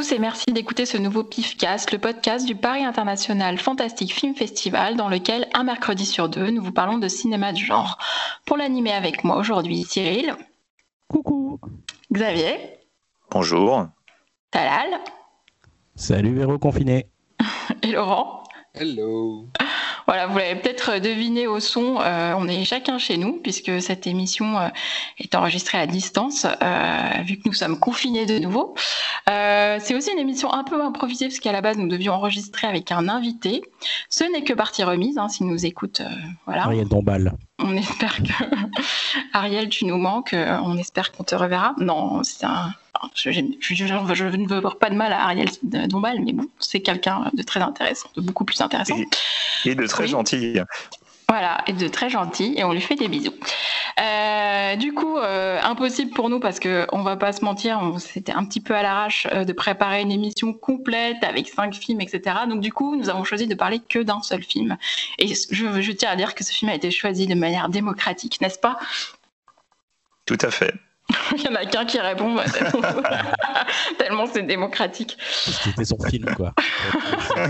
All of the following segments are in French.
tous et merci d'écouter ce nouveau PIFcast, le podcast du Paris International Fantastic Film Festival, dans lequel un mercredi sur deux, nous vous parlons de cinéma de genre. Pour l'animer avec moi aujourd'hui, Cyril. Coucou. Xavier. Bonjour. Talal. Salut Véro confiné. Et Laurent. Hello. Voilà, vous l'avez peut-être deviné au son, euh, on est chacun chez nous puisque cette émission euh, est enregistrée à distance euh, vu que nous sommes confinés de nouveau. c'est aussi une émission un peu improvisée parce qu'à la base nous devions enregistrer avec un invité. Ce n'est que partie remise, hein, s'il nous écoute. voilà. Ariel Dombal. On espère que Ariel, tu nous manques. On espère qu'on te reverra. Non, c'est un je, ne veux pas de mal à Ariel Dombal, mais bon, c'est quelqu'un de très intéressant, de beaucoup plus intéressant. Et, de très gentil. Voilà, et de très gentil, et on lui fait des bisous. Euh, du coup, euh, impossible pour nous parce que on va pas se mentir, c'était un petit peu à l'arrache euh, de préparer une émission complète avec cinq films, etc. Donc du coup, nous avons choisi de parler que d'un seul film. Et je, je tiens à dire que ce film a été choisi de manière démocratique, n'est-ce pas? Tout à fait. Il y en a qu'un qui répond, bah, tellement c'est démocratique. C'était son film, quoi.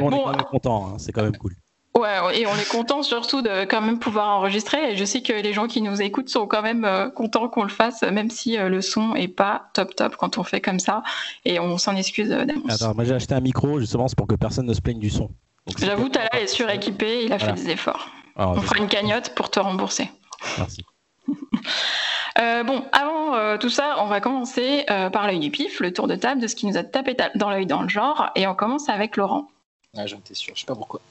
on est quand même content, hein, c'est quand même cool. Ouais, et on est content surtout de quand même pouvoir enregistrer. Et je sais que les gens qui nous écoutent sont quand même euh, contents qu'on le fasse, même si euh, le son est pas top top quand on fait comme ça. Et on s'en excuse euh. Attends, moi j'ai acheté un micro justement pour que personne ne se plaigne du son. J'avoue, Tala est suréquipé, il a fait des efforts. Ah, on fera une cagnotte pour te rembourser. Merci. Euh, bon, avant euh, tout ça, on va commencer euh, par l'œil du pif, le tour de table de ce qui nous a tapé dans l'œil dans le genre, et on commence avec Laurent. Ah, j'en étais sûr, je sais pas pourquoi.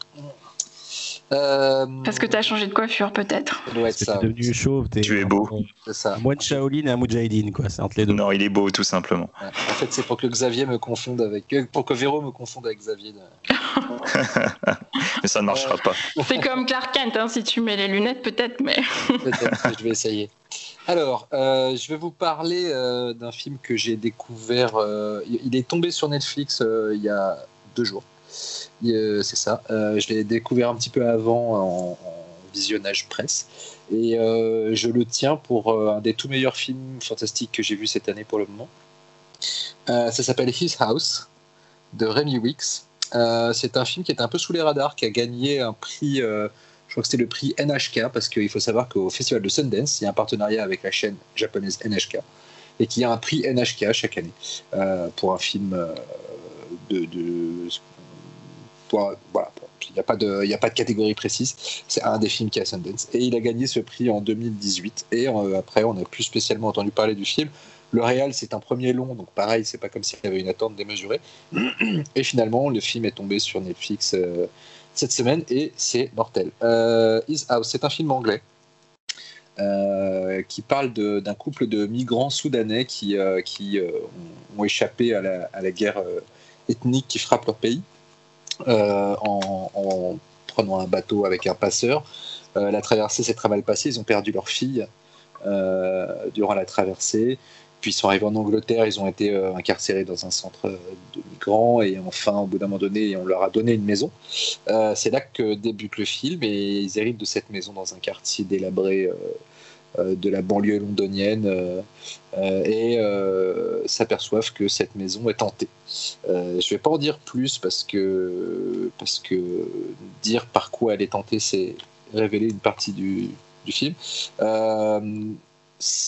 Parce que tu as changé de coiffure, peut-être. Tu es devenu chauve. tu es beau. C'est ça. Moi de Shaolin et un Mujahideen, quoi. C'est entre les deux. Non, il est beau, tout simplement. En fait, c'est pour que Xavier me confonde avec. Pour que Véro me confonde avec Xavier. mais ça ne marchera pas. C'est comme Clark Kent, hein, si tu mets les lunettes, peut-être, mais. peut-être, je vais essayer. Alors, euh, je vais vous parler euh, d'un film que j'ai découvert. Euh, il est tombé sur Netflix il y a deux jours. C'est ça. je l'ai découvert un petit peu avant en, visionnage presse. Et je le tiens pour un des tout meilleurs films fantastiques que j'ai vu cette année pour le moment. ça s'appelle His House de Remy Wicks. c'est un film qui est un peu sous les radars, qui a gagné un prix je crois que c'était le prix NHK, parce qu'il faut savoir qu'au Festival de Sundance, il y a un partenariat avec la chaîne japonaise NHK, et qu'il y a un prix NHK chaque année euh, pour un film euh, de. Voilà, il n'y a, pas de, a pas de catégorie précise. C'est un des films qui à Sundance. Et il a gagné ce prix en 2018. Et euh, après, on n'a plus spécialement entendu parler du film. Le réal, c'est un premier long, donc pareil, c'est pas comme s'il y avait une attente démesurée. Et finalement, le film est tombé sur Netflix cette semaine et c'est mortel. Euh, Is House, c'est un film anglais euh, qui parle d'un couple de migrants soudanais qui, euh, ont échappé à la guerre ethnique qui frappe leur pays en, en, prenant un bateau avec un passeur. la traversée s'est très mal passée, ils ont perdu leur fille durant la traversée. Puis ils sont arrivés en Angleterre, ils ont été euh, incarcérés dans un centre de migrants et enfin, au bout d'un moment donné, on leur a donné une maison. Euh, c'est là que débute le film et ils arrivent de cette maison dans un quartier délabré euh, de la banlieue londonienne et s'aperçoivent que cette maison est tentée. je ne vais pas en dire plus parce que, parce que dire par quoi elle est tentée, c'est révéler une partie du, du film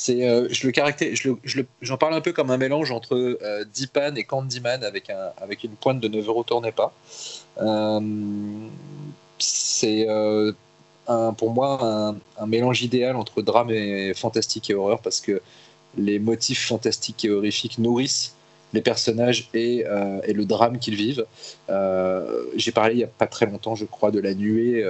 euh, je le caractérise, je j'en parle un peu comme un mélange entre euh, Deepan et Candyman avec un avec une pointe de 9 euros tournez pas. Euh, c'est un, pour moi un, mélange idéal entre drame et fantastique et horreur parce que les motifs fantastiques et horrifiques nourrissent les personnages et, et le drame qu'ils vivent. J'ai parlé il n'y a pas très longtemps, je crois, de La Nuée,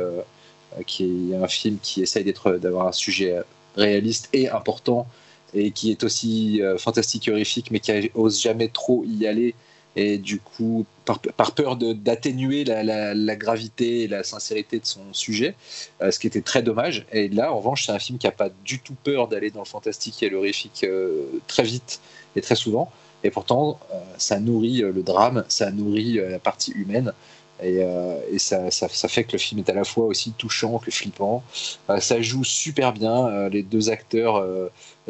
qui est un film qui essaye d'avoir un sujet réaliste et important et qui est aussi euh, fantastique et horrifique, mais qui ose jamais trop y aller. Et du coup, par, peur d'atténuer la, la, gravité et la sincérité de son sujet, euh, ce qui était très dommage. Et là, en revanche, c'est un film qui n'a pas du tout peur d'aller dans le fantastique et l'horrifique euh, très vite et très souvent. Et pourtant, ça nourrit le drame, ça nourrit la partie humaine. Et, euh, ça, fait que le film est à la fois aussi touchant que flippant. Euh, ça joue super bien. Euh, les deux acteurs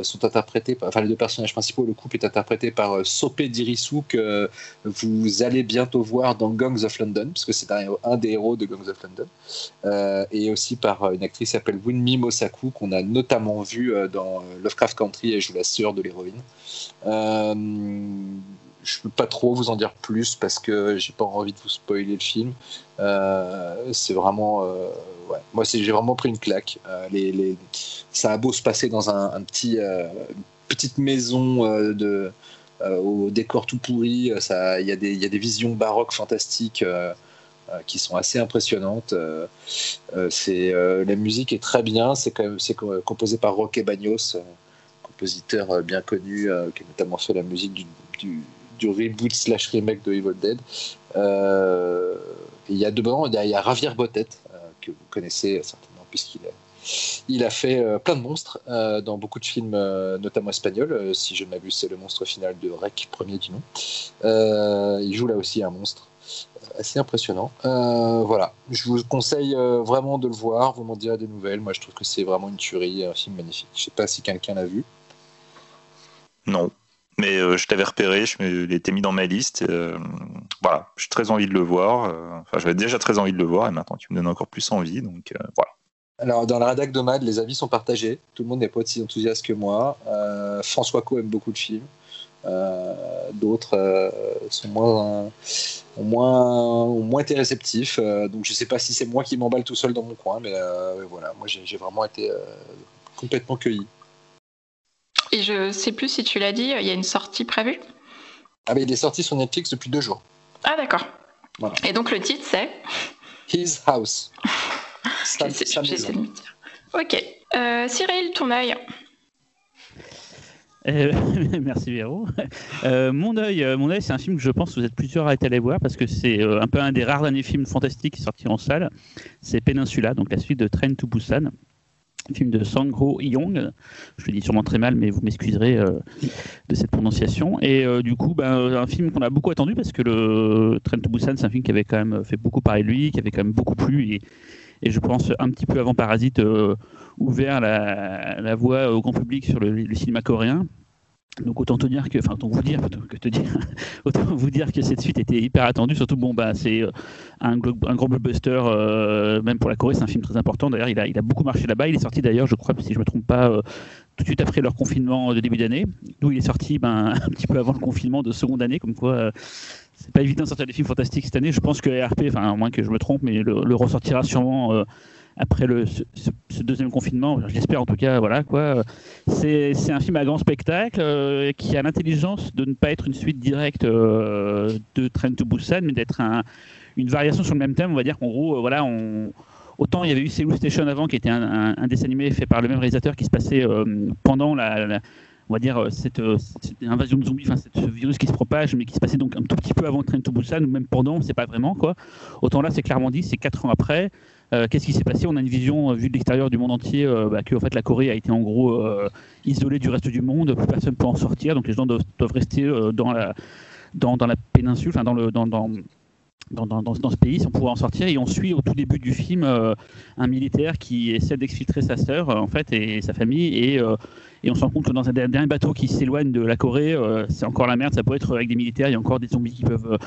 sont interprétés, par, enfin les deux personnages principaux, le couple est interprété par Sope Dirisu que vous allez bientôt voir dans Gangs of London, parce que c'est un, des héros de Gangs of London, et aussi par une actrice qui s'appelle Winmi Mosaku qu'on a notamment vu dans Lovecraft Country, elle joue la sœur de l'héroïne. Je peux pas trop vous en dire plus parce que j'ai pas envie de vous spoiler le film. Euh, c'est vraiment, euh, moi j'ai vraiment pris une claque. Euh. Ça a beau se passer dans un, petit, petite maison de, au décor tout pourri. Il y a des, visions baroques fantastiques. qui sont assez impressionnantes. la musique est très bien. C'est composé par Roque Bagnos, compositeur bien connu, qui a notamment fait la musique du du reboot slash remake de Evil Dead. Euh, il y a dedans, il y a Javier Botet, euh, que vous connaissez certainement, puisqu'il a, a fait euh, plein de monstres euh, dans beaucoup de films, euh, notamment espagnols. si je ne m'abuse, c'est le monstre final de Rec, premier du nom. il joue là aussi un monstre assez impressionnant. voilà, je vous conseille vraiment de le voir, vous m'en direz des nouvelles. Moi, je trouve que c'est vraiment une tuerie, un film magnifique. Je ne sais pas si quelqu'un l'a vu. Non, mais euh, je t'avais repéré, je l'ai mis dans ma liste. Euh, voilà, j'ai très envie de le voir. Euh, enfin, j'avais déjà très envie de le voir et maintenant tu me donnes encore plus envie. Donc voilà. Alors, dans la rédac de Mad, les avis sont partagés. Tout le monde n'est pas aussi enthousiaste que moi. François Co aime beaucoup le film. D'autres sont moins, moins, moins été réceptifs. donc, je ne sais pas si c'est moi qui m'emballe tout seul dans mon coin, mais voilà, moi j'ai vraiment été complètement cueilli. Et je sais plus si tu l'as dit, il y a une sortie prévue? Ah, mais il est sorti sur Netflix depuis deux jours. Ah, d'accord. Voilà. Et donc le titre, c'est? His House. Sa, sa maison. Ok. Euh, Cyril, ton œil euh, merci Véro. Euh, mon œil, mon œil, c'est un film que je pense que vous êtes plusieurs à être allé voir parce que c'est un peu un des rares derniers films fantastiques sortis en salle. C'est Peninsula, donc la suite de Train to Busan film de Sang-ho Young. Je le dis sûrement très mal, mais vous m'excuserez euh, de cette prononciation. Et euh, du coup, ben, un film qu'on a beaucoup attendu parce que le Train to Busan, c'est un film qui avait quand même fait beaucoup parler de lui, qui avait quand même beaucoup plu et, je pense un petit peu avant Parasite euh, ouvert la, voie au grand public sur le cinéma coréen. Donc autant vous dire que cette suite était hyper attendue. Surtout bon bah c'est un, un gros blockbuster, euh, même pour la Corée, c'est un film très important. D'ailleurs il a, beaucoup marché là-bas. Il est sorti d'ailleurs, je crois, si je me trompe pas, euh, tout de suite après leur confinement de début d'année. Nous il est sorti ben, un petit peu avant le confinement de seconde année, comme quoi. Euh, c'est pas évident de sortir des films fantastiques cette année. Je pense que RP, enfin à moins que je me trompe, mais le, ressortira sûrement euh, après le, ce, deuxième confinement, j'espère en tout cas, voilà quoi. C'est, un film à grand spectacle euh, qui a l'intelligence de ne pas être une suite directe euh, de Train to Busan, mais d'être un, une variation sur le même thème. On va dire qu'en gros, euh, voilà, on, autant il y avait eu Seoul Station avant, qui était un, dessin animé fait par le même réalisateur qui se passait pendant la, on va dire cette, invasion de zombies, enfin ce virus qui se propage, mais qui se passait donc un tout petit peu avant Train to Busan, ou même pendant, c'est pas vraiment quoi. Autant là, c'est clairement dit, c'est quatre ans après. Euh, Qu'est-ce qui s'est passé? On a une vision euh, vue de l'extérieur du monde entier, euh, bah, que en fait la Corée a été en gros isolée du reste du monde, plus personne peut en sortir, donc les gens doivent, rester dans la péninsule, dans le dans, ce pays sans pouvoir en sortir. Et on suit au tout début du film un militaire qui essaie d'exfiltrer sa sœur en fait et sa famille et, et on se rend compte que dans un dernier bateau qui s'éloigne de la Corée c'est encore la merde ça peut être avec des militaires il y a encore des zombies qui peuvent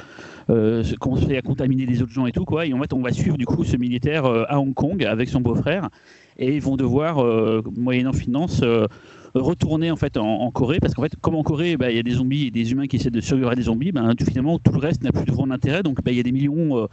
commencer à contaminer les autres gens et tout quoi. Et en fait on va suivre du coup ce militaire à Hong Kong avec son beau-frère. Et ils vont devoir moyennant finance retourner en fait en, Corée. Parce qu'en fait comme en Corée il bah, y a des zombies et des humains qui essaient de survivre à des zombies bah, finalement tout le reste n'a plus de grand intérêt donc il bah, y a des millions euh,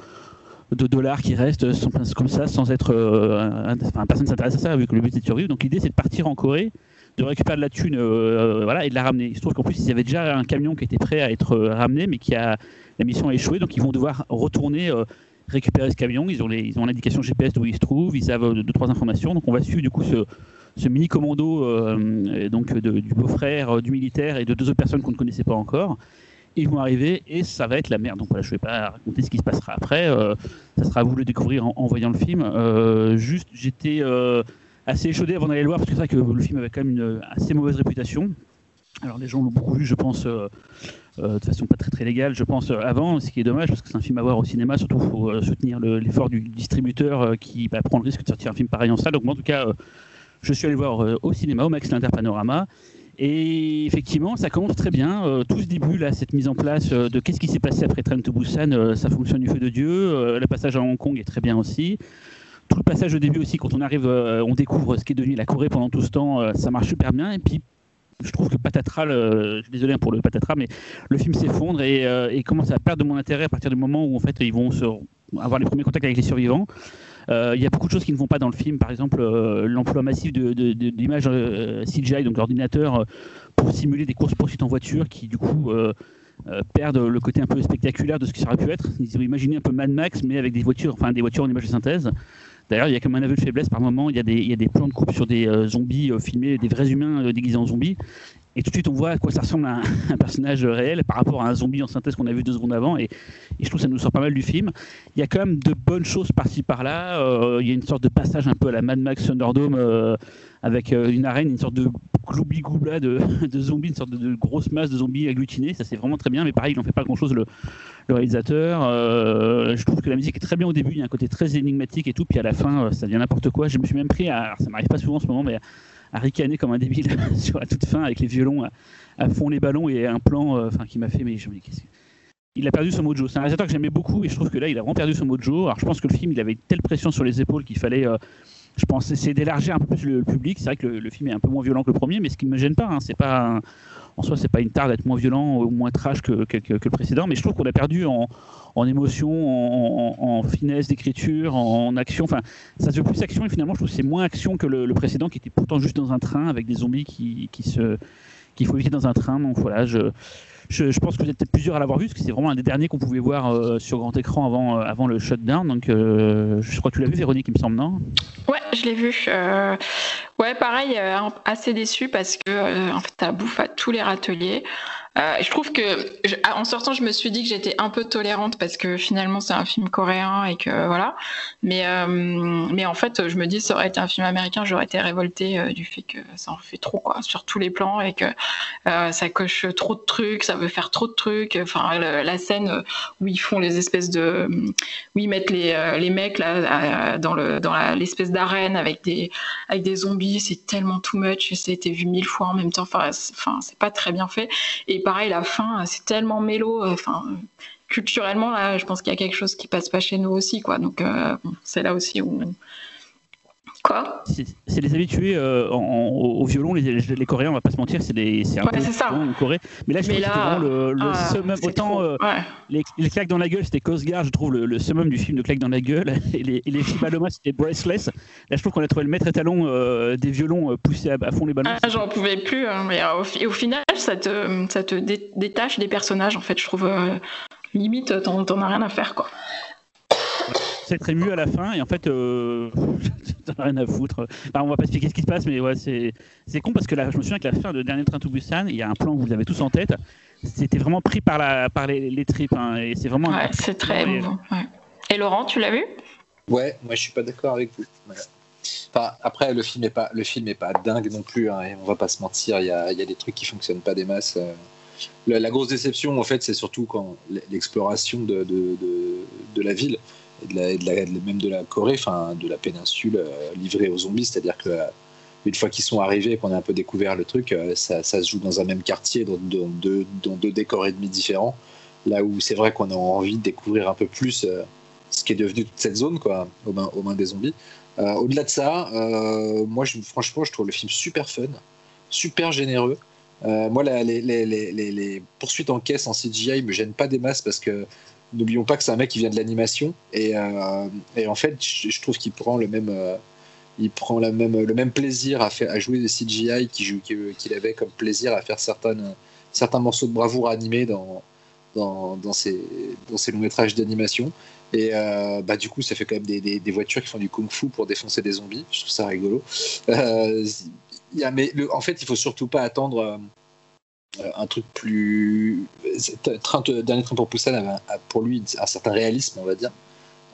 de dollars qui restent comme ça sans être euh, enfin, personne s'intéresse à ça vu que le but c'est de survivre. Donc l'idée c'est de partir en Corée de récupérer de la thune euh, voilà, et de la ramener. Il se trouve qu'en plus, il y avait déjà un camion qui était prêt à être ramené, mais qui a la mission a échoué, donc ils vont devoir retourner euh, récupérer ce camion. Ils ont ils ont l'indication GPS d'où il se trouve, ils savent deux trois informations, donc on va suivre du coup ce, ce mini commando euh, donc du beau-frère du militaire et de deux autres personnes qu'on ne connaissait pas encore. Ils vont arriver et ça va être la merde. Donc voilà, je ne vais pas raconter ce qui se passera après. Euh, ça sera à vous de le découvrir en, voyant le film. Euh, juste, j'étais assez échaudé avant d'aller le voir parce que c'est vrai que le film avait quand même une assez mauvaise réputation. Alors les gens l'ont beaucoup vu, je pense, euh, euh, de façon pas très très légale, je pense, euh, avant, ce qui est dommage parce que c'est un film à voir au cinéma, surtout il faut euh, soutenir le- l'effort du distributeur euh, qui bah, prend le risque de sortir un film pareil en salle. Donc moi, en tout cas, euh, je suis allé voir euh, au cinéma, au Max Linder Panorama. Et effectivement, ça commence très bien. Euh, tout ce début, là, cette mise en place euh, de qu'est-ce qui s'est passé après Train to Busan, euh, ça fonctionne du feu de Dieu. Euh, le passage à Hong Kong est très bien aussi. Tout le passage au début aussi, quand on arrive, euh, on découvre ce qui est devenu la Corée pendant tout ce temps, euh, ça marche super bien. Et puis, je trouve que Patatras, je suis désolé pour le Patatras, mais le film s'effondre et, euh, commence à perdre mon intérêt à partir du moment où en fait ils vont avoir les premiers contacts avec les survivants. Il y a beaucoup de choses qui ne vont pas dans le film, par exemple l'emploi massif de- de- de- d'images CGI, donc l'ordinateur, pour simuler des courses poursuites en voiture qui du coup perdent le côté un peu spectaculaire de ce qui ça aurait pu être. Ils ont imaginé un peu Mad Max, mais avec des voitures, enfin des voitures en images de synthèse. D'ailleurs, il y a comme un aveu de faiblesse par moment. Il y a des, il y a des plans de coupe sur des euh, zombies euh, filmés, des vrais humains euh, déguisés en zombies. Et tout de suite, on voit à quoi ça ressemble un, personnage réel par rapport à un zombie en synthèse qu'on a vu deux secondes avant. Et, et je trouve que ça nous sort pas mal du film. Il y a quand même de bonnes choses par-ci par-là. Il y a une sorte de passage un peu à la Mad Max Thunderdome avec euh, une arène, une sorte de gloubli-goubla de, zombies, une sorte de, grosse masse de zombies agglutinés. Ça, c'est vraiment très bien. Mais pareil, il n'en fait pas grand-chose le, réalisateur. Euh, je trouve que la musique est très bien au début. Il y a un côté très énigmatique et tout. Puis à la fin, euh, ça devient n'importe quoi. Je me suis même pris à. alors, ça m'arrive pas souvent en ce moment, mais à ricaner comme un débile sur la toute fin avec les violons à, à fond les ballons et un plan qui m'a fait mais je me dis qu'est-ce que- il a perdu son mojo. C'est un réalisateur que j'aimais beaucoup et je trouve que là il a vraiment perdu son mojo. Alors je pense que le film il avait telle pression sur les épaules qu'il fallait je pense essayer d'élargir un peu plus le, public. C'est vrai que le, film est un peu moins violent que le premier, mais ce qui ne me gêne pas, hein, c'est pas en soi c'est pas une tare d'être moins violent ou moins trash que, que- que- que le précédent, mais je trouve qu'on a perdu en, émotion, en, finesse d'écriture, en, action. Enfin, ça se veut plus action et finalement je trouve que c'est moins action que le, le précédent qui était pourtant juste dans un train avec des zombies qui, qui se qu'il faut éviter dans un train. Donc voilà, je, je, je pense que vous êtes peut-être plusieurs à l'avoir vu, parce que c'est vraiment un des derniers qu'on pouvait voir euh, sur grand écran avant, euh, avant le shutdown. Donc euh, je crois que tu l'as vu, Véronique, il me semble, non? Ouais, je l'ai vu. Ouais, pareil, euh, assez déçu parce que euh, en fait, bouffe à tous les râteliers. Euh, je trouve que, ah, en sortant, je me suis dit que j'étais un peu tolérante parce que finalement, c'est un film coréen et que voilà. Mais, euh, mais en fait, je me dis, ça aurait été un film américain, j'aurais été révoltée du fait que ça en fait trop, quoi, sur tous les plans et que ça coche trop de trucs, ça veut faire trop de trucs. Enfin, la scène où ils font les espèces de, où ils mettent les, les mecs là dans le dans l'espèce d'arène avec des avec des zombies, c'est tellement too much, ça a été vu mille fois en même temps. Enfin, c'est- pas très bien fait. Et pareil, la fin, c'est tellement mélo. Enfin, culturellement là, je pense qu'il y a quelque chose qui passe pas chez nous aussi, quoi. Donc euh, c'est là aussi où quoi C'est les habitués euh, en- en- au violon, les, Coréens, on va pas se mentir, c'est un Ouais, peu ça. en Corée. Mais là, je Mais trouve que là, vraiment le, le ah, summum. Autant trop. euh, Ouais. les, les claques dans la gueule, c'était Cosgar, je trouve le, le summum du film de claques dans la gueule. Et les, et les Shibalomas, c'était Braceless. Là, je trouve qu'on a trouvé le maître étalon euh, des violons poussés à, à fond les ballons. Ah, J'en pouvais plus. hein, mais euh, au, fi- au final, ça te, ça te dé- détache des personnages. En fait, je trouve limite, t'en as rien à faire, quoi. C'est très mieux à la fin et en fait, euh, t'en as rien à foutre. Enfin, on va pas expliquer ce qui se passe, mais ouais, c'est c'est con parce que là, je me souviens que la fin de Dernier Train to Busan, il y a un plan que vous avez tous en tête. C'était vraiment pris par, la, par les, les tripes hein, et c'est vraiment. Ouais, c'est très émouvant. ouais. Et Laurent, tu l'as vu? Ouais, moi je suis pas d'accord avec vous. Voilà. Enfin, après, le film est pas, le film est pas dingue non plus. Hein, et on va pas se mentir, il y a, il y a des trucs qui fonctionnent pas des masses. euh. La, la grosse déception, en fait, c'est surtout quand l'exploration de, de, de, de la ville de même de la Corée, enfin de la péninsule euh, livrée aux zombies, c'est-à-dire que euh, une fois qu'ils sont arrivés et qu'on a un peu découvert le truc, euh, ça, se joue dans un même quartier, dans, deux, décors et demi différents. Là où c'est vrai qu'on a envie de découvrir un peu plus ce qui est devenu toute cette zone, quoi, aux mains, aux mains des zombies. Au-delà de ça, moi, franchement, je trouve le film super fun, super généreux. Moi, les- les poursuites en caisse en CGI me gênent pas des masses parce que n'oublions pas que c'est un mec qui vient de l'animation et, euh, en fait, je, trouve qu'il prend le même, euh, il prend la même, le même plaisir à, jouer des CGI qu'il joue- qu'il avait comme plaisir à faire certains morceaux de bravoure animés dans, dans, dans, ses, dans longs métrages d'animation. Et euh, bah, du coup, ça fait quand même des, des- voitures qui font du kung-fu pour défoncer des zombies. Je trouve ça rigolo. Euh, mais en fait, il faut surtout pas attendre euh, un truc plus. Dernier train pour Poussin avait pour lui un certain réalisme, on va dire.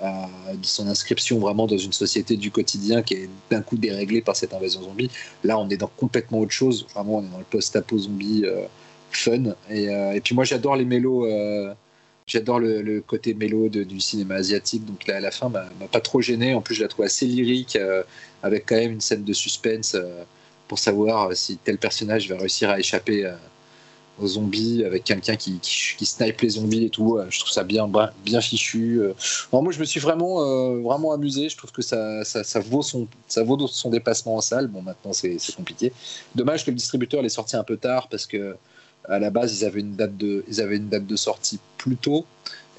euh, de son inscription vraiment dans une société du quotidien qui est d'un coup déréglée par cette invasion zombie. Là, on est dans complètement autre chose. Vraiment, on est dans le post-apo zombie euh, fun. Et, euh, puis moi, j'adore les mélos. J'adore le, côté mélo du cinéma asiatique, donc là, à la fin, m'a pas trop gêné. En plus, je la trouve assez lyrique, avec quand même une scène de suspense pour savoir si tel personnage va réussir à échapper zombies avec quelqu'un qui, qui, snipe les zombies et tout. Je trouve ça bien, bien fichu. Alors moi, je me suis vraiment, euh, vraiment amusé. Je trouve que ça, ça, ça, vaut son, ça vaut son dépassement en salle. Bon, maintenant, c'est compliqué. Dommage que le distributeur l'ait sorti un peu tard parce que à la base, ils avaient une date de, ils avaient une date de sortie plus tôt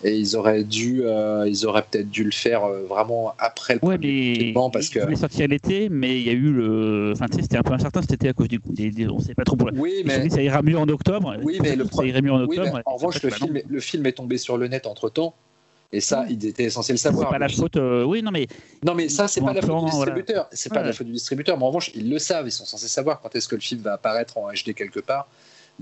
et ils auraient dû euh, ils auraient peut-être dû le faire euh, vraiment après le ouais, mais parce que il sorti à l'été mais il y a eu le enfin tu sais c'était un peu incertain été à cause du coup des, des... on sait pas trop pour oui mais ça ira mieux en octobre oui mais le ça irait mieux en octobre oui, en revanche le film, le film est tombé sur le net entre temps et ça, ils étaient censés le savoir. C'est pas la faute. Euh... Oui, non, mais. Non, mais ça, c'est pas la faute du distributeur. Voilà. C'est pas ouais. la faute du distributeur. Mais en revanche, ils le savent. Ils sont censés savoir quand est-ce que le film va apparaître en HD quelque part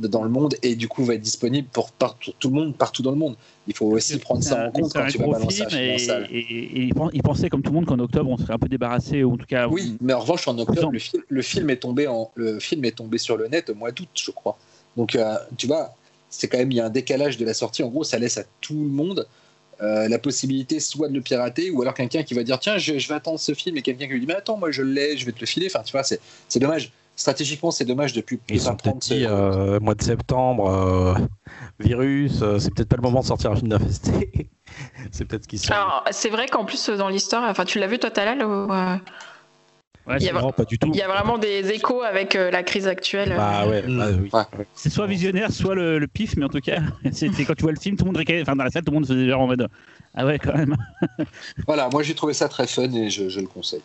dans le monde et du coup va être disponible pour partout, tout le monde partout dans le monde. Il faut aussi prendre ça en compte quand tu vas balancer un film et, en salle. Et, et, il pensait comme tout le monde qu'en octobre on serait un peu débarrassé ou en tout cas. Oui, mais en revanche en octobre le film, le film est tombé en le film est tombé sur le net au mois d'août je crois. Donc euh, tu vois c'est quand même il y a un décalage de la sortie. En gros ça laisse à tout le monde euh, la possibilité soit de le pirater ou alors quelqu'un qui va dire tiens je, je vais attendre ce film et quelqu'un qui lui dit mais attends moi je l'ai je vais te le filer. Enfin tu vois c'est dommage stratégiquement, c'est dommage depuis Ils ont peut-être dit euh, mois de septembre, euh, virus, euh, c'est peut-être pas le moment de sortir un film d'investé. c'est peut-être ce qui se Alors, c'est vrai qu'en plus, dans l'histoire, enfin, tu l'as vu toi, Talal ou, Ouais, il, y a, non, pas du tout. il y a vraiment des échos avec euh, la crise actuelle. Bah ouais, bah, oui. ouais. C'est soit visionnaire, soit le, le, pif, mais en tout cas, c'était quand tu vois le film, tout le monde enfin dans la salle, tout le monde faisait genre en mode ah ouais quand même. voilà, moi j'ai trouvé ça très fun et je, je le conseille.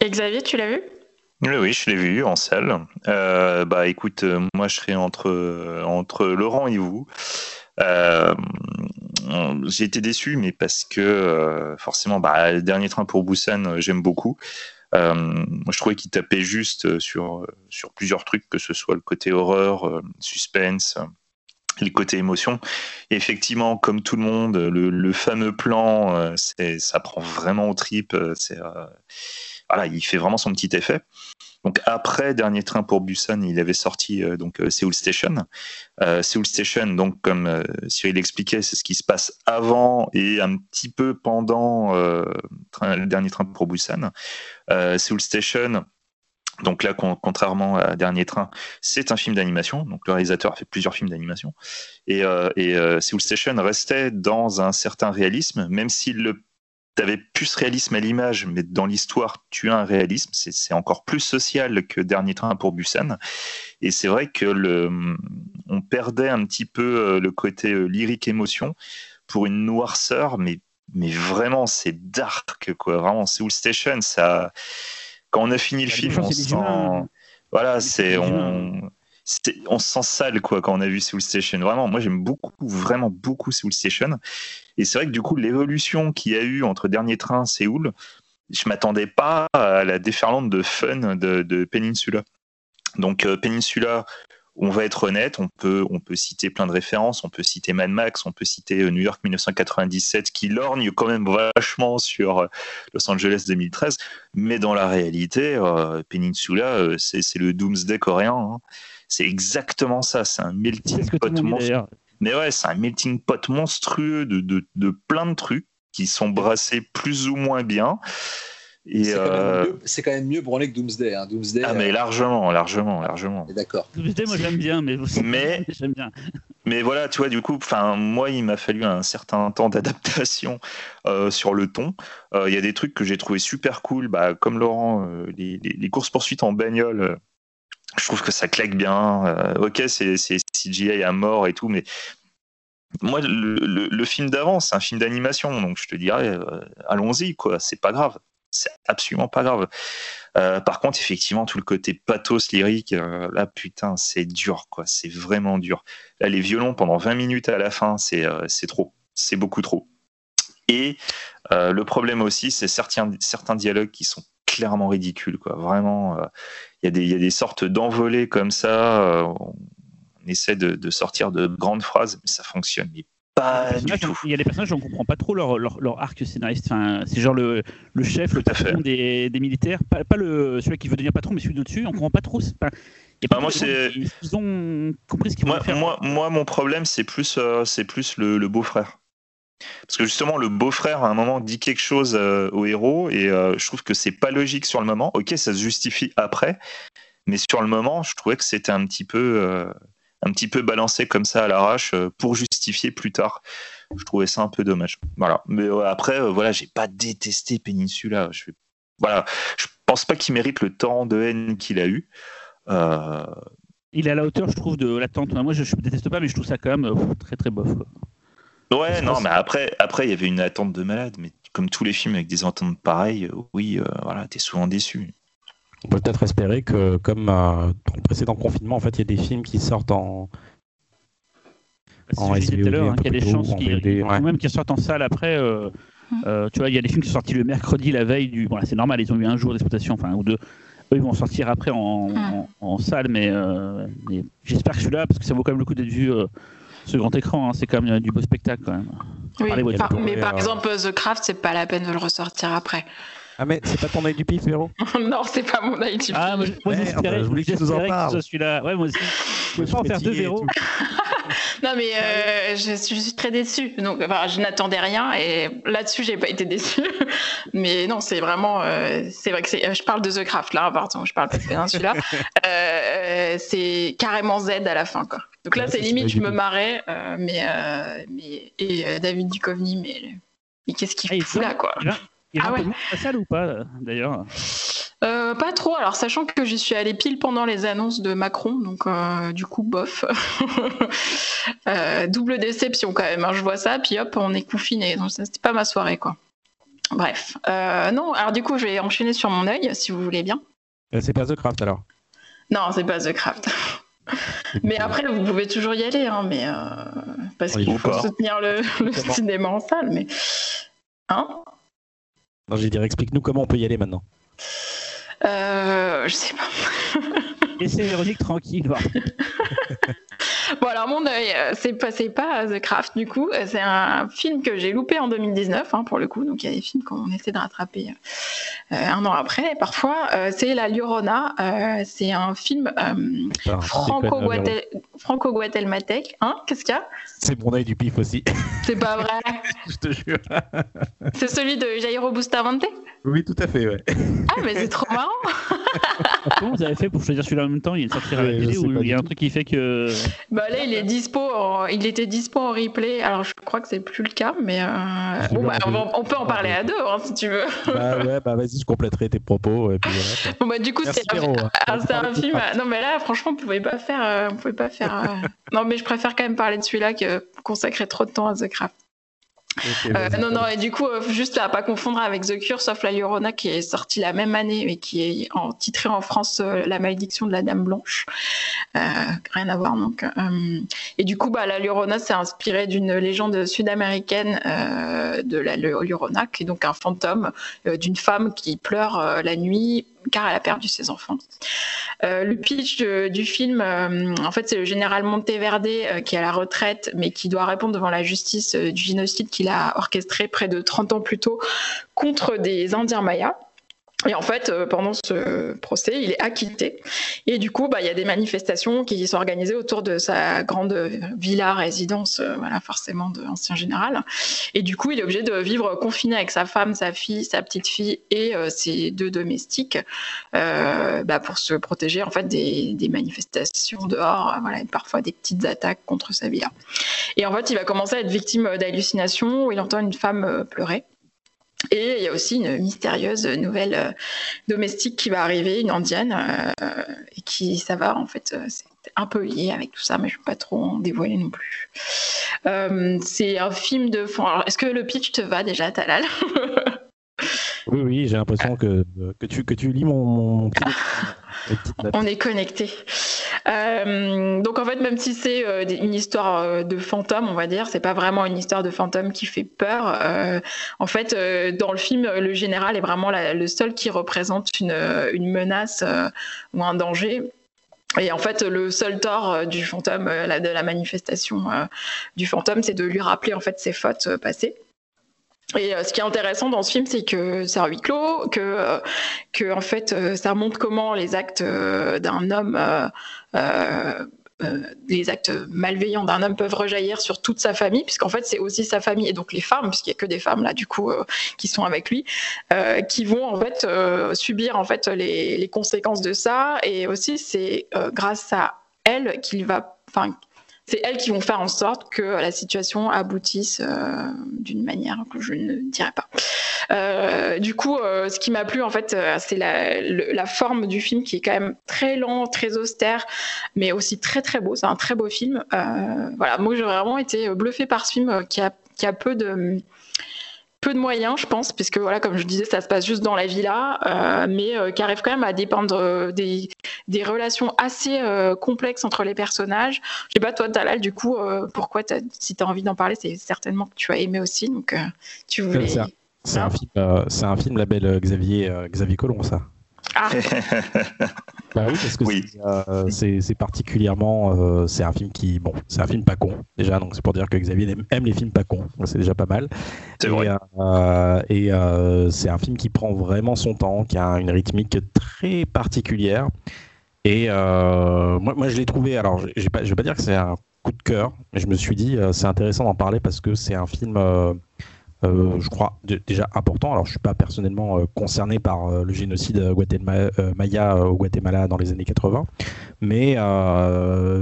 Et Xavier, tu l'as vu? Oui, je l'ai vu en salle. Euh, bah, écoute, euh, moi, je serai entre entre Laurent et vous. Euh, j'ai été déçu, mais parce que euh, forcément, bah, le dernier train pour Busan, j'aime beaucoup. moi, je trouvais qu'il tapait juste sur sur plusieurs trucs, que ce soit le côté horreur, suspense. Les côtés émotion. Et effectivement, comme tout le monde, le, le fameux plan, ça prend vraiment au trip. C'est, voilà, il fait vraiment son petit effet. Donc après Dernier Train pour Busan, il avait sorti euh, donc euh, Seoul Station. Euh, Seoul Station, donc comme euh, Cyril l'expliquait, c'est ce qui se passe avant et un petit peu pendant le Dernier Train pour Busan. Seoul Station. Donc là, contrairement à Dernier Train, c'est un film d'animation. Donc le réalisateur a fait plusieurs films d'animation. Et, et Seoul Station restait dans un certain réalisme, même s'il le tu avais plus réalisme à l'image, mais dans l'histoire, tu as un réalisme. C'est encore plus social que Dernier Train pour Busan. Et c'est vrai que le, on perdait un petit peu euh, le côté euh, lyrique émotion pour une noirceur, mais, mais vraiment, c'est dark, quoi. Vraiment, Seoul Station, ça. Quand on a fini le film, on sent. Voilà, c'est. On on se sent sale quoi quand on a vu Soul Station. Vraiment, moi j'aime beaucoup, vraiment beaucoup Soul Station. Et c'est vrai que du coup l'évolution qu'il y a eu entre Dernier Train Séoul, je m'attendais pas à la déferlante de fun de, Peninsula. Donc euh, Peninsula, on va être honnête, on peut, on peut citer plein de références, on peut citer Mad Max, on peut citer euh, New York 1997 qui lorgne quand même vachement sur euh, Los Angeles 2013, mais dans la réalité, Peninsula, c'est le Doomsday coréen. Hein. C'est exactement ça, c'est un melting pot monstrueux. Mais ouais, c'est un melting pot monstrueux de, de, de, plein de trucs qui sont brassés plus ou moins bien. C'est euh... quand, quand, même mieux branlé que Doomsday. Hein. Doomsday ah, mais largement, largement, largement. D'accord. Doomsday, moi j'aime bien, mais, mais j'aime bien. Mais voilà, tu vois, du coup, enfin, moi, il m'a fallu un certain temps d'adaptation euh, sur le ton. Il euh, y a des trucs que j'ai trouvé super cool, bah, comme Laurent, euh, les, les, les courses poursuites en bagnole je trouve que ça claque bien. Euh, ok, c'est CGI à mort et tout, mais moi, le, film d'avant, c'est un film d'animation, donc je te dirais, euh, allons-y, quoi. C'est pas grave. C'est absolument pas grave. Euh, par contre, effectivement, tout le côté pathos lyrique, là, putain, c'est dur, quoi. C'est vraiment dur. Les violons pendant 20 minutes à la fin, c'est trop. C'est beaucoup trop. Et le problème aussi, c'est certains, certains dialogues qui sont clairement ridicules, quoi. Vraiment y, a des, il y a des sortes d'envolées comme ça. Euh, on essaie de, de, sortir de grandes phrases, mais ça fonctionne mais Pas Les du tout. Il y a des personnages, on comprend pas trop leur, leur, leur arc scénariste. Enfin, c'est genre le, le chef, le Tout patron des, des militaires, pas, pas le, celui qui veut devenir patron, mais celui d'au-dessus. On comprend pas trop. pas- Bah, moi, c'est- Ils ont compris ce qu'ils Moi, faire. moi, moi, mon problème, c'est plus, euh, c'est plus le, le beau-frère. Parce que justement, le beau-frère, à un moment, dit quelque chose euh, au héros, et euh, je trouve que c'est pas logique sur le moment. Ok, ça se justifie après, mais sur le moment, je trouvais que c'était un petit peu, euh, un petit peu balancé comme ça à l'arrache pour justifier plus tard. Je trouvais ça un peu dommage. Voilà. Mais après, voilà, j'ai pas détesté Peninsula. Je voilà, je pense pas qu'il mérite le temps de haine qu'il a eu. Il est à la hauteur, je trouve, de l'attente. Moi, je, je déteste pas, mais je trouve ça quand même très très bof. Ouais, non, pense- mais après, après, il y avait une attente de malade. Mais comme tous les films avec des attentes pareilles, euh, oui, euh, voilà, t'es souvent déçu. On peut peut-être espérer que, comme euh, dans le précédent confinement, en fait, il y a des films qui sortent en. En hein, qu'il y a des chances qui, ouais. même qui sortent en salle après. euh, euh, tu vois, il y a des films qui sont sortis le mercredi, la veille du. Bon, c'est normal, ils ont eu un jour d'exploitation, enfin, ou deux. Eux, ils vont sortir après en, en, en salle, mais, euh, mais j'espère que je suis là parce que ça vaut quand même le coup d'être vu sur grand écran. hein, c'est quand même du beau spectacle quand même. Oui, Allez, ouais, par- d'accord. mais par euh, exemple, The Craft, c'est pas la peine de le ressortir après. Ah, mais c'est pas ton œil du pif, Véro non, c'est pas mon œil du Ah, moi, moi, Merde, j'espérais je voulais que tu nous en j'espérais parles. ce soit celui-là. Ouais, moi aussi. Je pouvais pas en faire deux tout. Non, mais euh, je, suis, je suis très déçue. Donc, enfin, je n'attendais rien et là-dessus, j'ai pas été déçue. mais non, c'est vraiment. euh, c'est vrai que c'est. Je parle de The Craft là, pardon, je parle pas de Peninsula. euh, euh, c'est carrément Z à la fin, quoi. Donc là, Ouais, c'est limite, je me marrais, euh, mais, euh, mais. Et euh, David Duchovny, mais. Mais qu'est-ce qu'il Ah, fout là, quoi y a Ah ouais. la salle ou pas, d'ailleurs? Euh, pas trop, alors sachant que j'y suis allée pile pendant les annonces de Macron, donc euh, du coup, bof. Euh, double déception quand même, hein, je vois ça, puis hop, on est confiné, donc ça, c'était pas ma soirée quoi. Bref, Euh, non, alors du coup, je vais enchaîner sur mon œil, si vous voulez bien. C'est pas The Craft alors? Non, c'est pas The Craft. Mais après, vous pouvez toujours y aller, hein, mais euh, parce Oui, qu'il faut pas. soutenir le, le cinéma en salle, mais. Hein? Non, j'ai dit, explique-nous comment on peut y aller maintenant. euh, Je sais pas. Laissez Véronique tranquille. Bon alors mon œil, euh, c'est pas, pas The Craft du coup, Euh, c'est un film que j'ai loupé en 2019 hein, pour le coup, donc il y a des films qu'on essaie de rattraper euh, un an après parfois. Euh, c'est La Llorona, euh, c'est un film euh, Véro. franco-guatel- franco-guatémaltèque. Hein Qu'est-ce qu'il y a? C'est mon œil du pif aussi, C'est pas vrai je te jure. C'est celui de Jairo Bustamante? Oui, tout à fait, ouais. Ah mais c'est trop marrant Comment vous avez fait pour choisir celui-là en même temps Il est sorti à la Ouais, ou il y a un truc qui fait que. Bah là il est dispo, en- il était dispo en replay, alors je crois que c'est plus le cas, mais euh, Je bon, bah, on, va- deux. on peut en parler à deux hein, si tu veux. bah ouais, bah vas-y, je compléterai tes propos. Et puis voilà, quoi. Bon bah du coup c'est un, hein. Ah, un de film. Non, mais là, franchement, on pouvait pas faire. euh, on pouvait pas faire. euh, Non, mais je préfère quand même parler de celui-là que consacrer trop de temps à The Craft. Euh, non, non, et du coup, euh, juste à pas confondre avec The Cure, sauf La Llorona qui est sortie la même année, mais qui est en, titré en France euh, La malédiction de la Dame Blanche. Rien à voir, donc. et du coup, bah, La Llorona, c'est inspiré d'une légende sud-américaine de la Llorona, qui est donc un fantôme d'une femme qui pleure la nuit car elle a perdu ses enfants. Euh, le pitch du film, euh, en fait, c'est le général Monteverde euh, qui est à la retraite, mais qui doit répondre devant la justice euh, du génocide qu'il a orchestré près de 30 ans plus tôt contre des Indiens mayas. Et en fait, euh, pendant ce procès, il est acquitté. Et du coup, bah, il y a des manifestations qui sont organisées autour de sa grande villa résidence, euh, voilà, forcément de ancien général. Et du coup, il est obligé de vivre confiné avec sa femme, sa fille, sa petite fille et euh, ses deux domestiques bah, pour se protéger en fait des, des manifestations dehors, voilà, et parfois des petites attaques contre sa villa. Et en fait, il va commencer à être victime d'hallucinations où il entend une femme pleurer. Et il y a aussi une mystérieuse nouvelle euh, domestique qui va arriver, une indienne, euh, et qui, ça va, en fait, euh, c'est un peu lié avec tout ça, mais je ne vais pas trop en dévoiler non plus. C'est un film de fond. Alors, est-ce que le pitch te va déjà, Talal? Oui, oui, j'ai l'impression que, que, tu, que tu lis mon, petit. On est connecté. Euh, donc en fait, même si c'est euh, une histoire euh, de fantôme, on va dire, c'est pas vraiment une histoire de fantôme qui fait peur. En fait, dans le film, le général est vraiment le seul qui représente une, une menace ou un danger. Et en fait, le seul tort du fantôme, de la manifestation du fantôme, c'est de lui rappeler en fait ses fautes passées. Et euh, ce qui est intéressant dans ce film, c'est que c'est un huis clos, que, euh, en fait, euh, ça montre comment les actes d'un homme, les actes malveillants d'un homme peuvent rejaillir sur toute sa famille, puisqu'en fait, c'est aussi sa famille et donc les femmes, puisqu'il n'y a que des femmes là, du coup, qui sont avec lui, qui vont en fait subir en fait les, les conséquences de ça. Et aussi, c'est grâce à elle qu'il va, enfin, c'est elles qui vont faire en sorte que la situation aboutisse euh, d'une manière que je ne dirais pas. Euh, du coup, euh, ce qui m'a plu en fait, euh, c'est la, la forme du film qui est quand même très lent, très austère, mais aussi très très beau. C'est un très beau film. Euh, voilà, moi j'ai vraiment été bluffée par ce film euh, qui a, qui a peu de peu de moyens, je pense, puisque voilà, comme je disais, ça se passe juste dans la villa, euh, mais euh, qui arrive quand même à dépendre euh, des, des relations assez complexes entre les personnages. Je sais pas, toi, Talal, du coup, pourquoi, t'as- si tu as envie d'en parler, c'est certainement que tu as aimé aussi, donc tu voulais. C'est un, un film, euh, c'est un film label Xavier, Xavier Collomb, ça. Ah, Bah oui, parce que Oui. c'est, euh, c'est c'est particulièrement, euh, c'est un film qui, bon, c'est un film pas con déjà, donc c'est pour dire que Xavier aime, aime les films pas cons, c'est déjà pas mal. C'est et vrai. euh, et euh, c'est un film qui prend vraiment son temps, qui a une rythmique très particulière. Et euh, moi, moi, je l'ai trouvé. Alors, pas, je vais pas dire que c'est un coup de cœur, mais je me suis dit, euh, c'est intéressant d'en parler parce que c'est un film. Euh, je crois déjà important. Alors, je suis pas personnellement euh, concerné par euh, le génocide Guatemala, Maya au Guatemala dans les années 80, mais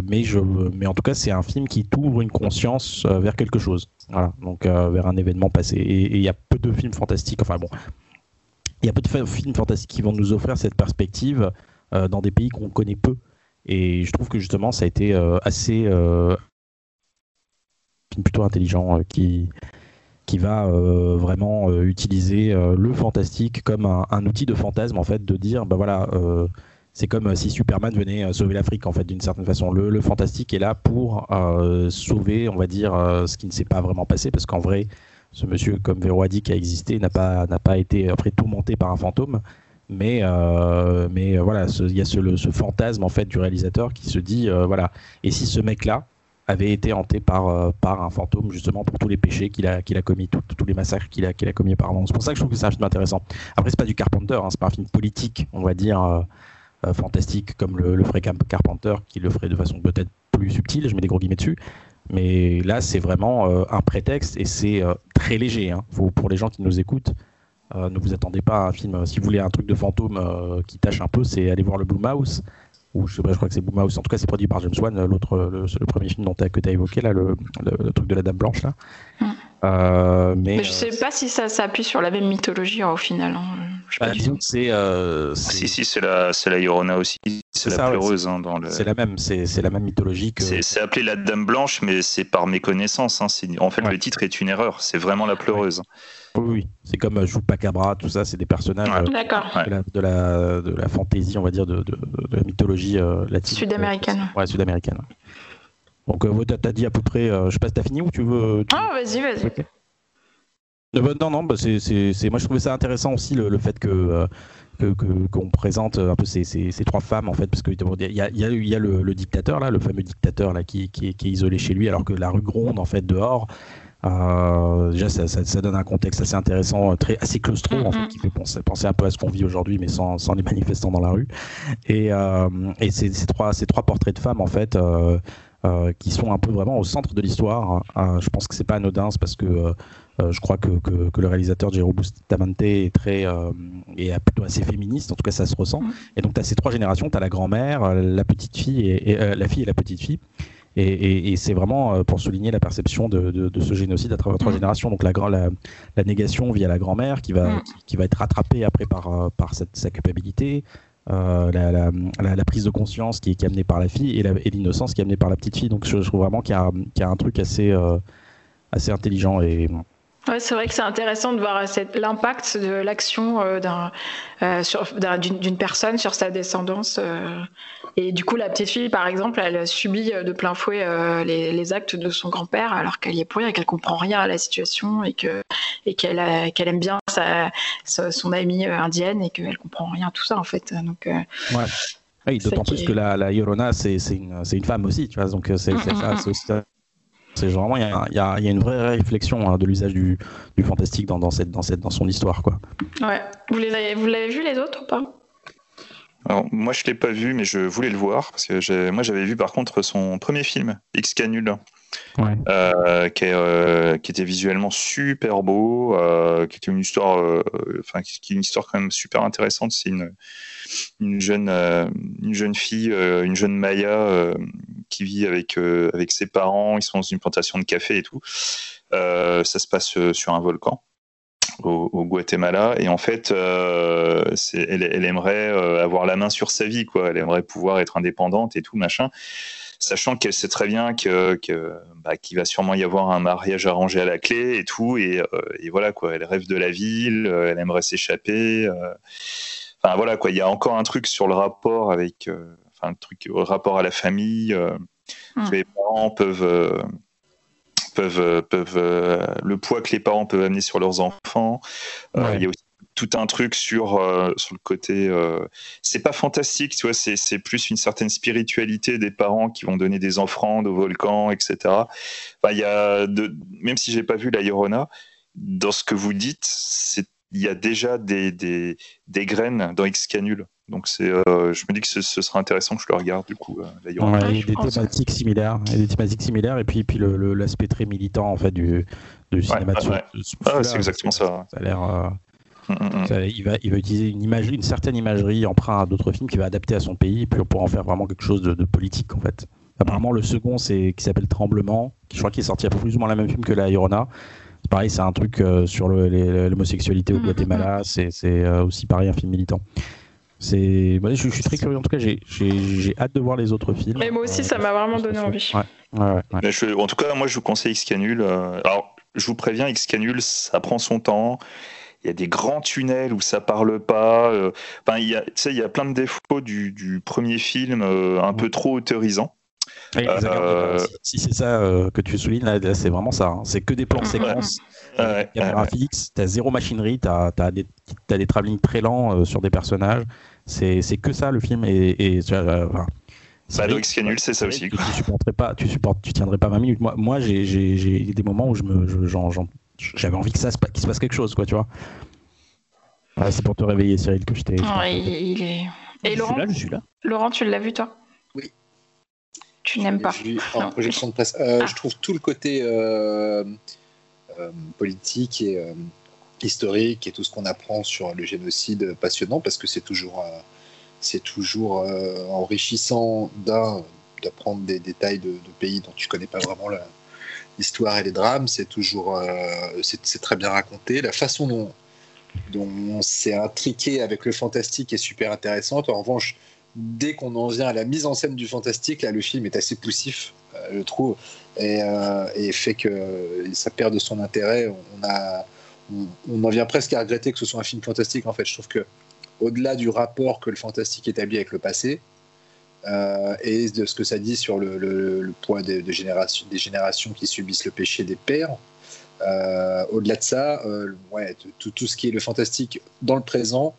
mais en tout cas, c'est un film qui t'ouvre une conscience vers quelque chose. Voilà, donc vers un événement passé. Et il y a peu de films fantastiques. Enfin bon, il y a peu de films fantastiques qui vont nous offrir cette perspective dans des pays qu'on connaît peu. Et je trouve que justement, ça a été assez plutôt intelligent qui qui va euh, vraiment euh, utiliser euh, le fantastique comme un, outil de fantasme en fait de dire bah voilà c'est comme si Superman venait sauver l'Afrique en fait d'une certaine façon. Le, le fantastique est là pour sauver on va dire ce qui ne s'est pas vraiment passé parce qu'en vrai ce monsieur comme Véro a dit qui a existé n'a pas n'a pas été après tourmenté par un fantôme. Mais mais voilà il y a ce, le- ce fantasme en fait du réalisateur qui se dit voilà. Et si ce mec là avait été hanté par, euh, par un fantôme justement pour tous les péchés qu'il a, a commis, tous les massacres qu'il a, qu'il a commis auparavant. C'est pour ça que je trouve que c'est un film intéressant. Après, c'est pas du Carpenter, hein, c'est pas un film politique, on va dire, euh, euh, fantastique comme le, le ferait Car- Carpenter, qui le ferait de façon peut-être plus subtile, je mets des gros guillemets dessus. Mais là, c'est vraiment un prétexte et c'est très léger. hein. Pour les gens qui nous écoutent, ne vous attendez pas à un film. Si vous voulez un truc de fantôme qui tâche un peu, c'est aller voir le Blue Mouse ou je sais pas, je crois que c'est Blue Mouse. En tout cas, c'est produit par James Wan, l'autre, le, le premier film dont que tu as évoqué, là, le, le- le truc de la Dame Blanche. Là. Mm. Euh, mais, mais je sais pas si ça s'appuie sur la même mythologie hein, au final. hein. Bah, c'est, euh, Ah, c'est, si, si, c'est la, c'est la Llorona aussi. C'est la ça, hein, dans le. c'est la même, c'est, c'est la même mythologie que. C'est appelé la Dame Blanche, mais c'est par méconnaissance. hein. En fait, Ouais. le titre est une erreur. C'est vraiment la pleureuse. Oui. c'est comme euh, Chupacabra, tout ça, c'est des personnages euh, de, la, de, la, de la fantaisie, on va dire, de, de, la mythologie euh, latine. Sud-américaine. Ouais, sud-américaine. Donc, euh, t'as, dit à peu près, je sais pas si t'as fini ou tu veux. tu- Ah, vas-y, vas-y. Bah, non, non, bah, c'est, c'est, c'est- moi je trouvais ça intéressant aussi le, le fait que, euh, que, que- qu'on présente un peu ces, ces, ces trois femmes en fait, parce qu'il y a, il y a, il y a le, le dictateur là, le fameux dictateur là qui, qui est isolé chez lui, alors que la rue gronde en fait dehors. Euh, déjà, ça, ça, ça donne un contexte assez intéressant, euh, très assez claustro en fait, qui fait penser, penser un peu à ce qu'on vit aujourd'hui, mais sans, sans les manifestants dans la rue. Et, euh, et ces, ces trois, ces trois portraits de femmes en fait. qui sont un peu vraiment au centre de l'histoire. Euh, je pense que c'est pas anodin, c'est parce que euh, je crois que, que, que le réalisateur Gero Bustamante est très euh, est plutôt assez féministe, en tout cas ça se ressent. Mhm. Et donc tu as ces trois générations, tu as la grand-mère, la petite fille et, et, euh, la fille et la petite fille. Et, et, et c'est vraiment euh, pour souligner la perception de, de, de ce génocide à travers trois Mhm. générations. Donc la, grand- la, la négation via la grand-mère qui va, Mhm. qui, qui va être rattrapée après par, euh, par cette, sa culpabilité, euh, la, la, la, la prise de conscience qui est, qui est amenée par la fille et l'innocence qui est amenée par la petite fille. Donc je, je trouve vraiment qu'il y, y a un truc assez, euh, assez intelligent et Ouais, c'est vrai que c'est intéressant de voir cette- l'impact de l'action euh, d'un, euh, d'une, personne sur sa descendance. euh. et du coup, la petite fille, par exemple, elle subit euh, de plein fouet euh, les, les actes de son grand-père alors qu'elle y est pour rien et qu'elle comprend rien à la situation et que et qu'elle, aime bien sa, sa- son amie euh, indienne et qu'elle comprend rien à tout ça en fait. Donc, euh, Ouais. Oui, d'autant plus que la, la Yorona, c'est une, femme aussi, tu vois. Donc euh, c'est Mm, mm, mm. aussi. C'est vraiment, il y a, il y a- il y a une vraie réflexion hein, de l'usage du, du fantastique dans, dans, cette, dans, cette, dans son histoire, quoi. Ouais. Vous les avez, vous l'avez vu les autres ou pas? Alors, moi, je l'ai pas vu, mais je voulais le voir parce que moi, j'avais vu par contre son premier film, X Canule, Ouais. euh, qui, est, euh, qui était visuellement super beau, euh, qui était une histoire, euh, enfin, qui, qui est une histoire quand même super intéressante. C'est une, une jeune, euh, une jeune fille, euh, une jeune Maya euh, qui vit avec euh, avec ses parents. Ils sont dans une plantation de café et tout. Euh, ça se passe euh, sur un volcan. Au, Guatemala et en fait elle, aimerait avoir la main sur sa vie quoi elle aimerait pouvoir être indépendante et tout machin sachant qu'elle sait très bien que, que bah, qu'il va sûrement y avoir un mariage arrangé à la clé et tout et, et voilà quoi elle rêve de la ville elle aimerait s'échapper enfin voilà quoi il y a encore un truc sur le rapport avec enfin un truc le rapport à la famille euh, Hmm. les parents peuvent euh, peuvent euh, peuvent euh, le poids que les parents peuvent amener sur leurs enfants Euh, Ouais. il y a aussi tout un truc sur euh, sur le côté euh, c'est pas fantastique tu vois c'est c'est plus une certaine spiritualité des parents qui vont donner des offrandes au volcan etc enfin, il y a de, même si j'ai pas vu la Llorona dans ce que vous dites c'est il y a déjà des, des, des graines dans X Canule donc c'est euh, je me dis que ce, ce sera intéressant que je le regarde du coup euh, il y a je des thématiques similaires, a des thématiques similaires, et puis, puis le- le- l'aspect très militant en fait du, du cinéma de ouais, ce- ouais. de ce Ah, exactement ça. Ça a l'air. euh, Mm, mm, mm. ça- il, va, il va utiliser une imagerie, une certaine imagerie emprunt à d'autres films qu'il va adapter à son pays, et puis pour en faire vraiment quelque chose de, de politique en fait. Apparemment, le second, c'est qui s'appelle Tremblement, qui je crois qu'il est sorti à peu plus ou moins la même film que La Llorona. C'est pareil, c'est un truc euh, sur le- les- l'homosexualité au Guatemala. C'est c'est, euh, aussi pareil un film militant. C'est, ouais, je, je suis très curieux. En tout cas, j'ai- j'ai j'ai hâte de voir les autres films. Mais moi aussi, Euh, ça m'a vraiment donné envie. Ouais, ouais, ouais, ouais. Mais je- en tout cas, moi, je vous conseille X-Canule. euh, alors, je vous préviens, X-Canule, ça prend son temps. Il y a des grands tunnels où ça parle pas. euh, Enfin, il y a, tu sais, il y a plein de défauts du, du premier film, euh, un peu trop autorisant. Oui, Euh. Si, si c'est ça euh, que tu soulignes, là, là, c'est vraiment ça. hein. C'est que des plans Ouais. séquences, Ouais, caméra ouais, fixe, t'as zéro machinerie, t'as as des, t'as des travelling très lents euh, sur des personnages. C'est c'est que ça le film. Et, et euh, enfin, c'est Bah, vrai dans X-Canule, c'est ça aussi. Tu, supporterais pas, tu supportes, tu tiendrais pas 20 minutes. Moi, moi j'ai- des moments où je me, je- j'en- j'en- j'avais envie que ça qu'il se passe quelque chose, quoi, tu vois. Ouais, c'est pour te réveiller, Cyril, que je t'ai. Ouais, il, il est. Je Et suis Laurent, là, je suis là. Laurent, tu l'as vu toi? Oui. Tu n'aimes pas. En projection de presse. Euh, Ah. Je trouve tout le côté euh, euh, politique et historique et tout ce qu'on apprend sur le génocide passionnant parce que c'est toujours, c'est toujours enrichissant d'un d'apprendre des détails de, de pays dont tu connais pas vraiment l'histoire et les drames. C'est toujours, c'est très bien raconté. La façon dont dont c'est intriqué avec le fantastique est super intéressante. En revanche, dès qu'on en vient à la mise en scène du fantastique, là, le film est assez poussif, euh, je trouve, et, euh, et fait que ça perd de son intérêt. On, en vient presque à regretter que ce soit un film fantastique. En fait, je trouve que au-delà du rapport que le fantastique établit avec le passé, euh, et de ce que ça dit sur le, poids des, de générations, des générations qui subissent le péché des pères, au-delà de ça, ouais, tout, ce qui est le fantastique dans le présent,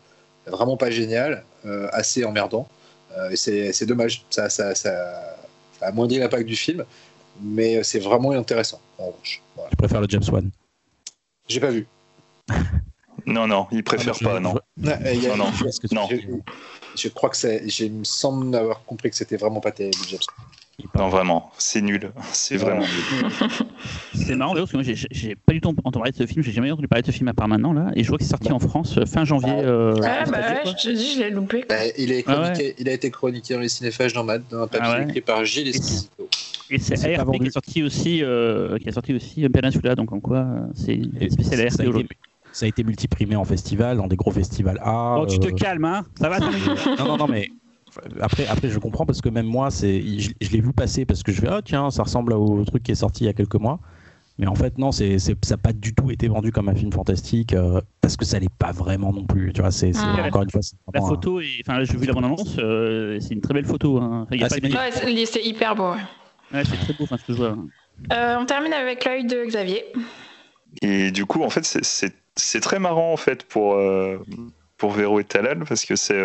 vraiment pas génial, assez emmerdant. Euh, et c'est dommage, ça, ça, ça, ça amoindrit l'impact du film, mais c'est vraiment intéressant en revanche. Voilà. Je préfère le James Wan? J'ai pas vu. Non, non, il préfère Ah, je- pas, non. je- y a- Non, non. je Je, je crois que c'est. j'ai- Il me semble avoir compris que c'était vraiment pas terrible, James. Non, vraiment, c'est nul. C'est vraiment nul. C'est marrant d'ailleurs parce que moi j'ai- pas du tout entendu parler de ce film, j'ai jamais entendu parler de ce film à part maintenant là, et je vois qu'il est sorti en France euh, fin janvier. euh, Ouais, c'est bah ouais, quoi. je te dis, je l'ai loupé. Bah, il, est Ah ouais. il a été chroniqué dans les cinéphages dans, ma- dans un papier Ah ouais. écrit par Gilles Esposito. Et c'est ARP qui est sorti aussi, euh, qui a sorti aussi euh, Peninsula, donc en quoi euh, c'est spécial ARP aujourd'hui. ça a été multiprimé en festival, dans des gros festivals A. Oh, tu te euh, calmes, hein Ça va non, non, non, mais après, après je comprends parce que même moi, c'est, je, je l'ai vu passer parce que je fais, ah tiens, ça ressemble au truc qui est sorti il y a quelques mois. Mais en fait, non, c'est, c'est- ça n'a pas du tout été vendu comme un film fantastique euh, parce que ça l'est pas vraiment non plus. Tu vois, c'est, c'est- Ah. encore une fois, c'est La photo, enfin j'ai vu la bande-annonce, euh, c'est une très belle photo. Hein. Il y a Ah, pas c'est Ouais, hyper beau. ouais. C'est très beau, enfin, ce que je vois. Euh, on termine avec l'œil de Xavier. Et du coup, en fait, c'est- c'est c'est très marrant en fait pour euh, pour Véro et Talal parce que c'est,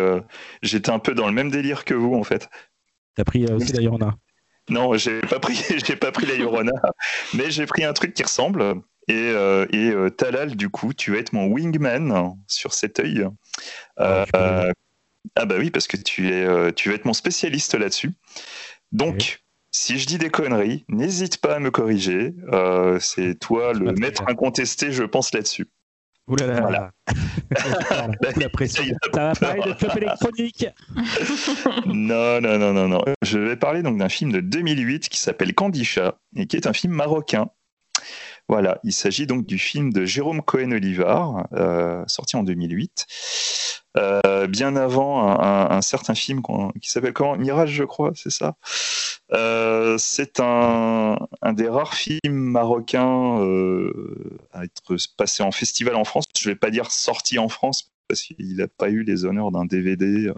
j'étais un peu dans le même délire que vous en fait. T'as pris aussi la Yorona Non, j'ai pas pris, j'ai pas pris la Yorona, mais j'ai pris un truc qui ressemble. Et, et Talal, du coup, tu vas être mon wingman sur cet œil. Ah, ah bah oui, parce que tu es, tu vas être mon spécialiste là-dessus. Donc, si je dis des conneries, n'hésite pas à me corriger. Euh, c'est toi le maître incontesté, je pense, là-dessus. Ouh là là, voilà. la pression. Ça va parler de club électronique. non, non, non, non, non. Je vais parler donc d'un film de 2008 qui s'appelle Candisha et qui est un film marocain. Voilà, il s'agit donc du film de Jérôme Cohen-Olivar, euh, sorti en 2008. Euh, bien avant un, certain film qui s'appelle comment? Mirage, je crois, c'est ça? Euh, c'est un, des rares films marocains à être passé en festival en France. Je ne vais pas dire sorti en France parce qu'il n'a pas eu les honneurs d'un DVD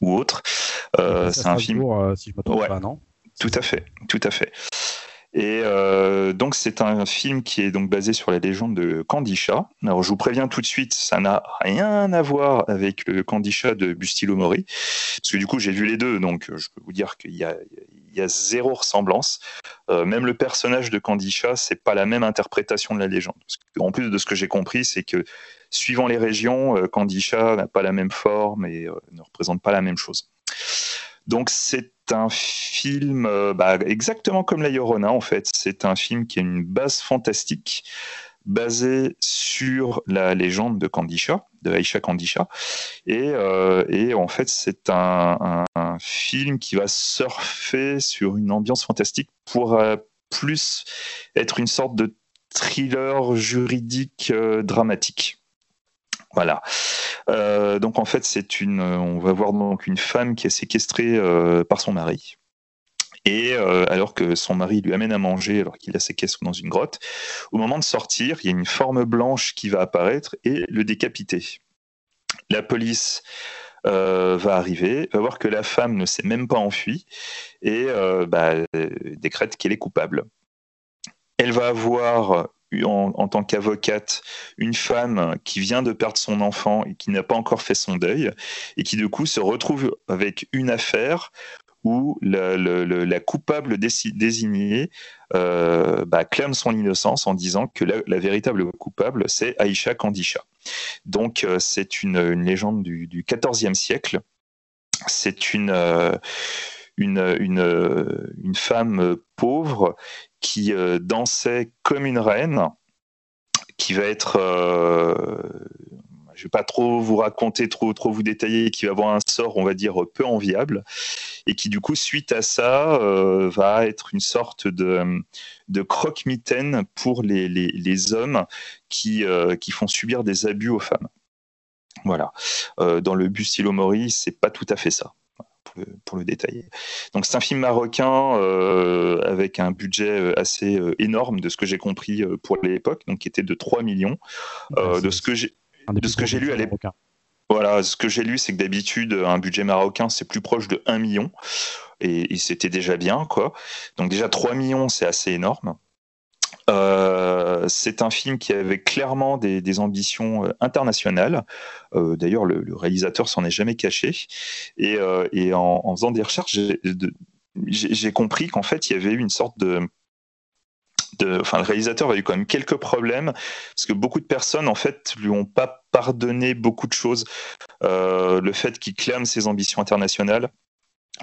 ou autre. c'est un film. si je me trompe pas, non? Tout à fait, tout à fait. Et euh, donc c'est un film qui est donc basé sur la légende de Candisha. Alors je vous préviens tout de suite, ça n'a rien à voir avec le Candisha de Bustilo Mori, parce que du coup j'ai vu les deux, donc je peux vous dire qu'il y a, zéro ressemblance. Euh, même le personnage de Candisha, c'est pas la même interprétation de la légende. en plus de ce que j'ai compris, c'est que suivant les régions, euh, Candisha n'a pas la même forme et euh, ne représente pas la même chose. Donc c'est un film euh, bah, exactement comme La Llorona en fait. C'est un film qui a une base fantastique basé sur la légende de Kandisha, de Aisha Kandisha. Et, euh, en fait, c'est un, film qui va surfer sur une ambiance fantastique pour euh, plus être une sorte de thriller juridique dramatique. Voilà. Euh, donc en fait, c'est une, on va voir donc une femme qui est séquestrée euh, par son mari. Et euh, alors que son mari lui amène à manger, alors qu'il la séquestre dans une grotte, au moment de sortir, il y a une forme blanche qui va apparaître et le décapiter. La police va arriver, va voir que la femme ne s'est même pas enfuie et bah, décrète qu'elle est coupable. Elle va avoir en, tant qu'avocate une femme qui vient de perdre son enfant et qui n'a pas encore fait son deuil et qui du coup se retrouve avec une affaire où la, coupable désignée euh, bah, clame son innocence en disant que la, véritable coupable, c'est Aïcha Kandisha. Donc euh, c'est une, légende du, XIVe siècle. C'est une, euh, une, une, femme pauvre qui euh, dansait comme une reine, qui va être euh, je ne vais pas trop vous raconter, trop, trop vous détailler, qui va avoir un sort, on va dire, peu enviable, et qui, du coup, suite à ça, euh, va être une sorte de, de croque-mitaine pour les, les, hommes qui, qui font subir des abus aux femmes. Voilà. dans le Bustilo Mori, c'est pas tout à fait ça pour le, détailler. Donc c'est un film marocain euh, avec un budget euh, assez euh, énorme de ce que j'ai compris pour l'époque, donc qui était de 3 millions. de ce que j'ai de ce que j'ai lu à l'époque. Voilà, ce que j'ai lu, c'est que d'habitude, un budget marocain, c'est plus proche de 1 million. Et, et c'était déjà bien, quoi. Donc déjà 3 millions, c'est assez énorme. Euh, c'est un film qui avait clairement des, ambitions euh, internationales. Euh, d'ailleurs, le, réalisateur s'en est jamais caché. Et, en, faisant des recherches, j'ai compris qu'en fait, il y avait eu une sorte de, enfin, le réalisateur a eu quand même quelques problèmes parce que beaucoup de personnes en fait lui ont pas pardonné beaucoup de choses. le fait qu'il clame ses ambitions internationales,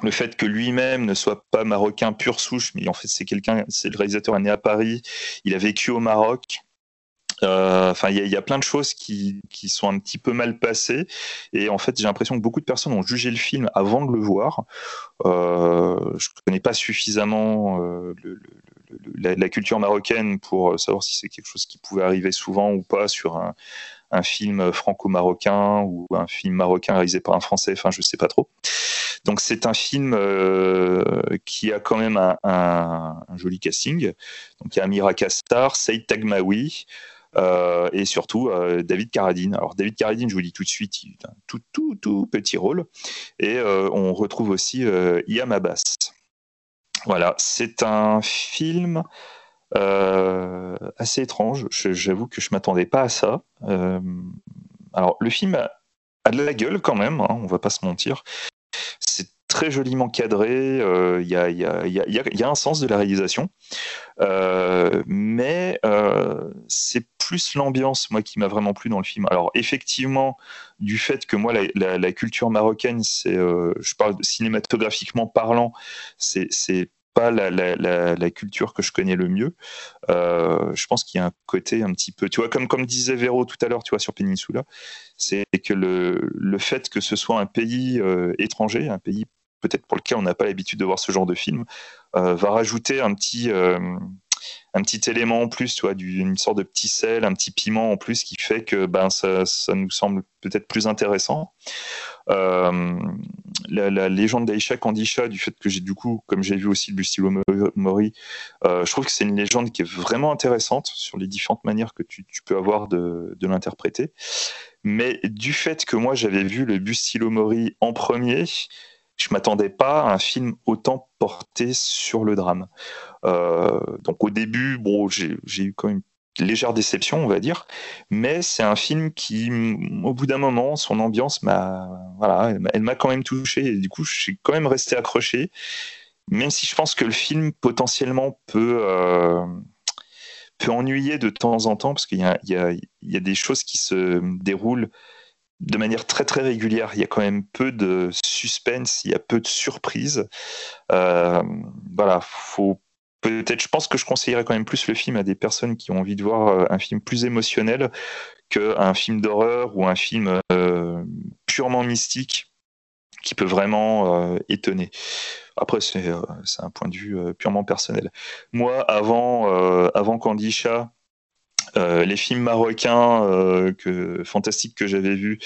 le fait que lui-même ne soit pas marocain pur souche, mais en fait c'est quelqu'un, c'est le réalisateur est né à Paris, il a vécu au Maroc. Euh, enfin, il y, a plein de choses qui, sont un petit peu mal passées, et en fait, j'ai l'impression que beaucoup de personnes ont jugé le film avant de le voir. Euh, je connais pas suffisamment euh, la, culture marocaine pour savoir si c'est quelque chose qui pouvait arriver souvent ou pas sur un, un film franco-marocain ou un film marocain réalisé par un Français. Enfin, je sais pas trop. Donc c'est un film euh, qui a quand même un, joli casting. Donc il y a Amira Kastar, Saïd Tagmaoui euh, et surtout euh, David Carradine. Alors David Carradine, je vous dis tout de suite, il a un tout tout tout petit rôle. Et on retrouve aussi Iam Abbas. Voilà, c'est un film assez étrange. J'avoue que je m'attendais pas à ça. alors le film a, de la gueule quand même, hein, on va pas se mentir. C'est très joliment cadré, euh, il y, a, y, a, un sens de la réalisation, euh, mais euh, c'est plus l'ambiance, moi, qui m'a vraiment plu dans le film. Alors, effectivement, du fait que moi, la, la, culture marocaine, c'est, je parle cinématographiquement parlant, c'est pas la, la, la, culture que je connais le mieux. Euh, je pense qu'il y a un côté un petit peu, tu vois, comme, comme disait Véro tout à l'heure, tu vois, sur Peninsula, c'est que le, le fait que ce soit un pays euh, étranger, un pays peut-être pour lequel on n'a pas l'habitude de voir ce genre de film, euh, va rajouter un petit, un petit élément en plus, tu une sorte de petit sel, un petit piment en plus qui fait que ben, ça, ça nous semble peut-être plus intéressant. Euh, la, légende d'Aisha Kandisha, du fait que j'ai du coup, comme j'ai vu aussi le Bustilo Mori, euh, je trouve que c'est une légende qui est vraiment intéressante sur les différentes manières que tu, peux avoir de, l'interpréter. Mais du fait que moi j'avais vu le Bustilo Mori en premier, je m'attendais pas à un film autant porté sur le drame. Euh, donc au début, bon, j'ai eu quand même légère déception, on va dire, mais c'est un film qui, au bout d'un moment, son ambiance m'a, voilà, elle m'a quand même touché. Du coup, je suis quand même resté accroché, même si je pense que le film potentiellement peut euh, peut ennuyer de temps en temps parce qu'il y y, y a des choses qui se déroulent de manière très très régulière. Il y a quand même peu de suspense, il y a peu de surprises. Euh, voilà, faut peut-être, je pense que je conseillerais quand même plus le film à des personnes qui ont envie de voir euh, un film plus émotionnel qu'un film d'horreur ou un film euh, purement mystique qui peut vraiment étonner. Après, c'est un point de vue purement personnel. Moi, avant, avant Candisha, euh, les films marocains euh, que, fantastiques que j'avais vus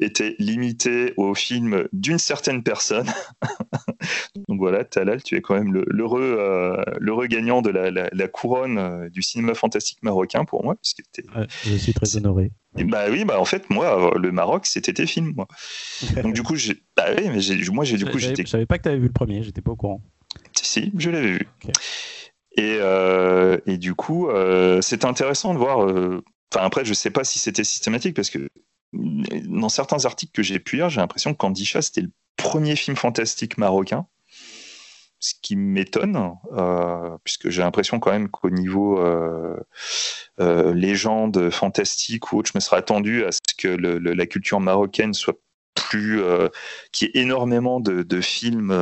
étaient limités aux films d'une certaine personne. Donc voilà, Talal, tu es quand même l'heureux euh, gagnant de la, couronne du cinéma fantastique marocain pour moi. Puisque je suis très honoré. bah oui, bah en fait, moi, le Maroc, c'était tes films, moi. Donc du coup, bah oui, mais moi, du coup, j'étais. Je savais pas que tu avais vu le premier, j'étais pas au courant. Si, je l'avais vu. Et, euh, et, du coup, euh, c'est intéressant de voir. Euh, enfin, après, je sais pas si c'était systématique parce que dans certains articles que j'ai pu lire, j'ai l'impression que Kandisha c'était le premier film fantastique marocain, ce qui m'étonne, puisque j'ai l'impression quand même qu'au niveau légende fantastique ou autre, je me serais attendu à ce que le, la culture marocaine soit plus, qui ait énormément de films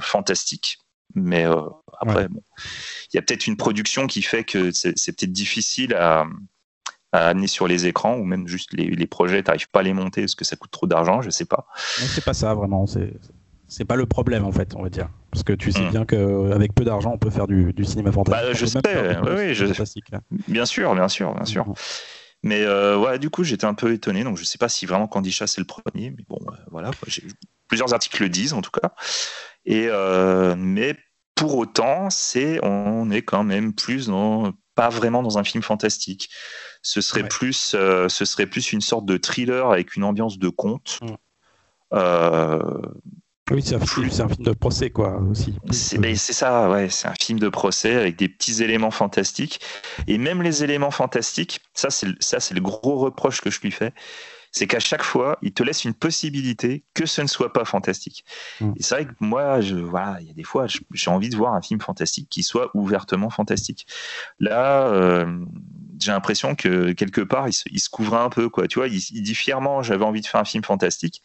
fantastiques. Mais euh, après, bon, il y a peut-être une production qui fait que c'est peut-être difficile à, à, amener sur les écrans ou même juste les, les projets, tu n'arrives pas à les monter parce que ça coûte trop d'argent, je sais pas. C'est pas ça vraiment, c'est pas le problème en fait, on va dire. Parce que tu sais hmm. bien qu'avec peu d'argent, on peut faire du, du cinéma fantastique. Bah, je sais, oui, je... bien sûr, bien sûr, bien sûr. Mais euh, ouais, du coup, j'étais un peu étonné, donc je sais pas si vraiment Candisha c'est le premier, mais bon, euh, voilà, plusieurs articles le disent en tout cas. Et euh, mais pour autant, c'est on est quand même plus dans pas vraiment dans un film fantastique. Ce serait plus euh, ce serait plus une sorte de thriller avec une ambiance de conte. Mm. Euh, oui, c'est un, un, film de procès, quoi, aussi. C'est ça, ouais, c'est un film de procès avec des petits éléments fantastiques. Et même les éléments fantastiques, ça, c'est le gros reproche que je lui fais, c'est qu'à chaque fois, il te laisse une possibilité que ce ne soit pas fantastique. Mm. Et c'est vrai que moi, je, voilà, il y a des fois, j'ai envie de voir un film fantastique qui soit ouvertement fantastique. Là, euh, j'ai l'impression que quelque part, il se, couvre un peu, quoi. Tu vois, il, dit fièrement, j'avais envie de faire un film fantastique.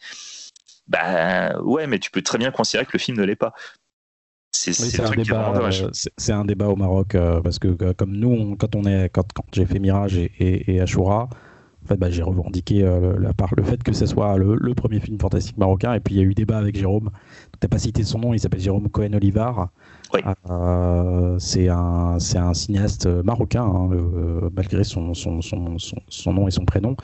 Ben ouais, mais tu peux très bien considérer que le film ne l'est pas. C'est un, débat, c'est un débat au Maroc euh, parce que euh, comme nous, quand on est, quand, quand j'ai fait Mirage et, et, et Ashura, en fait, bah, j'ai revendiqué euh, la part, le fait que ce soit le, premier film fantastique marocain. Et puis il y a eu débat avec Jérôme. Tu n'as pas cité son nom, il s'appelle Jérôme Cohen Olivar. Euh, c'est un, un cinéaste marocain, hein, euh, malgré son, son, son, son, nom et son prénom,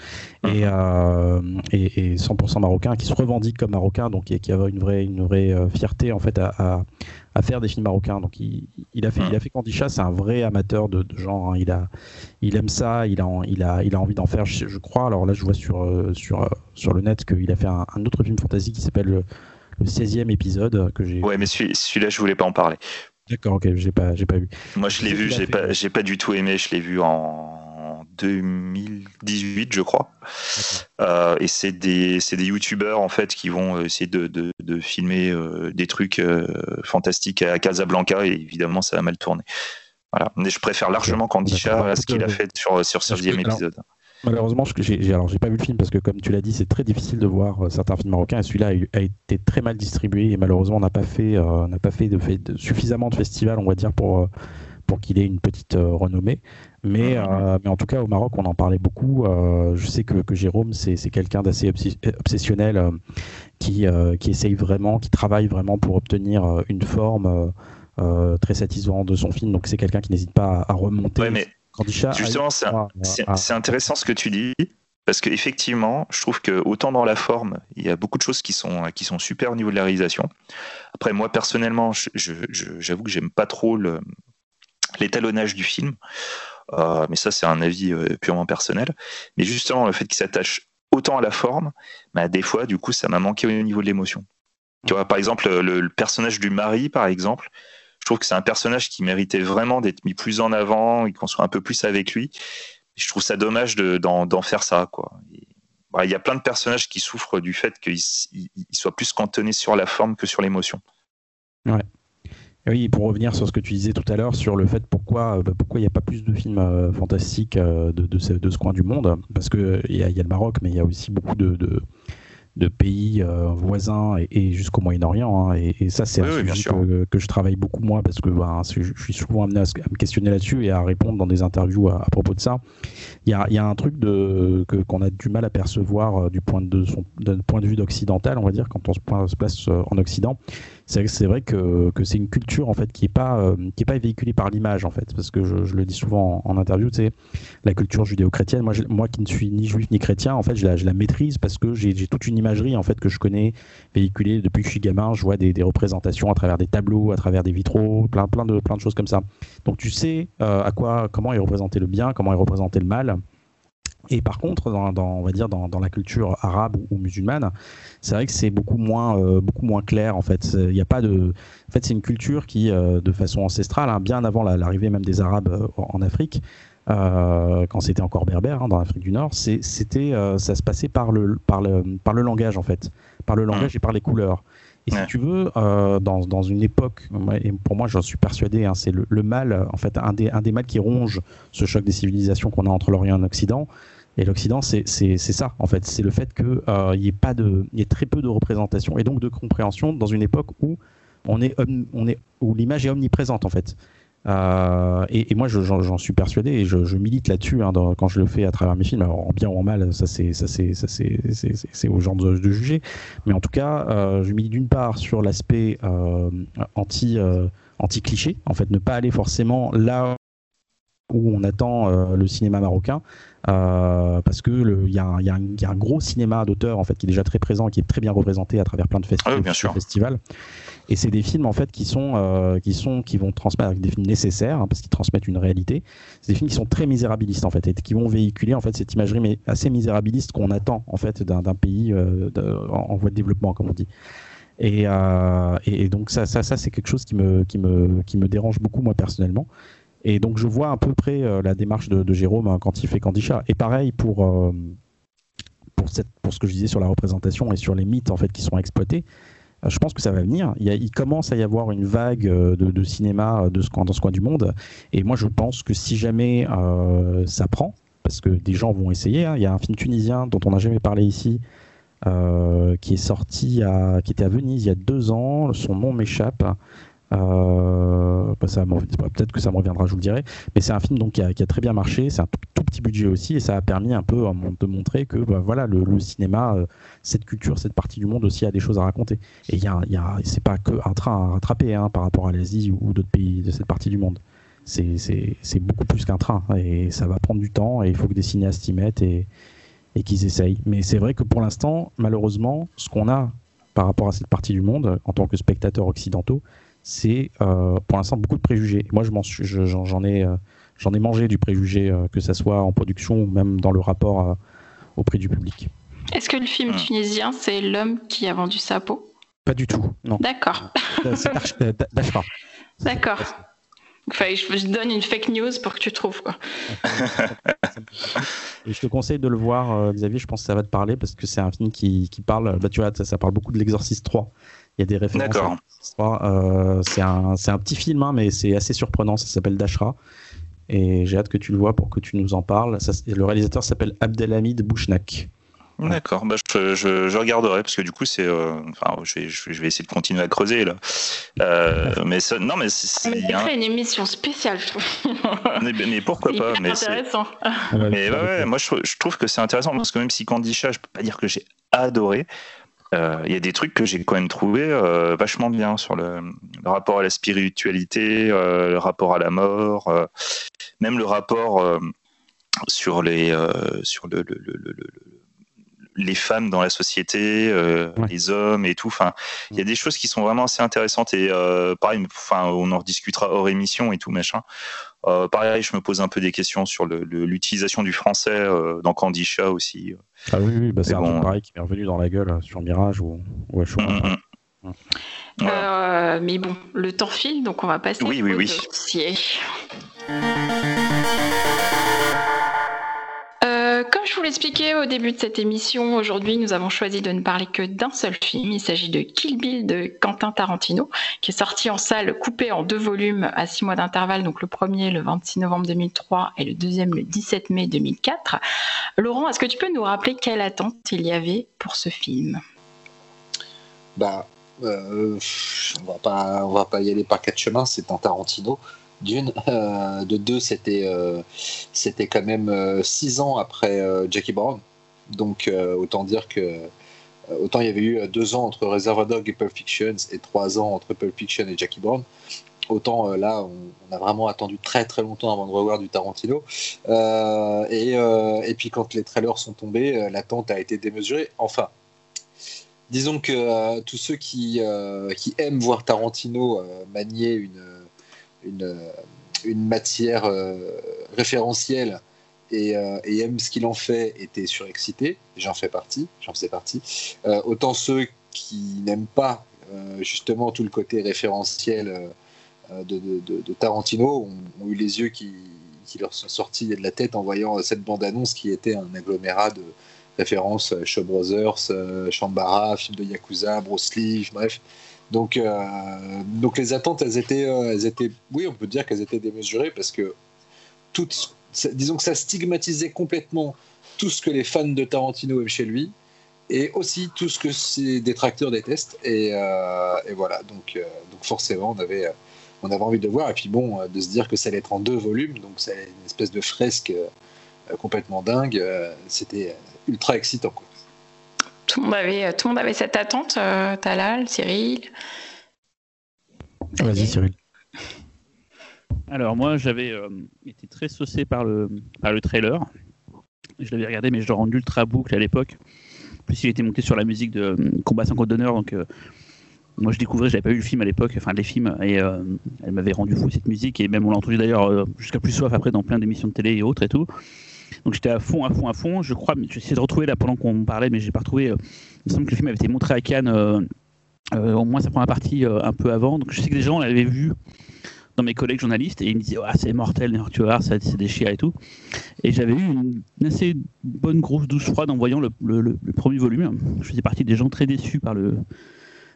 et, mhm. et, 100% marocain, qui se revendique comme marocain, donc qui, qui a une vraie, une vraie fierté en fait à à faire des films marocains. Donc il, il a fait, il a fait Candisha, c'est un vrai amateur de, genre. Hein. Il a, il aime ça, il a, il a, il a envie d'en faire. Je, crois. Alors là, je vois sur euh, sur euh, sur le net qu'il a fait un, autre film fantasy qui s'appelle le, 16e épisode que j'ai. Ouais, mais celui-là, je voulais pas en parler. D'accord, ok, j'ai pas, j'ai pas vu. Moi, je l'ai vu, j'ai pas, j'ai pas du tout aimé. Je l'ai vu en 2018, je crois. Euh, et c'est des, des youtubeurs en fait qui vont essayer de, de, filmer des trucs fantastiques à Casablanca et évidemment ça va mal tourner. Voilà. Mais je préfère largement Candisha à ce qu'il a fait sur, sur ce épisode. Malheureusement, j'ai, alors j'ai pas vu le film parce que comme tu l'as dit, c'est très difficile de voir euh, certains films marocains. Et celui-là a, été très mal distribué et malheureusement on n'a pas fait, euh, n'a pas fait, de, fait suffisamment de festivals, on va dire, pour euh, pour qu'il ait une petite renommée. Mais, mais en tout cas, au Maroc, on en parlait beaucoup. je sais que, que Jérôme, c'est, quelqu'un d'assez obsessionnel qui, qui essaye vraiment, qui travaille vraiment pour obtenir une forme très satisfaisante de son film. Donc c'est quelqu'un qui n'hésite pas à, remonter. mais Justement, c'est intéressant ce que tu dis. Parce qu'effectivement, je trouve que autant dans la forme, il y a beaucoup de choses qui sont, qui sont super au niveau de la réalisation. Après, moi personnellement, j'avoue que j'aime pas trop l'étalonnage du film. Euh, mais ça, c'est un avis euh, purement personnel. Mais justement, le fait qu'il s'attache autant à la forme, bah, des fois, du coup, ça m'a manqué au niveau de l'émotion. Tu vois, par exemple, le, personnage du mari, par exemple, je trouve que c'est un personnage qui méritait vraiment d'être mis plus en avant et qu'on soit un peu plus avec lui. Je trouve ça dommage d'en faire ça. Quoi. Bah, il y a plein de personnages qui souffrent du fait qu'ils soient plus cantonnés sur la forme que sur l'émotion. Ouais. oui, pour revenir sur ce que tu disais tout à l'heure sur le fait pourquoi euh, bah, pourquoi il n'y a pas plus de films euh, fantastiques euh, de, ce, coin du monde, parce qu'il y, a, y a le Maroc, mais il y a aussi beaucoup de pays euh, voisins et, jusqu'au Moyen-Orient. Hein. et, ça, c'est un sujet que, je travaille beaucoup moi parce que ben, je, suis souvent amené à, me questionner là-dessus et à répondre dans des interviews à, propos de ça. Il y a, y a, un truc de, que, qu'on a du mal à percevoir euh, du point de, son, point de vue d'occidental, on va dire, quand on se, se place euh, en Occident c'est vrai que, que c'est une culture en fait qui est pas qui est pas véhiculée par l'image en fait parce que je, je le dis souvent en, interview c'est la culture judéo-chrétienne moi moi qui ne suis ni juif ni chrétien en fait je la, je la maîtrise parce que j'ai toute une en fait que je connais véhiculée depuis que je suis gamin je vois des, représentations à travers des tableaux à travers des vitraux plein de de choses comme ça donc tu sais euh, à quoi comment est représenté le bien comment est représenté le mal et par contre, dans, on va dire dans, la culture arabe ou, musulmane, c'est vrai que c'est beaucoup moins, euh, clair. En fait, il n'y a pas de. En fait, c'est une culture qui, euh, de façon ancestrale, hein, bien avant l'arrivée même des Arabes en Afrique, quand c'était encore berbère hein, dans l'Afrique du Nord, c'était, ça se passait par le, par le, par le langage en fait, par le langage et par les couleurs. Et si tu veux, dans, dans, une époque, et pour moi j'en suis persuadé, hein, c'est le, le, mal, en fait, un des, un des mal qui ronge ce choc des civilisations qu'on a entre l'Orient et l'Occident, et l'Occident, c'est ça, en fait. C'est le fait qu'il euh, y, ait pas de, y ait très peu de représentation et donc de compréhension dans une époque où, on est, on est, où l'image est omniprésente, en fait. Euh, et, moi, j'en suis persuadé et je, milite là-dessus hein, quand je le fais à travers mes films. Alors, en bien ou en mal, ça c'est aux gens de, juger. Mais en tout cas, euh, je milite d'une part sur l'aspect anti anti cliché, en fait, ne pas aller forcément là où on attend euh, le cinéma marocain, euh, parce que il y, a un gros cinéma d'auteur en fait qui est déjà très présent, qui est très bien représenté à travers plein de ah festivals. Et c'est des films en fait qui sont euh, qui sont qui vont transmettre des films nécessaires hein, parce qu'ils transmettent une réalité. C'est des films qui sont très misérabilistes en fait et qui vont véhiculer en fait cette imagerie mais assez misérabiliste qu'on attend en fait d'un pays en, voie de développement comme on dit. Et, et, donc ça, ça, c'est quelque chose qui me, qui, me, qui me dérange beaucoup moi personnellement. Et donc je vois à peu près euh, la démarche de, Jérôme hein, quand il fait Candisha. Et pareil pour, euh, pour, cette, pour ce que je disais sur la représentation et sur les mythes en fait qui sont exploités. Euh, je pense que ça va venir. Il, il, commence à y avoir une vague de, cinéma ce, dans ce coin du monde. Et moi je pense que si jamais ça prend, parce que des gens vont essayer, hein, il y a un film tunisien dont on n'a jamais parlé ici, qui est sorti qui était à Venise il y a deux ans. Son nom m'échappe. Euh, bah, peut-être que ça me reviendra, je vous le dirai. Mais c'est un film donc qui a, très bien marché. C'est un tout, petit budget aussi, et ça a permis un peu de montrer que bah, voilà le, cinéma, euh, cette culture, cette partie du monde aussi a des choses à raconter. Et il y a, c'est pas que un train à rattraper hein, par rapport à l'Asie ou, d'autres pays de cette partie du monde. C'est beaucoup plus qu'un train, et ça va prendre du temps. Et il faut que des cinéastes y mettent et, et qu'ils essayent. Mais c'est vrai que pour l'instant, malheureusement, ce qu'on a par rapport à cette partie du monde, en tant que spectateurs occidentaux, c'est euh, pour l'instant beaucoup de préjugés. Moi, j'en ai, euh, j'en ai mangé du préjugé, euh, que ce soit en production ou même dans le rapport au prix du public. Est-ce que le film hmm. tunisien, c'est l'homme qui a vendu sa peau? Pas du tout, non. D'accord. C'est D'accord. Enfin, je, je donne une fake news pour que tu trouves. Quoi. Et je te conseille de le voir, euh, Xavier. Je pense que ça va te parler parce que c'est un film qui, qui parle. Bah, tu vois, ça, ça parle beaucoup de l'Exorciste 3. Il y a des références. D'accord. l'Exorciste 3. Euh, c'est un, c'est un petit film, hein, mais c'est assez surprenant. Ça s'appelle Dashra. Et j'ai hâte que tu le vois pour que tu nous en parles. Ça, le réalisateur s'appelle Abdelhamid Bouchnak. D'accord, bah, je, je, je regarderai parce que du coup c'est, euh, enfin, je vais, je vais- essayer de continuer à creuser là. Euh, mais ça, non, mais c'est, a un- fait une émission spéciale, je trouve. mais, mais pourquoi pas hyper Mais c'est- intéressant. Mais ouais, ouais, moi je, trouve- je trouve que c'est intéressant parce que même si Candy Chat, je peux pas dire que j'ai adoré, euh, il y a des trucs que j'ai quand même trouvé euh, vachement bien sur le, le rapport à la spiritualité, euh, le rapport à la mort, euh, même le rapport euh, sur les euh, sur le, le- le- le- le- les femmes dans la société, euh, Ouais. les hommes et tout. Enfin, il y a des choses qui sont vraiment assez intéressantes et euh, pareil, enfin, on en rediscutera hors émission et tout machin. Euh, pareil, je me pose un peu des questions sur l'utilisation du français euh, dans Candy Chat aussi. Ah oui, oui bah, c'est un bon. truc pareil qui m'est revenu dans la gueule euh, sur Mirage ou, ou à Show. Mm, mm. Voilà. Euh, mais bon, le temps file, donc on va passer Oui, oui, au oui. dossier. Comme je vous l'expliquais au début de cette émission, aujourd'hui nous avons choisi de ne parler que d'un seul film. Il s'agit de Kill Bill de Quentin Tarantino, qui est sorti en salle coupé en deux volumes à six mois d'intervalle. Donc le premier le 26 novembre 2003 et le deuxième le 17 mai 2004. Laurent, est-ce que tu peux nous rappeler quelle attente il y avait pour ce film? Bah, euh, on va pas, on va pas y aller par quatre chemins. C'est un Tarantino. D'une, Euh, de deux, c'était, euh, quand même euh, six ans après Jackie Brown. Donc autant dire que autant il y avait eu deux ans entre Reservoir Dog et Pulp Fiction et trois ans entre Pulp Fiction et Jackie Brown. Autant là, on, a vraiment attendu très très longtemps avant de revoir du Tarantino. Et, et puis quand les trailers sont tombés, l'attente a été démesurée. Enfin, disons que tous ceux qui, qui aiment voir Tarantino manier une, une, matière euh, référentielle et, euh, et aiment ce qu'il en fait étaient surexcités. J'en fais partie, j'en faisais partie. Euh, autant ceux qui n'aiment pas justement tout le côté référentiel de, Tarantino ont, eu les yeux qui, leur sont sortis de la tête en voyant cette bande-annonce qui était un agglomérat de références Shaw Brothers, Shambara, film de Yakuza, Bruce Lee, bref. Donc, euh, donc les attentes, elles étaient, euh, elles étaient, oui, on peut dire qu'elles étaient démesurées parce que toutes, disons que ça stigmatisait complètement tout ce que les fans de Tarantino aiment chez lui et aussi tout ce que ses détracteurs détestent. Et, euh, voilà, donc, donc forcément, on avait, on avait envie de le voir. Et puis bon, de se dire que ça allait être en deux volumes, donc c'est une espèce de fresque complètement dingue. C'était ultra excitant. Quoi. Tout le monde avait, tout le monde avait cette attente. euh, Talal, Cyril. Vas-y, Cyril. Alors moi j'avais euh, été très saucé par le, par le trailer. Je l'avais regardé mais je le rends ultra boucle à l'époque. En plus il était monté sur la musique de euh, Combat sans code d'honneur donc euh, moi je découvrais, j'avais pas vu le film à l'époque, enfin les films et euh, elle m'avait rendu fou cette musique et même on l'a entendu d'ailleurs jusqu'à plus soif après dans plein d'émissions de télé et autres et tout. Donc j'étais à fond, à fond, à fond. Je crois, j'ai essayé de retrouver là pendant qu'on parlait mais j'ai pas retrouvé. euh, il me semble que le film avait été montré à Cannes euh, euh, au moins sa première partie euh, un peu avant. Donc je sais que des gens l'avaient vu dans mes collègues journalistes et ils me disaient ah, c'est mortel, voir, ça- c'est chiens et tout. Et j'avais eu une, assez bonne grosse douche froide en voyant le, premier volume. Je faisais partie des gens très déçus par le,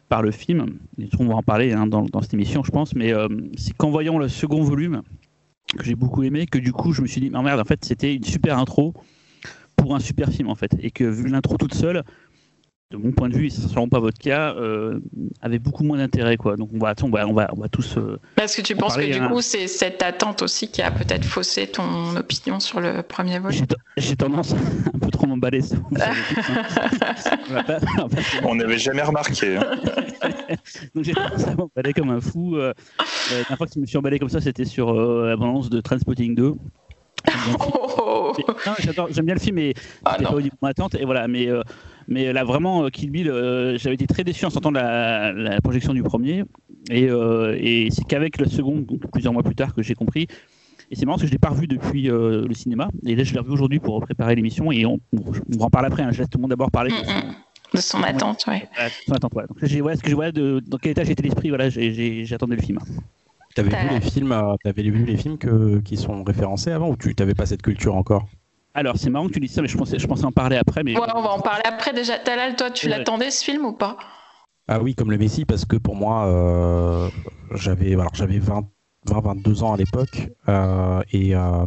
par le film. Et on va en parler hein, dans, cette émission, je pense. Mais c'est qu'en voyant le second volume, que j'ai beaucoup aimé, que du coup je me suis dit, ah, merde, en fait c'était une super intro pour un super film en fait. Et que vu l'intro toute seule, de mon point de vue, et ce ne sera pas votre cas, euh, avait beaucoup moins d'intérêt. quoi. Donc on va, on va, on va, on va tous... euh, Est-ce que tu penses que du coup, c'est cette attente aussi qui a peut-être faussé ton opinion sur le premier volume J'ai tendance à un peu trop m'emballer. hein. On n'avait jamais remarqué. hein. Donc j'ai tendance à m'emballer comme un fou. Euh, la dernière fois que je me suis emballé comme ça, c'était sur euh, l'abondance de Transpotting 2. J'aime bien le film. Oh. Mais- non, j'adore- J'aime bien le film, mais Ah pas au niveau de mon attente. Et voilà, mais, euh, mais là, vraiment, euh, Kill Bill, euh, j'avais été très déçu en sortant la, la projection du premier. Et, euh, et c'est qu'avec le second, donc plusieurs mois plus tard, que j'ai compris. Et c'est marrant parce que je l'ai pas revu depuis euh, le cinéma. Et là, je l'ai revu aujourd'hui pour préparer l'émission. Et on, on en parler après. hein. Je laisse tout le monde d'abord parler. de son- Mm, mm. De son attente, ouais. voilà, de son attente, ouais. Donc, j'ai- ouais, ce que je vois de, dans quel état j'étais l'esprit, voilà, j'ai- j'ai- j'attendais le film. T'avais vu les films, euh, t'avais vu les films que, qui sont référencés avant ou tu t'avais pas cette culture encore? Alors, c'est marrant que tu dises ça, mais je pensais, je pensais en parler après. Mais Ouais, on va en parler après déjà. Talal, toi, tu Ouais. l'attendais ce film ou pas? Ah oui, comme le Messi, parce que pour moi, euh, j'avais alors j'avais 20, 20, 22 ans à l'époque euh, et, euh,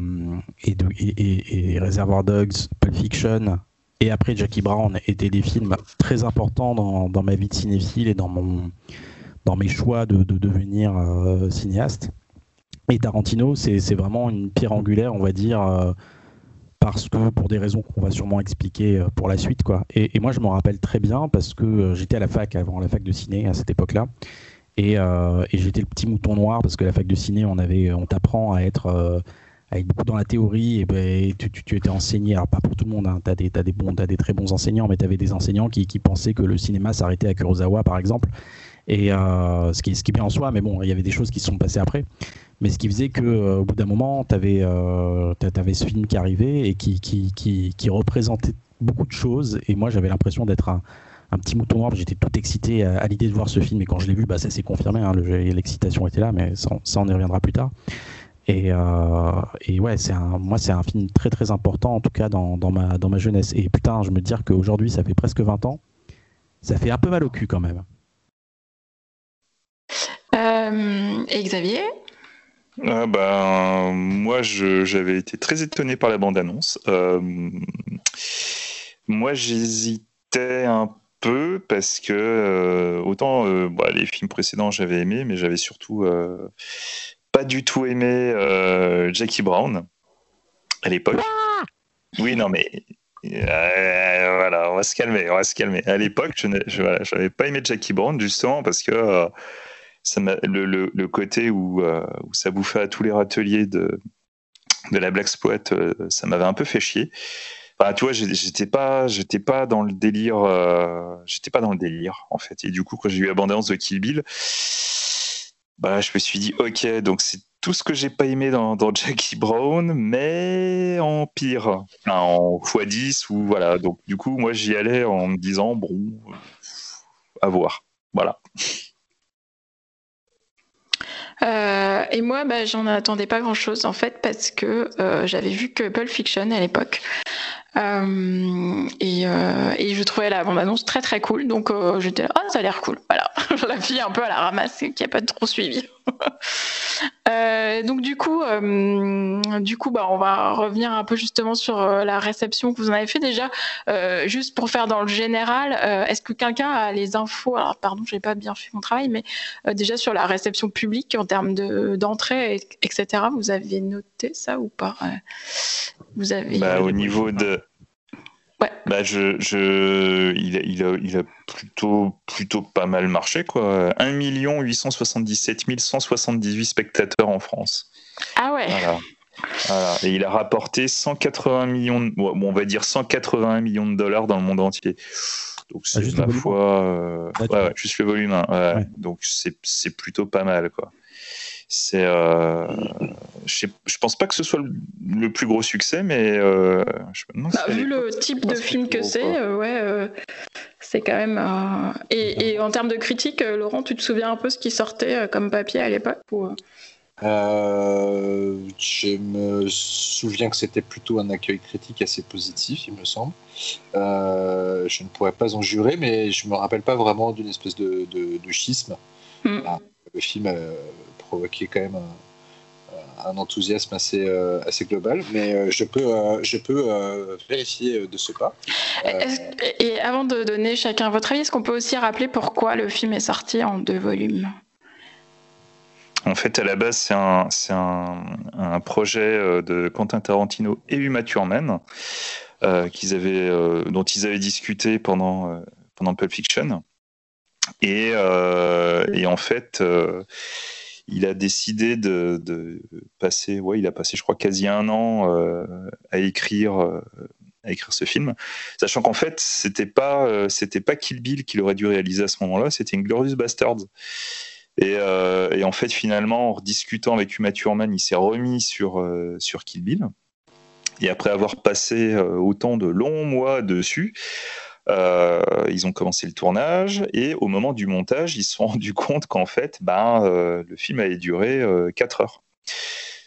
et, et, et- et Reservoir Dogs, Pulp Fiction et après Jackie Brown étaient des films très importants dans, dans ma vie de cinéphile et dans mon dans mes choix de, de devenir euh, cinéaste. Et Tarantino, c'est c'est vraiment une pierre angulaire, on va dire. Parce que pour des raisons qu'on va sûrement expliquer euh, pour la suite quoi. Et, moi je me rappelle très bien parce que euh, j'étais à la fac avant la fac de ciné à cette époque-là. Et, euh, et j'étais le petit mouton noir parce que la fac de ciné on avait on t'apprend à être à beaucoup dans la théorie. Et ben tu, tu, tu étais enseigné. Alors pas pour tout le monde hein, t'as des bons t'as des très bons enseignants mais t'avais des enseignants qui, pensaient que le cinéma s'arrêtait à Kurosawa par exemple. Et ce qui ce qui est bien en soi mais bon il y avait des choses qui se sont passées après mais ce qui faisait que euh, au bout d'un moment t'avais euh, t'a- t'avais ce film qui arrivait et qui qui, qui, représentait beaucoup de choses. Et moi j'avais l'impression d'être un, un petit mouton noir. J'étais tout excité à, l'idée de voir ce film. Et quand je l'ai vu bah ça s'est confirmé hein, le- l'excitation était là mais ça, ça on y reviendra plus tard. Et, euh, ouais c'est moi c'est un film très très important en tout cas dans, dans ma dans ma jeunesse. Et putain je me dire qu'aujourd'hui ça fait presque 20 ans ça fait un peu mal au cul quand même. Euh, Et Xavier? Ah ben, moi, j'avais été très étonné par la bande-annonce. Euh, moi, j'hésitais un peu parce que euh, autant euh, bah, les films précédents j'avais aimé, mais j'avais surtout pas du tout aimé Jackie Brown à l'époque. Oui, non, mais euh, voilà, on va se calmer, on va se calmer. À l'époque, je voilà, j'avais pas aimé Jackie Brown justement parce que euh, le, côté où, euh, où ça bouffait à tous les râteliers de, de la Black Exploit, euh, ça m'avait un peu fait chier. Enfin, tu vois, j'étais pas, j'étais pas dans le délire, euh, j'étais pas dans le délire en fait. Et du coup, quand j'ai eu abondance de Kill Bill, bah, je me suis dit, ok, donc c'est tout ce que j'ai pas aimé dans, dans Jackie Brown, mais en pire, en x10 ou voilà. Donc du coup, moi, j'y allais en me disant, bon, à voir. Voilà. Euh, et moi, bah, j'en attendais pas grand-chose en fait parce que euh, j'avais vu que Pulp Fiction à l'époque. Euh, et, euh, et je trouvais la bande-annonce très très cool, donc euh, j'étais là, ah ça a l'air cool, voilà, la fille un peu à la ramasse qui a pas trop suivi. Donc du coup, du coup, bah on va revenir un peu justement sur la réception que vous en avez fait déjà, juste pour faire dans le général. Est-ce que quelqu'un a les infos Alors pardon, j'ai pas bien fait mon travail, mais déjà sur la réception publique en termes de- d'entrée, et- etc. Vous avez noté ça ou pas? Vous avez Bah, au niveau de. Ouais. Bah, je, je, il, a, il, a, il a plutôt, plutôt pas mal marché, quoi. 1 877 178 spectateurs en France. ah ouais. Voilà. Voilà. Et il a rapporté 180 millions, de- bon, on va dire 181 millions de dollars dans le monde entier. Donc c'est juste le ma foi, euh, Ouais, ouais, juste le volume. hein, ouais. Ouais. Donc c'est c'est plutôt pas mal, quoi. C'est, euh, je, pense pas que ce soit le, le plus gros succès, mais euh, je Bah, vu le type de film que c'est, euh, ouais, euh, c'est quand même. euh, Et, et en termes de critique, euh, Laurent, tu te souviens un peu ce qui sortait euh, comme papier à l'époque ou, euh, je me souviens que c'était plutôt un accueil critique assez positif, il me semble. Euh, je ne pourrais pas en jurer, mais je me rappelle pas vraiment d'une espèce de, de- de schisme. Hmm. Ah, le film euh, provoquait quand même un, un enthousiasme assez, euh, assez global, mais euh, je peux, euh, je peux euh, vérifier de ce pas. Euh, Et avant de donner chacun votre avis, est-ce qu'on peut aussi rappeler pourquoi le film est sorti en deux volumes? En fait, à la base, c'est un, c'est un, un projet de Quentin Tarantino et Uma Thurman euh, qu'ils avaient, euh, dont ils avaient discuté pendant, euh, pendant Pulp Fiction. Et, euh, et en fait, euh, il a décidé de, passer, ouais, il a passé, je crois, quasi un an euh, à écrire. euh, à écrire ce film, sachant qu'en fait c'était pas euh, c'était pas Kill Bill qu'il aurait dû réaliser à ce moment-là, c'était Inglorious Bastards. Et, et en fait, finalement, en rediscutant avec Uma Thurman, il s'est remis sur, sur Kill Bill. Et après avoir passé autant de longs mois dessus, Euh, ils ont commencé le tournage et au moment du montage, ils se sont rendus compte qu'en fait, ben, euh, le film allait durer 4 heures.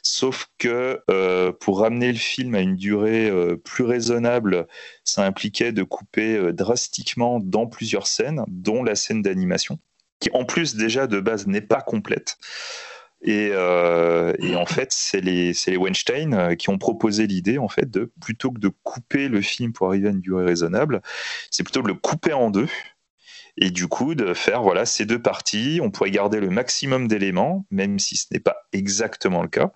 Sauf que pour ramener le film à une durée plus raisonnable, ça impliquait de couper drastiquement dans plusieurs scènes, dont la scène d'animation, qui en plus déjà de base n'est pas complète. Euh, et, en fait, c'est les, les, Weinstein euh, qui ont proposé l'idée, en fait, de plutôt que de couper le film pour arriver à une durée raisonnable, c'est plutôt de le couper en deux. Et du coup, de faire voilà ces deux parties, on pourrait garder le maximum d'éléments, même si ce n'est pas exactement le cas.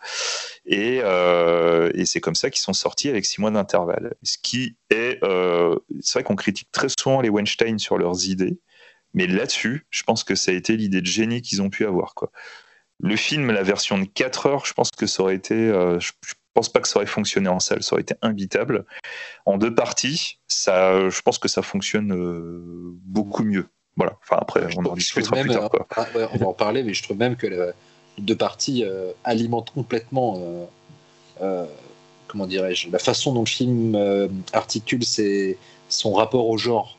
Et, euh, c'est comme ça qu'ils sont sortis avec six mois d'intervalle. Ce qui est, c'est vrai qu'on critique très souvent les Weinstein sur leurs idées, mais là-dessus, je pense que ça a été l'idée de génie qu'ils ont pu avoir, quoi. Le film, la version de 4 heures, je pense que ça aurait été. Euh, je, pense pas que ça aurait fonctionné en salle, ça aurait été imbitable. En deux parties, ça, je pense que ça fonctionne euh, beaucoup mieux. Voilà. Enfin, après, on en discutera plus tard. Euh, ah, on va en parler, mais je trouve même que les deux parties alimentent complètement. comment dirais-je La façon dont le film articule son rapport au genre.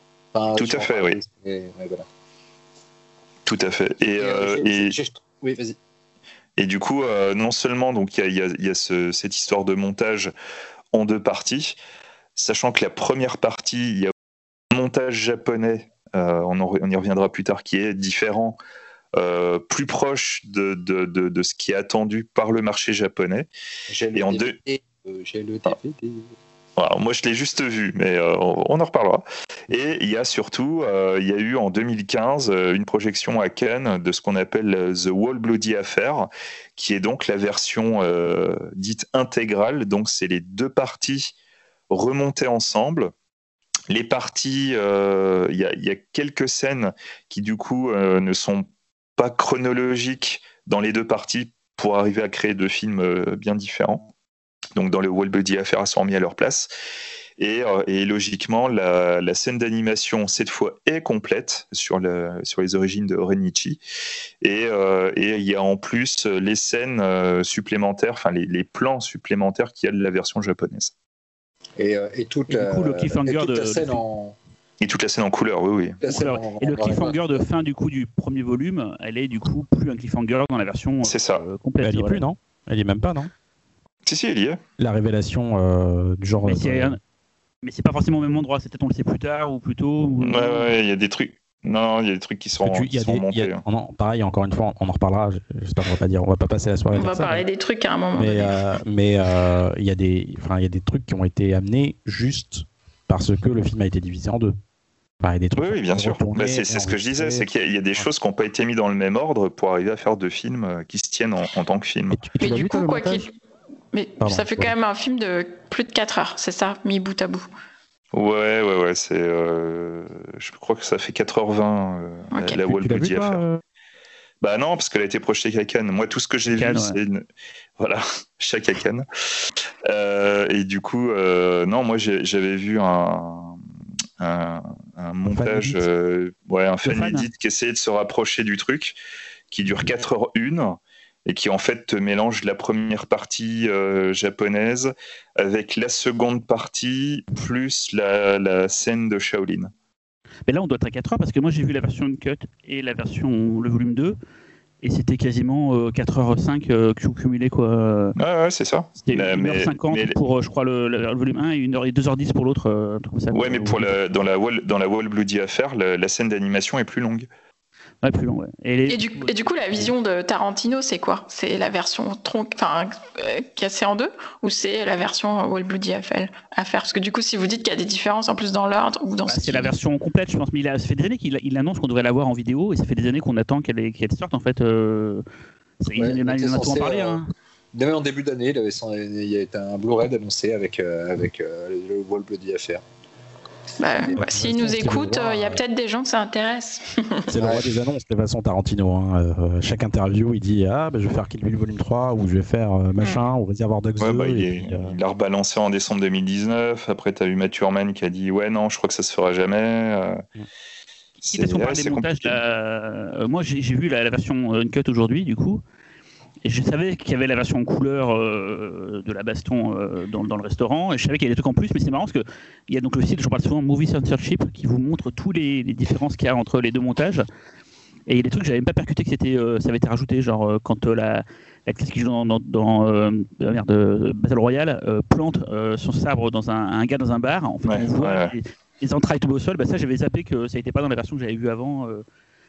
Tout à fait, oui. Tout à fait. Et, et... Oui, vas-y. Et du coup, euh, non seulement donc il y a, cette histoire de montage en deux parties, sachant que la première partie, il y a un montage japonais, euh, on, y reviendra plus tard, qui est différent, euh, plus proche de, de, ce qui est attendu par le marché japonais. Et en deux, j'ai le DVD moi, je l'ai juste vu, mais euh, on en reparlera. Et il y a surtout, euh, il y a eu en 2015 euh, une projection à Cannes de ce qu'on appelle The Wall Bloody Affair, qui est donc la version dite intégrale. Donc, c'est les deux parties remontées ensemble. Les parties, il y, y, a quelques scènes qui, du coup, ne sont pas chronologiques dans les deux parties pour arriver à créer deux films bien différents donc dans le Wall Buddy Affair sont remis à leur place. Et, euh, logiquement, la, scène d'animation, cette fois, est complète sur, sur les origines de Renichi. Euh, et, il y a en plus les scènes euh, supplémentaires, enfin les, plans supplémentaires qu'il y a de la version japonaise. Et, toute, la, scène en... Et toute la scène en couleur, oui, oui. et le cliffhanger de fin du coup du premier volume, elle est du coup plus un cliffhanger dans la version ça. complète. Elle est plus, non? Elle est même pas, non? Si, si, il y est. La révélation euh, du genre. Mais c'est pas forcément au même endroit, c'est peut-être on le sait plus tard ou plus tôt. Ouais, ouais, il y a des trucs. Non, il y a des trucs qui sont, qui sont montés. Hein. pareil, encore une fois, on en reparlera. J'espère qu'on va pas dire, on va pas passer la soirée. On va parler des trucs à un moment. Mais euh, mais euh, il y a des, enfin, il y a des trucs qui ont été amenés juste parce que le film a été divisé en deux. des trucs oui, bien sûr. Bah, c'est ce que je disais, c'est qu'il y, a des choses qui n'ont pas été mises dans le même ordre pour arriver à faire deux films qui se tiennent en, tant que film. Mais du coup, quoi qu'il mais ça fait quand même un film de plus de 4 heures, c'est ça, mis bout à bout. Ouais, ouais, ouais, c'est. Euh, je crois que ça fait 4h20 euh, la Wall Buddy à faire. Bah non, parce qu'elle a été projetée à Cannes. Moi, tout ce que j'ai vu, c'est. Voilà, chaque à Cannes. Euh, et du coup, non, moi, j'avais vu un, un, montage, ouais, un fan, edit qui essayait de se rapprocher du truc, qui dure 4h01 et qui en fait te mélange la première partie euh, japonaise avec la seconde partie plus la, scène de Shaolin. Mais là, on doit être à 4 heures parce que moi j'ai vu la version cut et la version, le volume 2, et c'était quasiment 4h05 euh, cumulé quoi. Ouais, ouais, c'est ça. C'était 1h50 pour, euh, je crois, le, volume 1 et, 1 h et 2h10 pour l'autre. ouais, mais pour la, dans, la wall, dans la Wall Bloody Affair, la scène d'animation est plus longue plus long, et, du, et, du, coup, la vision de Tarantino, c'est quoi? C'est la version tronc, enfin, euh, cassée en deux? Ou c'est la version Wall Bloody à faire? Parce que du coup, si vous dites qu'il y a des différences en plus dans l'ordre ou dans. Bah, c'est la version complète, je pense. Mais il a, ça fait des années qu'il il annonce qu'on devrait l'avoir en vidéo et ça fait des années qu'on attend qu'elle qu sorte en fait. Euh, il, en a parlé. Hein. Euh, en début d'année, il, il, y a un Blu-ray annoncé avec, avec le Wall Bloody à faire. Bah, S'ils nous écoutent, il y a peut-être des gens que ça intéresse. C'est le roi des annonces, de façon Tarantino. Hein. Euh, chaque interview, il dit Ah, bah, je vais faire Kill Bill Volume 3, ou je vais faire euh, machin, mm. ou Réservoir Dogs ouais, 2. Bah, il, euh, il, a rebalancé en décembre 2019. Après, tu as eu Matthew Herman qui a dit Ouais, non, je crois que ça se fera jamais. Mm. Parle des montages, moi j'ai vu la, version Uncut aujourd'hui, du coup. Et je savais qu'il y avait la version en couleur euh, de la baston euh, dans, dans le restaurant, et je savais qu'il y avait des trucs en plus, mais c'est marrant parce que il y a donc le site, je parle souvent, Movie Censorship, qui vous montre tous les, les différences qu'il y a entre les deux montages. Et il y a des trucs que j'avais même pas percuté que c'était, euh, ça avait été rajouté, genre quand la l'actrice qui joue dans, dans, dans euh, merde, Battle Royale euh, plante euh, son sabre dans un, un gars dans un bar. En fait, Ouais, on voit ouais. les, les entrailles tombées au sol. Bah, ça, j'avais zappé que ça n'était pas dans la version que j'avais vue avant.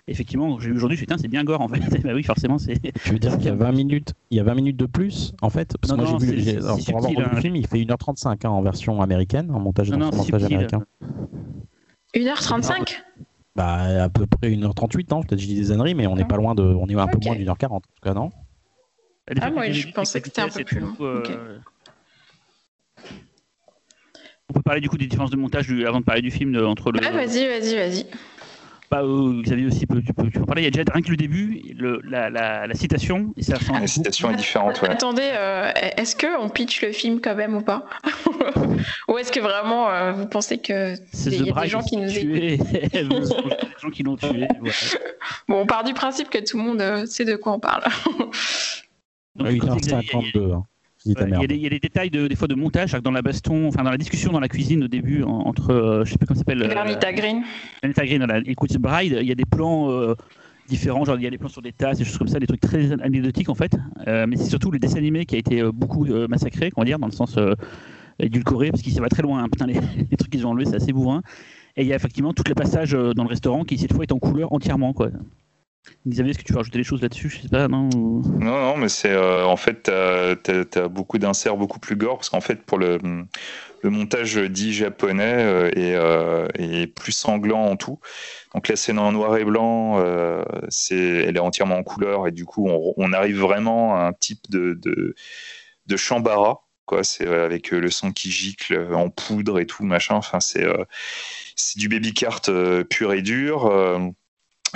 Effectivement, quand j'ai vu aujourd'hui, je me suis c'est bien gore en fait. bah oui, forcément, c'est. Tu veux dire qu'il y a 20 minutes, il y a 20 minutes de plus en fait? Parce que Non, moi non, j'ai vu, c'est- j'ai- alors, pour avoir subtil, revu le hein. film, il fait 1h35 hein, en version américaine, en montage, Non, non, c'est montage subtil. américain. 1h35 Bah à peu près 1h38, non Peut-être que je dis des âneries, mais on n'est pas loin de, on est un peu Ok. moins d'une heure 40 en tout cas, non? Ah, moi, je pensais que c'était un peu plus long. Euh, On peut parler du coup des différences de montage du- avant de parler du film de- entre le. Ouais, vas-y, vas-y, vas-y. Bah, euh, Xavier aussi, peut, tu, peux, tu peux en parler. Il y a déjà rien que le début, le, la, la, la citation, et ça change. La citation est différente, ouais. Attendez, euh, est-ce que on pitch le film quand même ou pas Ou est-ce que vraiment euh, vous pensez que C'est y a des gens qui nous écoutent tué. Des gens qui l'ont tué. Bon, on part du principe que tout le monde euh, sait de quoi on parle. Donc, Ouais, comme disait Xavier, il y a- 1h52. Je dis ta Ouais, il, y a merde. des, il y a des détails de, des fois de montage dans la baston, enfin dans la discussion dans la cuisine au début en- entre, euh, je sais plus comment ça s'appelle. euh, Vernita Green. Vernita Green, voilà, et Queen's Bride, il y a des plans euh, différents, genre il y a des plans sur des tasses, des choses comme ça, des trucs très anecdotiques en fait. Euh, mais c'est surtout le dessin animé qui a été beaucoup euh, massacré, on va dire, dans le sens euh, édulcoré, parce qu'il s'en va très loin. hein. Putain, les, les trucs qu'ils ont enlevés, c'est assez bourrin. Et il y a effectivement tout le passage dans le restaurant qui cette fois est en couleur entièrement quoi. Xavier, est-ce que tu veux rajouter des choses là-dessus? Je sais pas, non Non, non, mais c'est euh, en fait, t'as as, beaucoup d'inserts beaucoup plus gore parce qu'en fait, pour le, le montage dit japonais euh, est, euh, plus sanglant en tout. Donc la scène en noir et blanc, euh, c'est, elle est entièrement en couleur et du coup, on, on arrive vraiment à un type de, de, de chambara. C'est avec le sang qui gicle en poudre et tout machin. Enfin, c'est du baby cart pur et dur.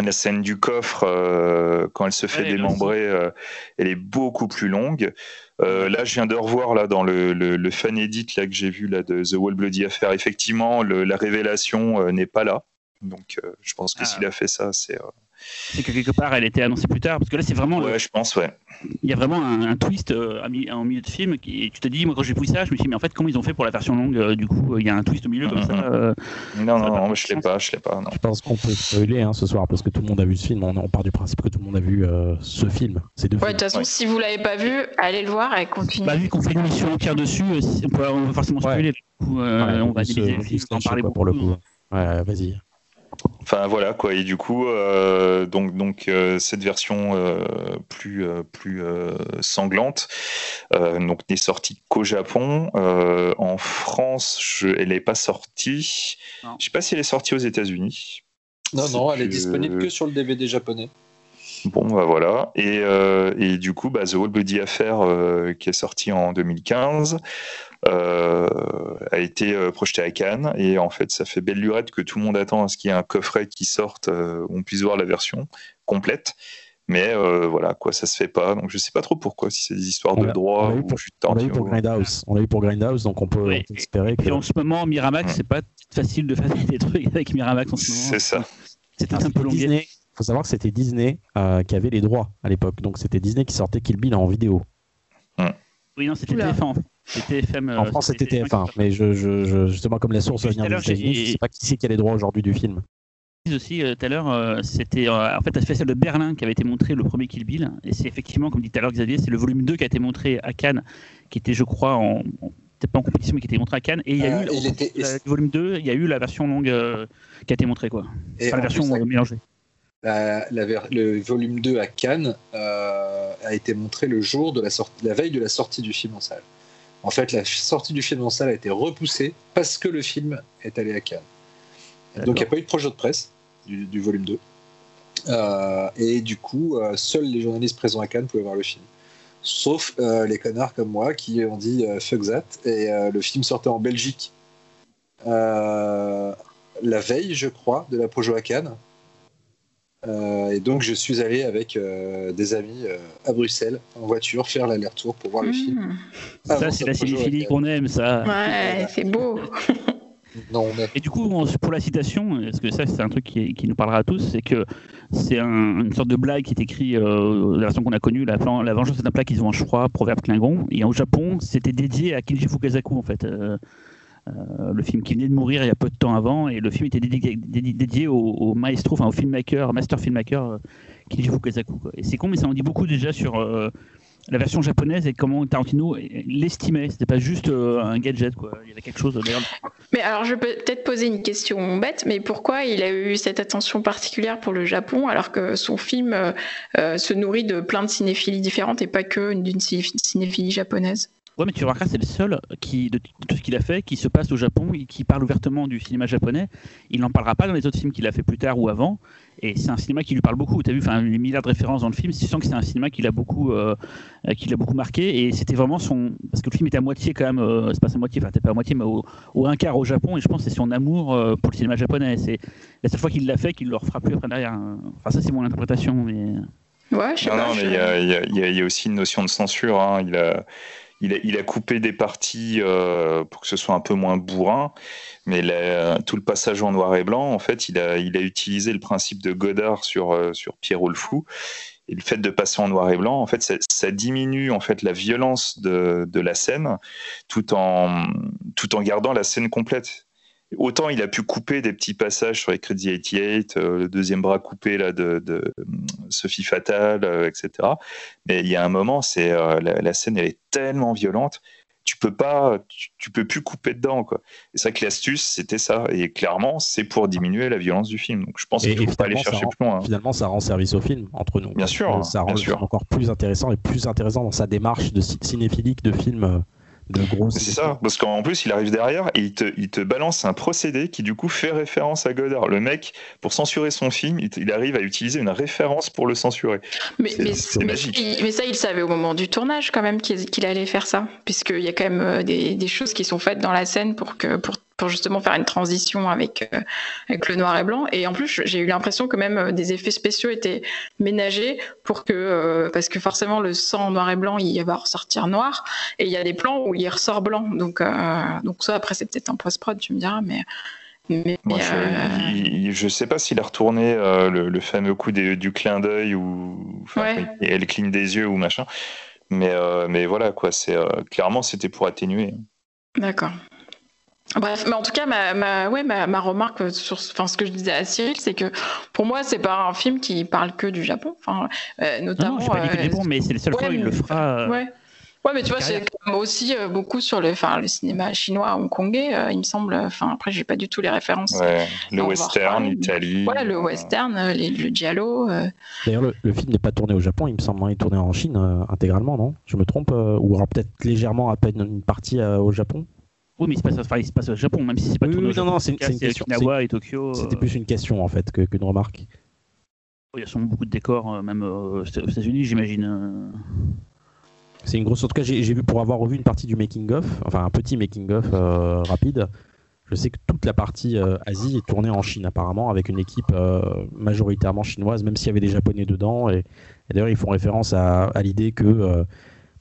La scène du coffre, euh, quand elle se fait elle démembrer, euh, elle est beaucoup plus longue. Euh, là, je viens de revoir là dans le, le, le fan edit là que j'ai vu là de The Wall Bloody Affair. Effectivement, le- la révélation n'est pas là. Donc, je pense que Ah. s'il a fait ça, c'est. C'est que quelque part elle était annoncée plus tard, parce que là c'est vraiment le- Ouais, je pense, ouais. il y a vraiment un, un twist euh, en milieu de film qui, et tu te dis moi quand j'ai vu ça je me suis dit mais en fait comment ils ont fait pour la version longue euh, du coup il y a un twist au milieu comme Mhm. ça euh, Non, Ça non, non, je l'ai pas, je l'ai pas. Non. Je pense qu'on peut spoiler hein, ce soir parce que tout le monde a vu ce film. On, on part du principe que tout le monde a vu euh, ce film. Ces deux Ouais, de toute façon, Ouais. si vous l'avez pas vu, allez le voir et continuez. bah, vu qu'on fait une émission entière dessus euh, on, peut, on va forcément Ouais. spoiler du coup euh, Ouais, on va se- diviser le se film en parler pour le coup. Ouais, vas-y. Enfin voilà quoi. Et du coup euh, donc donc euh, cette version euh, plus euh, plus euh, sanglante euh, donc n'est sortie qu'au Japon. Euh, en France je, elle n'est pas sortie. Je sais pas si elle est sortie aux États-Unis. Non, non, elle est disponible que sur le DVD japonais. Bon, bah voilà. Et, euh, et du coup, bah, The Wall Bloody Affair, euh, qui est sorti en 2015, euh, a été projeté à Cannes. Et en fait, ça fait belle lurette que tout le monde attend à ce qu'il y ait un coffret qui sorte, euh, où on puisse voir la version complète. Mais euh, voilà, quoi, ça se fait pas. Donc je sais pas trop pourquoi, si c'est des histoires On de droit on l'a eu ou pour- On l'a eu pour Grindhouse. On l'a eu pour Grindhouse, donc on peut Oui. espérer que. et en ce moment Miramax Ouais. c'est pas facile de faire des trucs avec Miramax en ce moment C'est ça. c'était Ah, un peu c'était longué faut savoir que c'était Disney euh, qui avait les droits à l'époque. Donc c'était Disney qui sortait Kill Bill en vidéo. oui non c'était Oula. TF1 en fait. c'était TFM euh, en France, c'était TF1 TF1. qui Mais je, je- je- justement, comme la source vient des j'ai- États-Unis, je ne sais pas qui c'est qui a les droits aujourd'hui du film. aussi euh, tout à l'heure, euh, c'était euh, en fait la festival de Berlin qui avait été montré le premier Kill Bill, et c'est effectivement, comme dit tout à l'heure Xavier, c'est le volume 2 qui a été montré à Cannes, qui était, je crois, en, en- peut-être pas en compétition, mais qui était montré à Cannes, et il y a Euh, eu, il était- du volume 2, il y a eu la version longue euh, qui a été montrée, quoi. Et Enfin, la en version plus, mélangée. La- la ver- le volume 2 à Cannes euh, a été montré le jour de la, la veille de la sortie du film en salle. En fait, la sortie du film en salle a été repoussée parce que le film est allé à Cannes. Donc il n'y a pas eu de projet de presse du, du volume 2. Euh, et du coup, euh, seuls les journalistes présents à Cannes pouvaient voir le film. Sauf les connards comme moi qui ont dit fuck that. Et le film sortait en Belgique la veille, je crois, de la Projo à Cannes. Euh, et donc je suis allé avec euh, des amis euh, à Bruxelles en voiture faire l'aller-retour pour voir le film. Mmh. avant Ça, c'est la cinéphilie qu'on aime, ça. Ouais, c'est beau. Non, mais Et du coup, pour la citation, parce que ça, c'est un truc qui, qui nous parlera à tous, c'est que c'est un- une sorte de blague qui est écrite, euh, la version qu'on a connue, la, la vengeance est un plat qui se mange froid, proverbe Klingon. Et au Japon, c'était dédié à Kinji Fukasaku, en fait. euh, euh, le film qui venait de mourir il y a peu de temps avant, et le film était dédié, au, au maestro, enfin au filmmaker, master filmmaker euh, Kinji Fukasaku. quoi. Et c'est con, mais ça en dit beaucoup déjà sur euh, la version japonaise et comment Tarantino l'estimait. C'était pas juste un gadget, quoi. Il y avait quelque chose. D'ailleurs, Mais alors, je peux peut-être poser une question bête, mais pourquoi il a eu cette attention particulière pour le Japon alors que son film se nourrit de plein de cinéphilies différentes et pas que d'une ciné- cinéphilie japonaise Ouais, mais tu remarqueras, c'est le seul qui, de tout ce qu'il a fait qui se passe au Japon et qui parle ouvertement du cinéma japonais. Il n'en parlera pas dans les autres films qu'il a fait plus tard ou avant. Et c'est un cinéma qui lui parle beaucoup. Tu as vu, enfin, les milliards de références dans le film. Tu sens que c'est un cinéma qui l'a beaucoup, euh, qui l'a beaucoup marqué. Et c'était vraiment son. Parce que le film était à moitié quand même. euh, c'est pas à moitié, enfin, t'es pas à moitié, mais au, au un quart au Japon. Et je pense que c'est son amour euh, pour le cinéma japonais. C'est la seule fois qu'il l'a fait qu'il ne le refera plus après derrière. Enfin, ça, c'est mon interprétation. Mais... Ouais, je sais Non, pas. non, mais y y il y a aussi une notion de censure. hein. Il, a, il, a, coupé des parties euh, pour que ce soit un peu moins bourrin, mais tout le passage en noir et blanc, en fait, il a, il a utilisé le principe de Godard sur, euh, sur Pierrot le Fou. Et le fait de passer en noir et blanc, en fait, ça, ça diminue en fait la violence de, de la scène, tout en, tout en gardant la scène complète. Autant il a pu couper des petits passages sur les Crazy 88, euh, le deuxième bras coupé là de, de euh, Sophie Fatal, euh, etc. Mais il y a un moment, c'est euh, la, la scène elle est tellement violente, tu peux pas, tu, tu peux plus couper dedans quoi. Et ça que l'astuce c'était ça. Et clairement, c'est pour diminuer la violence du film. Donc je pense qu'il et faut pas aller chercher rend- plus loin. hein. Finalement, ça rend service au film entre nous. Bien sûr, ça rend bien le sûr. film encore plus intéressant et plus intéressant dans sa démarche de ci- cinéphilique de film de gros. Mais C'est ça, parce qu'en plus, il arrive derrière et il te, il te balance un procédé qui, du coup, fait référence à Godard. Le mec, pour censurer son film, il, il arrive à utiliser une référence pour le censurer. Mais, C'est- mais, c'est mais- magique. il- mais ça, il savait au moment du tournage quand même qu'il qu'il allait faire ça, puisqu'il y a quand même euh, des, des choses qui sont faites dans la scène pour que pour, pour justement faire une transition avec euh, avec le noir et blanc. Et en plus, j'ai eu l'impression que même euh, des effets spéciaux étaient ménagés pour que euh, parce que forcément le sang en noir et blanc, il va ressortir noir, et il y a des plans où il ressort blanc. Donc euh, donc ça après c'est peut-être un post prod, tu me diras, mais mais Moi, euh, je, je sais pas s'il a retourné euh, le, le fameux coup des- du clin d'œil ou Ouais. et elle cligne des yeux ou machin. Mais, euh, mais voilà, quoi, c'est clairement, c'était pour atténuer. D'accord. Bref, mais en tout cas, ma, ma, ouais, ma, ma remarque sur enfin, ce que je disais à Cyril, c'est que pour moi, c'est pas un film qui parle que du Japon. Enfin, euh, Non, notamment. non, je pas dit que euh, des bons, mais c'est la seule ouais, fois où il le fera. euh, ouais. Ouais, mais tu vois, c'est quand même aussi euh, beaucoup sur le, enfin, le cinéma chinois, hongkongais, euh, il me semble. Enfin, après, j'ai pas du tout les références. Ouais, le western, l'Italie. Ouais, le euh, western, euh, les- le giallo. euh, D'ailleurs, le, le film n'est pas tourné au Japon, il me semble, hein, il est tourné en Chine euh, intégralement, non? Je me trompe euh, Ou alors peut-être légèrement à peine une partie euh, au Japon? Oui, mais il se passe, enfin, il se passe au Japon, même si c'est pas Oui, tourné oui, non, non, c'est une- question- Okinawa et Tokyo. C'était euh, plus une question en fait que- qu'une remarque. Il y a sûrement beaucoup de décors, euh, même euh, aux États-Unis, j'imagine. C'est une grosse. En tout cas, j'ai vu pour avoir revu une partie du making of, enfin un petit making of euh, rapide. Je sais que toute la partie euh, Asie est tournée en Chine apparemment avec une équipe euh, majoritairement chinoise, même s'il y avait des Japonais dedans. Et, et d'ailleurs, ils font référence à, à l'idée que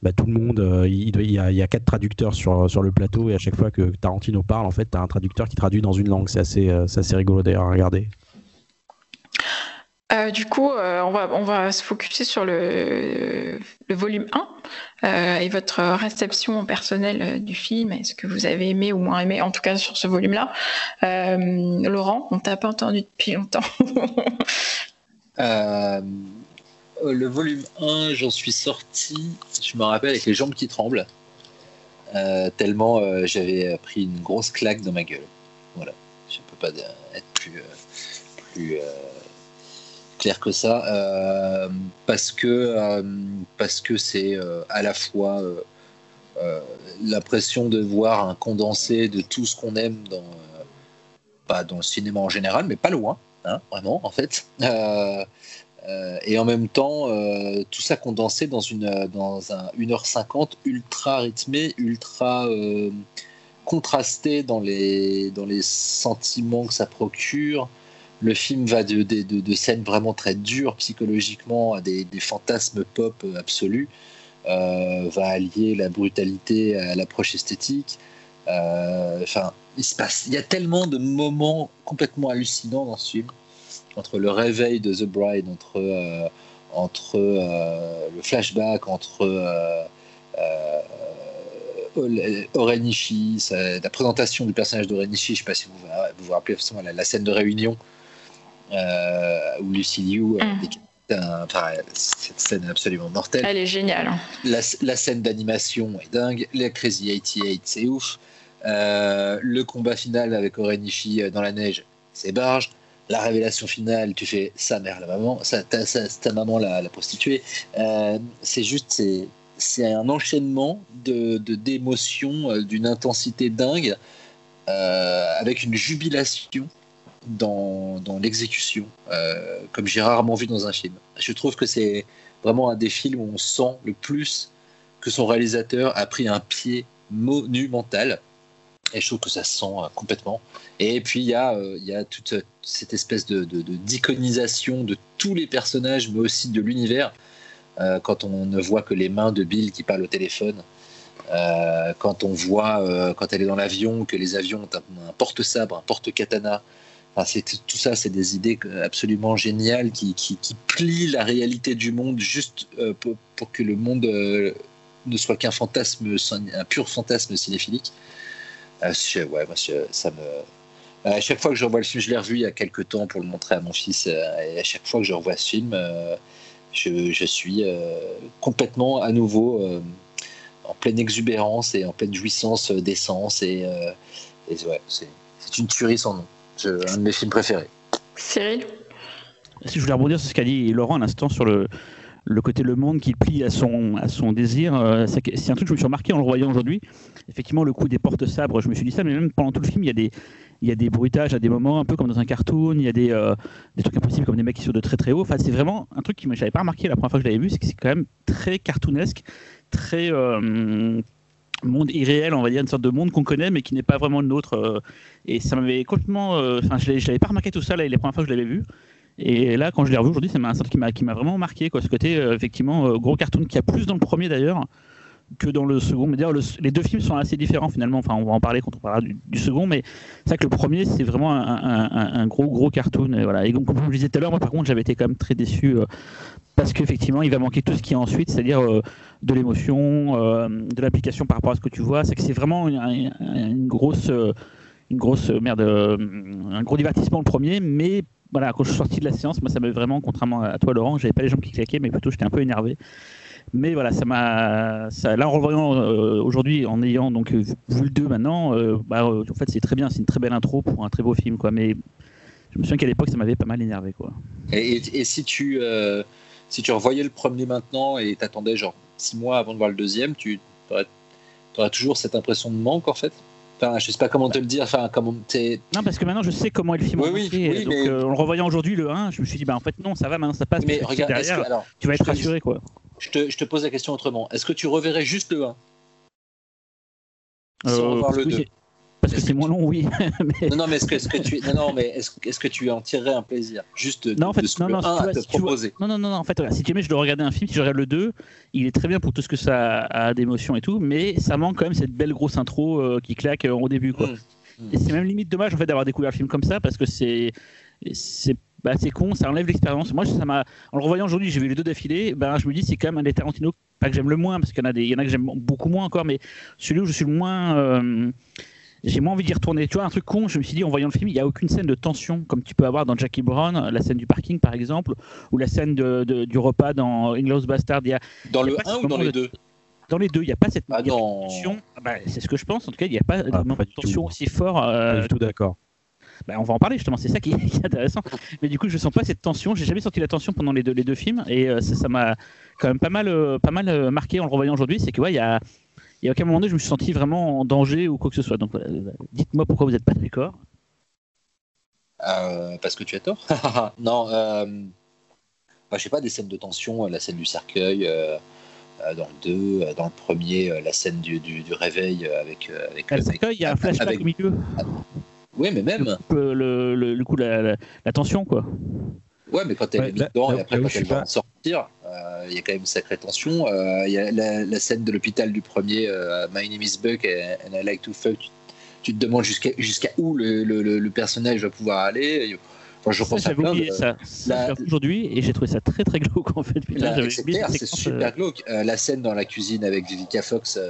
bah, tout le monde, euh, il, y a, il y a quatre traducteurs sur, sur le plateau et à chaque fois que Tarantino parle, en fait, tu as un traducteur qui traduit dans une langue. C'est assez, euh, c'est assez rigolo d'ailleurs à regarder. Euh, du coup, euh, on, va, on va se focuser sur le, le volume 1 euh, et votre réception personnelle du film. Est-ce que vous avez aimé ou moins aimé, en tout cas sur ce volume-là? Euh, Laurent, on t'a pas entendu depuis longtemps. Euh, le volume 1, j'en suis sorti, je me rappelle, avec les jambes qui tremblent, euh, tellement euh, j'avais pris une grosse claque dans ma gueule. Voilà, je ne peux pas être plus, clair que ça, parce que parce que c'est à la fois euh, l'impression de voir un condensé de tout ce qu'on aime dans, pas dans le cinéma en général, mais pas loin hein, vraiment en fait. Euh, euh, et en même temps, euh, tout ça condensé dans une dans un 1h50 ultra rythmé, ultra euh, contrasté dans les dans les sentiments que ça procure. Le film va de, de, de- scènes vraiment très dures psychologiquement à des, des fantasmes pop absolus. Euh, va allier la brutalité à l'approche esthétique. Euh, Enfin, il se passe, il y a tellement de moments complètement hallucinants dans ce film, entre le réveil de The Bride, entre euh, entre euh, le flashback, entre euh, Orenishi, la présentation du personnage d'Orenishi, je ne sais pas si vous vous, vous rappelez la, la scène de réunion euh, où Lucy Liu euh, Mm. un- enfin, cette scène est absolument mortelle. Elle est géniale. hein. La, la scène d'animation est dingue, les Crazy 88 c'est ouf, Euh, le combat final avec Orenishi dans la neige c'est barge, la révélation finale tu fais sa mère la maman, ta, maman la, prostituée, Euh, c'est juste c'est un enchaînement de d'émotions euh, d'une intensité dingue euh, avec une jubilation dans, dans l'exécution comme j'ai rarement vu dans un film. Je trouve que c'est vraiment un des films où on sent le plus que son réalisateur a pris un pied monumental. Et je trouve que ça se sent euh, complètement. Et puis il y, a, euh, toute cette espèce de, de- de- d'iconisation de tous les personnages, mais aussi de l'univers. Euh, quand on ne voit que les mains de Bill qui parlent au téléphone, euh, quand on voit, euh, quand elle est dans l'avion, que les avions ont un, porte-sabre, un porte-katana. C'est, tout ça, c'est des idées absolument géniales qui, plient la réalité du monde juste euh, pour, pour que le monde euh, ne soit qu'un fantasme, un pur fantasme cinéphilique. Euh, je- ouais, moi, je- ça me. À chaque fois que je revois le film, je l'ai revu il y a quelques temps pour le montrer à mon fils, euh, et à chaque fois que je revois ce film, euh, je, je suis euh, complètement à nouveau euh, en pleine exubérance et en pleine jouissance euh, d'essence. Et, euh, et ouais, c'est c'est une tuerie sans nom. Je- un de mes films préférés. Cyril? Si je voulais rebondir sur ce qu'a dit Laurent à l'instant sur le, le côté le monde qui plie à son, à son désir, euh, c'est un truc que je me suis remarqué en le voyant aujourd'hui. Effectivement, le coup des porte-sabres, je me suis dit ça, mais même pendant tout le film, il y a des, il y a des bruitages à des moments, un peu comme dans un cartoon, il y a des, euh, des trucs impossibles comme des mecs qui sautent de très très haut. Enfin, c'est vraiment un truc que je n'avais pas remarqué la première fois que je l'avais vu, c'est que c'est quand même très cartoonesque, très euh, monde irréel, on va dire, une sorte de monde qu'on connaît mais qui n'est pas vraiment le nôtre. et ça m'avait complètement. Enfin, je l'avais pas remarqué tout ça là, les premières fois que je l'avais vu. Et là, quand je l'ai revu aujourd'hui, c'est un truc qui m'a qui m'a vraiment marqué, quoi. Ce côté, euh, effectivement, euh, gros cartoon qui a plus dans le premier d'ailleurs que dans le second. Mais d'ailleurs, le- les deux films sont assez différents finalement. Enfin, on va en parler quand on parlera du, second, mais c'est vrai que le premier, c'est vraiment un, un- gros, gros cartoon. Et voilà. Et donc, comme je le disais tout à l'heure, moi, par contre, j'avais été quand même très déçu euh, parce qu'effectivement, il va manquer tout ce qui est ensuite, c'est-à-dire euh, de l'émotion, de l'application par rapport à ce que tu vois. C'est que c'est vraiment une, grosse, une grosse merde, un gros divertissement le premier, mais voilà, quand je suis sorti de la séance, moi, ça m'a vraiment, contrairement à toi, Laurent, j'avais pas les jambes qui claquaient, mais plutôt j'étais un peu énervé. Mais voilà, ça m'a, là en revoyant euh, aujourd'hui, en ayant donc euh, vu le 2 maintenant, euh, bah, en fait c'est très bien, c'est une très belle intro pour un très beau film, quoi. Mais je me souviens qu'à l'époque ça m'avait pas mal énervé, quoi. Et, si tu si tu revoyais le premier maintenant et t'attendais genre six mois avant de voir le deuxième, tu aurais, toujours cette impression de manque en fait? Enfin, je sais pas comment te le dire. Enfin, comment t'es. Non, parce que maintenant je sais comment est le film Oui, oui, donc mais- euh, en le revoyant aujourd'hui le 1, je me suis dit bah en fait non, ça va, maintenant ça passe. Mais regarde, derrière, que, alors, tu vas être rassuré, quoi. je te, je te pose la question autrement. Est-ce que tu reverrais juste le 1 Sans Euh, revoir le que 2 j'ai- Parce que c'est moins long, oui. mais... Non, non, mais est-ce que, est-ce que tu, non, non, mais est-ce, que tu en tirerais un plaisir juste de, Non, en fait, de ce que non, non, si 1 tu a vois, te si tu vois- proposé Non, non, en fait, voilà, si jamais je dois regarder un film, si je regarde le 2, il est très bien pour tout ce que ça a d'émotion et tout, mais ça manque quand même cette belle grosse intro euh, qui claque euh, au début, quoi. Mm. Et c'est même limite dommage en fait d'avoir découvert le film comme ça parce que c'est c'est bah, c'est con, ça enlève l'expérience. Moi, ça m'a en le revoyant aujourd'hui, j'ai vu les deux d'affilée, ben je me dis c'est quand même un des Tarantino pas que j'aime le moins parce qu'il y en a des il y en a que j'aime beaucoup moins encore, mais celui où je suis le moins euh, j'ai moins envie d'y retourner. Tu vois, un truc con, je me suis dit en voyant le film, il n'y a aucune scène de tension comme tu peux avoir dans Jackie Brown, la scène du parking par exemple, ou la scène de, de- du repas dans Inglourious Bastard. Il y a, Dans Il y le a pas 1 ce ou dans les de- deux dans les deux, il n'y a pas cette Ah pas tension. Ah bah, c'est ce que je pense. En tout cas, il n'y a pas de Ah, pas de tension tout. aussi fort. Pas euh, du tout d'accord. bah, on va en parler justement, c'est ça qui, qui est intéressant. Mais du coup, je sens pas cette tension. J'ai jamais senti la tension pendant les deux, les deux films, et euh, ça ça m'a quand même pas mal, euh, pas mal euh, marqué en le revoyant aujourd'hui. C'est que ouais, il y a, y a aucun moment donné je me suis senti vraiment en danger ou quoi que ce soit. Donc, dites-moi pourquoi vous n'êtes pas d'accord. Euh, parce que tu as tort. non, euh, bah, je sais pas, des scènes de tension, euh, la scène du cercueil, euh, euh, dans le 2, euh, dans le premier, la scène du, du, du réveil avec, avec Le cercueil, il y a un flashback avec- au milieu. Oui, mais même. Le, le, le- le coup, la, la, la tension, quoi. Ouais, mais quand elle Ouais, est mise là- dedans là- et après là quand je elle suis va pas- en sortir, euh, Euh, Il y a quand même une sacrée tension. Euh, Il y a la, la scène de l'hôpital du premier, euh, My name is Buck and I like to fuck. Tu, tu te demandes jusqu'à jusqu'à où le, le- le- le personnage va pouvoir aller. Enfin, je Ça, pense à j'avais plein oublié de- ça, la- aujourd'hui et j'ai trouvé ça très très glauque en fait. J'avais c'est clair, super glauque. Euh, la scène dans la cuisine avec Vivica Fox euh,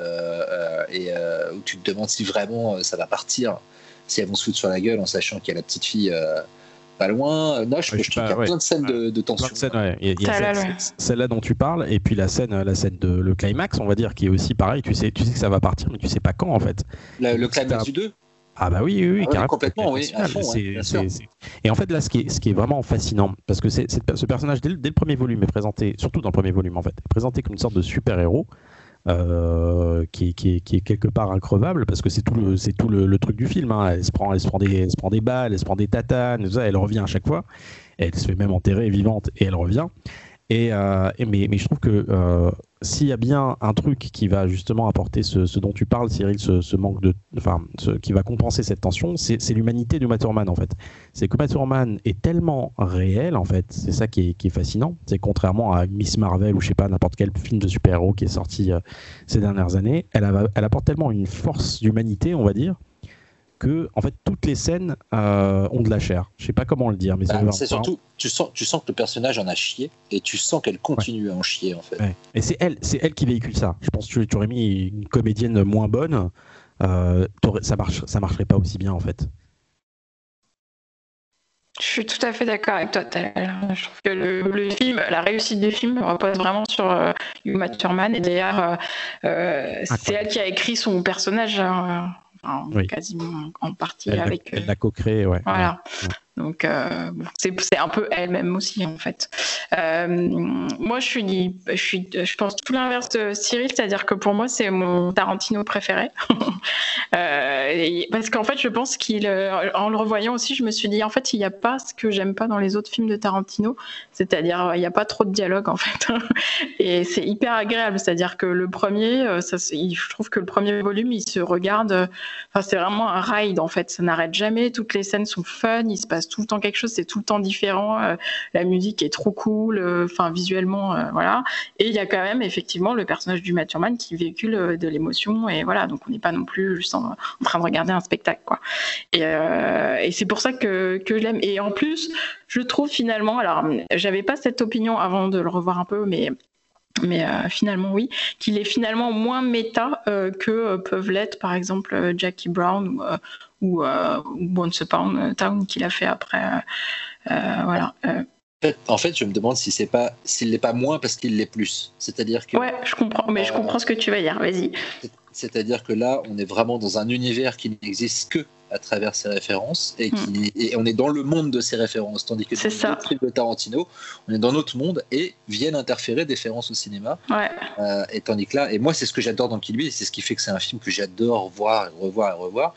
euh, et euh, où tu te demandes si vraiment euh, ça va partir, si elles vont se foutre sur la gueule en sachant qu'il y a la petite fille euh, pas loin. Euh, Non, je, Ouais, je je trouve qu'il y a ouais. plein de scènes de, de tension. ouais. Il y a- il y a Talal, cette- ouais. cette- celle-là dont tu parles, et puis la scène, la scène de le climax, on va dire, qui est aussi pareil. Tu sais, tu sais que ça va partir, mais tu sais pas quand en fait. La- le climax un- du 2 Ah bah oui, oui, oui, Ah complètement, oui, à fond, ouais, c'est- bien c'est- sûr. c'est- Et en fait, là, ce qui est, ce qui est vraiment fascinant, parce que c'est, c'est- ce personnage, dès le, dès le premier volume, est présenté, surtout dans le premier volume, en fait, est présenté comme une sorte de super-héros. Euh, qui, est, quelque part increvable parce que c'est tout le c'est tout le, le truc du film hein. elle se prend des balles elle se prend des tatanes elle revient à chaque fois elle se fait même enterrer vivante et elle revient et, euh, mais, je trouve que euh, s'il y a bien un truc qui va justement apporter ce, dont tu parles, Cyril, ce, manque de, enfin, ce, qui va compenser cette tension, c'est l'humanité de Maturman en fait. C'est que Maturman est tellement réel en fait, c'est ça qui est, fascinant. C'est contrairement à Miss Marvel ou je sais pas n'importe quel film de super-héros qui est sorti euh, ces dernières années, elle apporte tellement une force d'humanité, on va dire, que en fait toutes les scènes euh, ont de la chair. Je sais pas comment le dire, mais Bah, C'est surtout, tu sens, tu sens que le personnage en a chié et tu sens qu'elle continue à en chier en fait. Ouais. Et c'est elle, c'est elle qui véhicule ça. Je pense que tu, tu aurais mis une comédienne moins bonne, euh, ça marche, ça marcherait pas aussi bien en fait. Je suis tout à fait d'accord avec toi. Je trouve que le, le film, la réussite du film repose vraiment sur euh, Uma Thurman. Et d'ailleurs, euh, c'est elle qui a écrit son personnage, hein, enfin, Oui. quasiment en partie Elle l'a- avec. euh, elle l'a co-créé, ouais. Voilà. Ouais. Donc, euh, c'est un peu elle-même aussi, en fait. Euh, moi, je suis, je suis, je pense tout l'inverse de Cyril, c'est-à-dire que pour moi, c'est mon Tarantino préféré. Euh, parce qu'en fait, je pense qu'il, euh, en le revoyant aussi, je me suis dit, en fait, il n'y a pas ce que j'aime pas dans les autres films de Tarantino, c'est-à-dire, il n'y a pas trop de dialogue, en fait. et c'est hyper agréable, c'est-à-dire que le premier, je trouve que le premier volume, il se regarde, enfin, c'est vraiment un ride, en fait, ça n'arrête jamais, toutes les scènes sont fun, il se passe tout le temps quelque chose, c'est tout le temps différent, euh, la musique est trop cool, euh, enfin, visuellement, euh, voilà. Et il y a quand même, effectivement, le personnage du Maturman qui véhicule de l'émotion, et voilà, donc on n'est pas non plus juste en, train de regarder un spectacle, quoi. Et, c'est pour ça que, que je l'aime. Et en plus, je trouve finalement, alors, j'avais pas cette opinion avant de le revoir un peu, mais mais finalement oui, qu'il est finalement moins méta que euh, peuvent l'être par exemple Jackie Brown ou, Once Upon Town qu'il a fait après. euh, euh, voilà. Euh, En fait, en fait, je me demande si c'est pas s'il l'est pas moins parce qu'il l'est plus. C'est-à-dire que ouais, je comprends, mais je comprends ce que tu vas dire. Vas-y. c'est-à-dire que là, on est vraiment dans un univers qui n'existe que à travers ses références et, qui, et on est dans le monde de ses références, tandis que Hmm. C'est dans ça. d'autres films de Tarantino, on est dans notre monde et viennent interférer des références au cinéma. Ouais. Euh, et tandis que là, et moi, c'est ce que j'adore dans Kill Bill, et c'est ce qui fait que c'est un film que j'adore voir et revoir et revoir,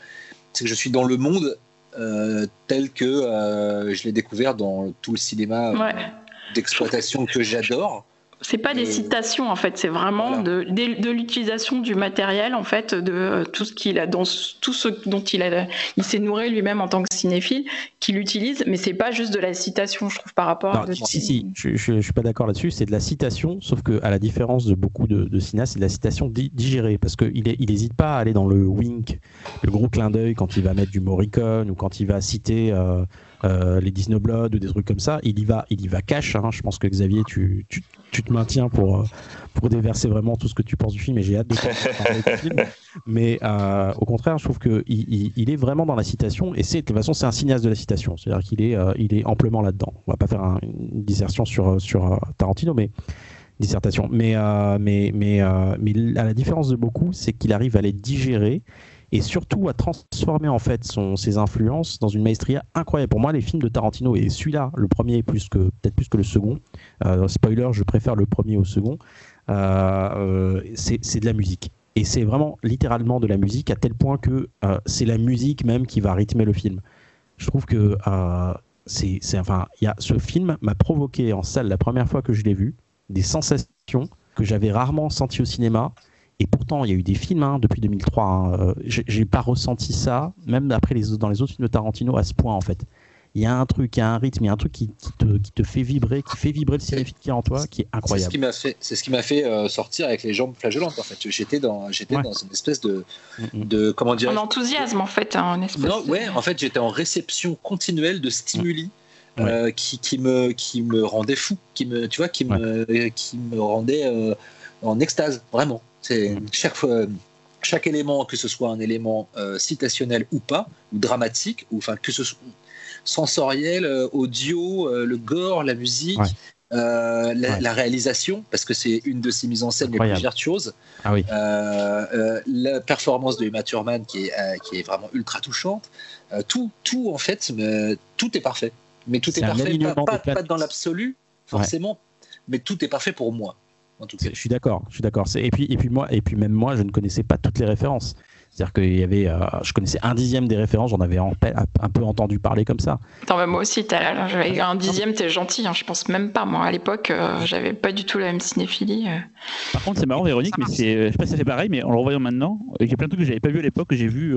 c'est que je suis dans le monde euh, tel que euh, je l'ai découvert dans tout le cinéma Ouais. d'exploitation que j'adore. C'est pas des citations en fait, c'est vraiment voilà. de, de, de l'utilisation du matériel en fait, de euh, tout ce qu'il a, dans tout ce dont il a, il s'est nourri lui-même en tant que cinéphile, qu'il utilise, mais c'est pas juste de la citation, je trouve, par rapport à. Si, si, je, je, je suis pas d'accord là-dessus. C'est de la citation, sauf que à la différence de beaucoup de, de cinéastes, c'est de la citation di- digérée, parce qu'il il hésite pas à aller dans le wink, le gros clin d'œil quand il va mettre du Morricone ou quand il va citer euh, euh, les Disney Blood ou des trucs comme ça. Il y va, il y va cash. Hein. Je pense que Xavier, tu, tu, tu te maintiens pour euh, pour déverser vraiment tout ce que tu penses du film, et j'ai hâte de parler du film. Mais euh, au contraire, je trouve que il, il, est vraiment dans la citation, et c'est de toute façon c'est un cinéaste de la citation, c'est-à-dire qu'il est euh, il est amplement là-dedans. On va pas faire un- une dissertation sur sur Tarantino, mais dissertation. Mais mais mais mais à la différence de beaucoup, c'est qu'il arrive à les digérer et surtout à transformer en fait son, ses influences dans une maestria incroyable. Pour moi, les films de Tarantino et celui-là, le premier plus que peut-être plus que le second. euh, spoiler, je préfère le premier au second. euh, euh, c'est de la musique. Et c'est vraiment littéralement de la musique à tel point que c'est la musique même qui va rythmer le film. Je trouve que c'est, enfin, y a ce film m'a provoqué en salle la première fois que je l'ai vu des sensations que j'avais rarement senties au cinéma. Et pourtant, il y a eu des films hein, depuis 2003. hein, euh, j'ai, pas ressenti ça, même après les, autres- dans les autres films de Tarantino à ce point en fait. il y a un truc, il y a un rythme, il y a un truc qui, te, qui te fait vibrer, qui fait vibrer le cinéphile qui est en toi, qui est incroyable. C'est ce qui m'a fait, c'est ce qui m'a fait euh, sortir avec les jambes flageolantes. En fait, j'étais dans, j'étais dans une espèce de, de comment dire, en enthousiasme en fait, hein, en espèce. Non, ouais, en fait, j'étais en réception continuelle de stimuli. Euh, qui, qui, me, qui me rendait fou, qui me, tu vois, qui me, qui me rendait euh, en extase, vraiment. C'est chaque élément, que ce soit un élément euh, citationnel ou pas, ou dramatique, ou enfin que ce soit sensoriel, euh, audio, euh, le gore, la musique, la, réalisation, parce que c'est une de ces mises en scène les plus virtuoses. Ah oui. la performance de Emma Thurman qui est, qui est vraiment ultra touchante. tout, tout en fait, tout est parfait. Mais tout est, parfait, pas, pas, dans l'absolu, forcément, mais tout est parfait pour moi. Je suis d'accord, je suis d'accord. Et puis, et puis moi, et puis même moi, je ne connaissais pas toutes les références. C'est-à-dire qu'il y avait, euh, je connaissais un dixième des références, j'en avais un, peu entendu parler comme ça. Attends, moi aussi, j'avais un dixième, t'es gentil, hein, je pense même pas. Moi, à l'époque, euh, j'avais pas du tout la même cinéphilie. Euh. Par contre, c'est marrant, Véronique, mais c'est, je sais pas si ça fait pareil, mais en le revoyant maintenant, j'ai plein de trucs que j'avais pas vu à l'époque, que j'ai vu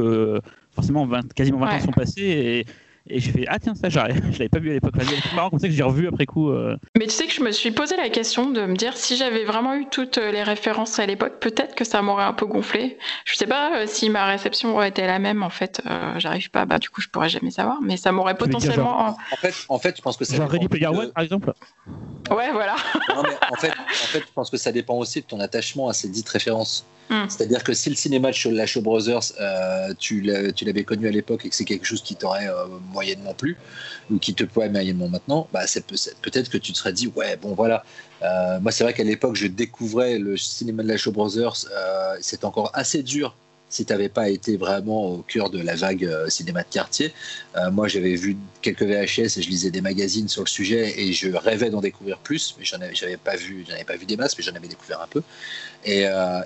forcément quasiment 20 ans sont passés, et et j'ai fait ah tiens ça je l'avais pas vu à l'époque. C'est marrant comme ça que j'ai revu après coup. Euh. Mais tu sais que je me suis posé la question de me dire si j'avais vraiment eu toutes les références à l'époque, peut-être que ça m'aurait un peu gonflé. Je sais pas euh, si ma réception aurait été la même en fait. Euh, j'arrive pas, bah du coup je pourrais jamais savoir, mais ça m'aurait potentiellement. En fait, en fait, je pense que ça. Genre Ready Player One par exemple. Ouais voilà. non, mais en fait, en fait, je pense que ça dépend aussi de ton attachement à ces dites références. Hmm. C'est-à-dire que si le cinéma de la Show Brothers, euh, tu l'avais connu à l'époque et que c'est quelque chose qui t'aurait euh, moyennement plu, ou qui te plaît moyennement maintenant, bah, peut-être que tu te serais dit, ouais, bon voilà. Euh, moi, c'est vrai qu'à l'époque, je découvrais le cinéma de la Show Brothers, c'est encore assez dur si tu n'avais pas été vraiment au cœur de la vague euh, cinéma de quartier. Euh, moi, j'avais vu quelques VHS et je lisais des magazines sur le sujet et je rêvais d'en découvrir plus, mais j'en avais, pas vu, j'en avais pas vu des masses, mais j'en avais découvert un peu. Et, euh,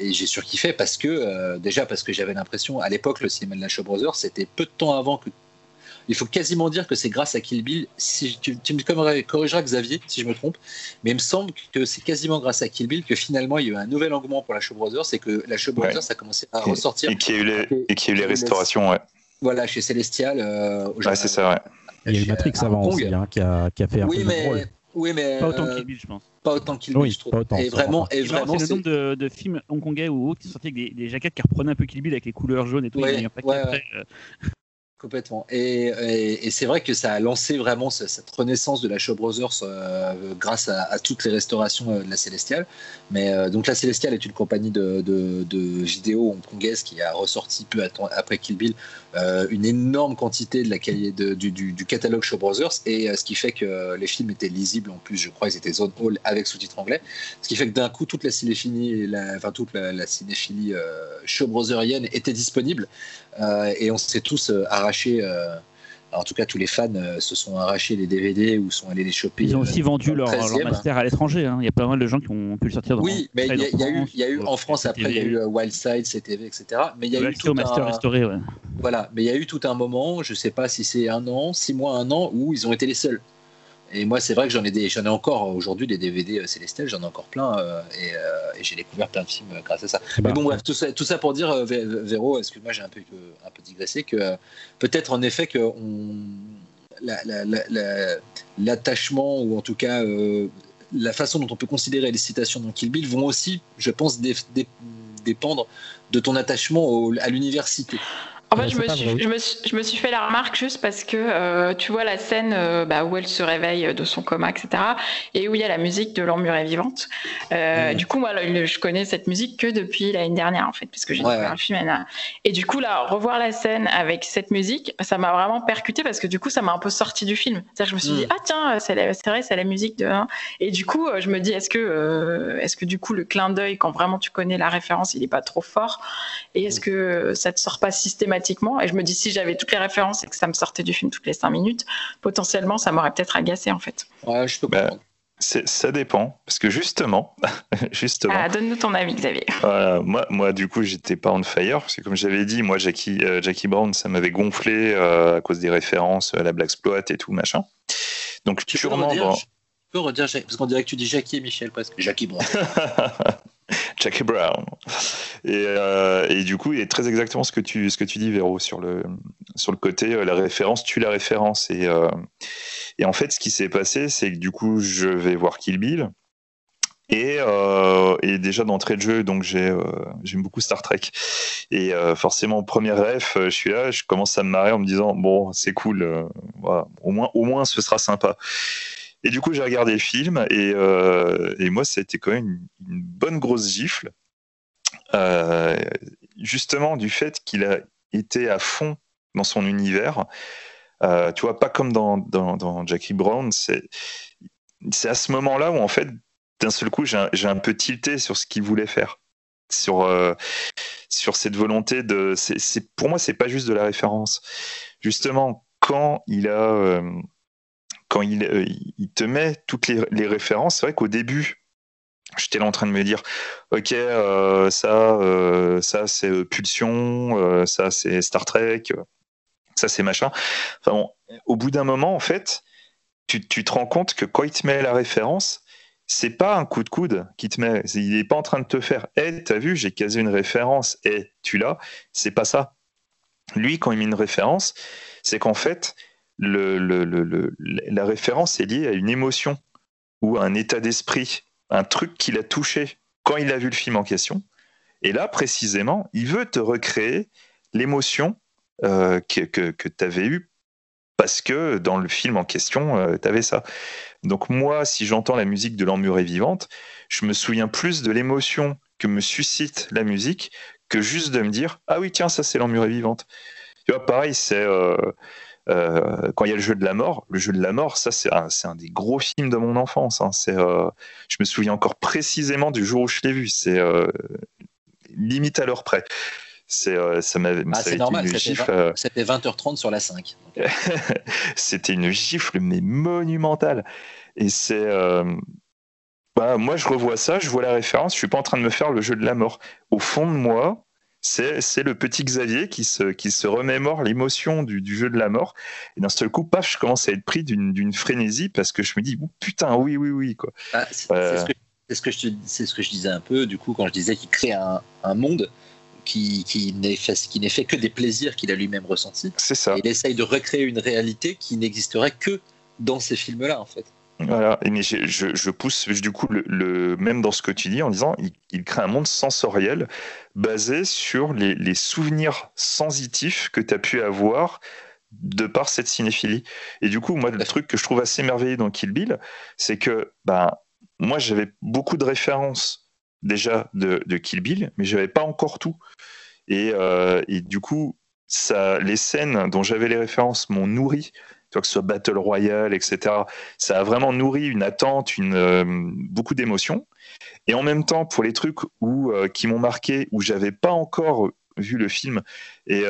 j'ai surkiffé parce que, déjà parce que j'avais l'impression, à l'époque, le cinéma de la Show Brothers, c'était peu de temps avant que il faut quasiment dire que c'est grâce à Kill Bill. Si tu, me corrigeras, Xavier, si je me trompe, mais il me semble que c'est quasiment grâce à Kill Bill que finalement il y a eu un nouvel engouement pour la Show Brothers et que la Show Brothers a commencé à ressortir. Et qu'il y a eu les, et y a eu les restaurations, ouais. Voilà, chez Celestial. Euh, ouais, c'est ça, ouais. Il y a eu Matrix avant aussi, hein, qui, a, qui, a, fait un oui, peu mais... rôle. Oui, mais pas autant que Kill Bill, je pense. Pas autant que Kill Bill, je trouve. Pas autant, et vraiment, et vraiment, c'est le nombre de, de, films hongkongais ou autres qui sortaient avec des, des, jaquettes qui reprenaient un peu Kill Bill avec les couleurs jaunes et tout. Ouais, ouais, ouais. Euh, Complètement. Et, c'est vrai que ça a lancé vraiment cette renaissance de la Show Brothers euh, grâce à, toutes les restaurations euh, de la Célestiale. Mais euh, donc la Célestiale est une compagnie de, de, de vidéos hongkongaise qui a ressorti peu après Kill Bill une énorme quantité de la, de, du, du, du, catalogue Show Brothers et ce qui fait que les films étaient lisibles en plus. Je crois ils étaient zone hall avec sous-titres anglais. Ce qui fait que d'un coup toute la cinéphilie, la, enfin toute la, la cinéphilie Show Brotherienne était disponible et on s'est tous euh, en tout cas, tous les fans euh, se sont arrachés les DVD ou sont allés les choper. Ils ont aussi euh, vendu leur, master à l'étranger. Hein. Il y a pas mal de gens qui ont pu le sortir. Dans oui, mais il y, a eu, en France après, il y a eu Wildside, CTV, etc. Mais il y a eu tout master restauré, Voilà, mais il y a eu tout un moment, je sais pas si c'est un an, six mois, un an, où ils ont été les seuls. Et moi, c'est vrai que j'en ai, des, j'en ai encore aujourd'hui des DVD euh, Célestel, j'en ai encore plein, euh, euh, et, j'ai découvert plein de films grâce à ça. Mais bon, bref, tout ça, tout ça pour dire, Véro, excuse-moi, j'ai un peu, un peu digressé, que peut-être en effet que on, l'attachement, ou en tout cas la façon dont on peut considérer les citations dans Kill Bill vont aussi, je pense, dépendre de ton attachement à l'université. En fait, je me, suis, je, me je me, suis, fait la remarque juste parce que euh, tu vois la scène euh, bah, où elle se réveille de son coma, etc. Et où il y a la musique de l'emmurée vivante. Euh, Du coup, moi, je connais cette musique que depuis l'année dernière, en fait, parce que j'ai ouais, découvert le film. Et du coup, là, revoir la scène avec cette musique, ça m'a vraiment percuté parce que du coup, ça m'a un peu sorti du film. C'est-à-dire, je me suis dit, mm. ah tiens, c'est vrai, c'est la musique de. Et du coup, je me dis, est-ce que, euh, est-ce que du coup, le clin d'œil, quand vraiment tu connais la référence, il n'est pas trop fort? Et est-ce que ça te sort pas systématiquement? Et je me dis, si j'avais toutes les références et que ça me sortait du film toutes les cinq minutes, potentiellement, ça m'aurait peut-être agacé en fait. Ouais, je peux bah, ça dépend, parce que justement, justement. Ah, donne-nous ton avis, Xavier. moi, moi, du coup, j'étais pas on fire, parce que comme j'avais dit, moi, Jackie, euh, Jackie Brown, ça m'avait gonflé euh, à cause des références à la Black Exploit et tout machin. Donc, tu peux redire, redire, parce qu'on dirait que tu dis Jackie et Michel presque. Jackie Brown. Jackie Brown. Et, euh, et, du coup, il est très exactement ce que tu, ce que tu dis, Véro, sur le, sur le côté, euh, la référence tue la référence. Et, euh, et en fait, ce qui s'est passé, c'est que du coup, je vais voir Kill Bill. Et, et, déjà d'entrée de jeu, donc j'ai j'aime beaucoup Star Trek. Et forcément, premier ref, je suis là, je commence à me marrer en me disant bon, c'est cool, au moins au moins ce sera sympa. Et du coup, j'ai regardé le film et, et moi, ça a été quand même une, bonne grosse gifle, justement du fait qu'il a été à fond dans son univers. tu vois, pas comme dans, Jackie Brown, c'est à ce moment-là où en fait d'un seul coup, j'ai un, peu tilté sur ce qu'il voulait faire, sur euh, sur cette volonté de. Pour moi, c'est pas juste de la référence. Justement, quand il a euh, quand il, euh, il, te met toutes les, références, c'est vrai qu'au début, j'étais là en train de me dire, ok, ça, ça c'est Pulsion, ça c'est Star Trek, ça c'est machin. Enfin, au bout d'un moment, en fait, tu, te rends compte que quand il te met la référence, c'est pas un coup de coude qui te met. Il n'est pas en train de te faire Eh, t'as vu, j'ai casé une référence, eh, tu l'as. C'est pas ça. Lui, quand il met une référence, c'est qu'en fait, la référence est liée à une émotion ou à un état d'esprit, un truc qu'il a touché quand il a vu le film en question. Et là, précisément, il veut te recréer l'émotion euh, que, que, tu avais eue parce que dans le film en question, euh, tu avais ça. Donc moi, si j'entends la musique de l'emmurée vivante, je me souviens plus de l'émotion que me suscite la musique que juste de me dire ah oui tiens ça c'est l'emmurée vivante. Tu vois pareil c'est euh, euh, quand il y a le jeu de la mort, le jeu de la mort, ça c'est un, un, des gros films de mon enfance. Hein. C'est, euh, je me souviens encore précisément du jour où je l'ai vu. C'est limite à l'heure près. C'est, ça m'avait. Ah, c'est normal, c'était, 20, h 30 sur la 5. c'était une gifle, mais monumentale. Et c'est. Euh, bah, moi, je revois ça, je vois la référence, je suis pas en train de me faire le jeu de la mort. Au fond de moi, c'est le petit Xavier qui se, qui se remémore l'émotion du, du, jeu de la mort. Et d'un seul coup, paf, je commence à être pris d'une frénésie parce que je me dis, putain, oui, oui, oui. Quoi. Ah, c'est ce, ce, que je ce que je disais un peu, du coup, quand je disais qu'il crée un, un monde qui, qui n'est fait, fait, que des plaisirs qu'il a lui-même ressentis. C'est ça. il essaye de recréer une réalité qui n'existerait que dans ces films-là, en fait. Voilà, mais je, je, pousse du coup le, même dans ce que tu dis en disant il, crée un monde sensoriel basé sur les, souvenirs sensitifs que tu as pu avoir de par cette cinéphilie. Et du coup, moi, le truc que je trouve assez merveilleux dans Kill Bill, c'est que ben, moi, j'avais beaucoup de références déjà de, Kill Bill, mais j'avais pas encore tout. Et, euh, et du coup, ça, les scènes dont j'avais les références m'ont nourri, que ce soit Battle Royale, etc. Ça a vraiment nourri une attente, euh, beaucoup d'émotions. Et en même temps, pour les trucs où, euh, qui m'ont marqué, où j'avais pas encore vu le film, et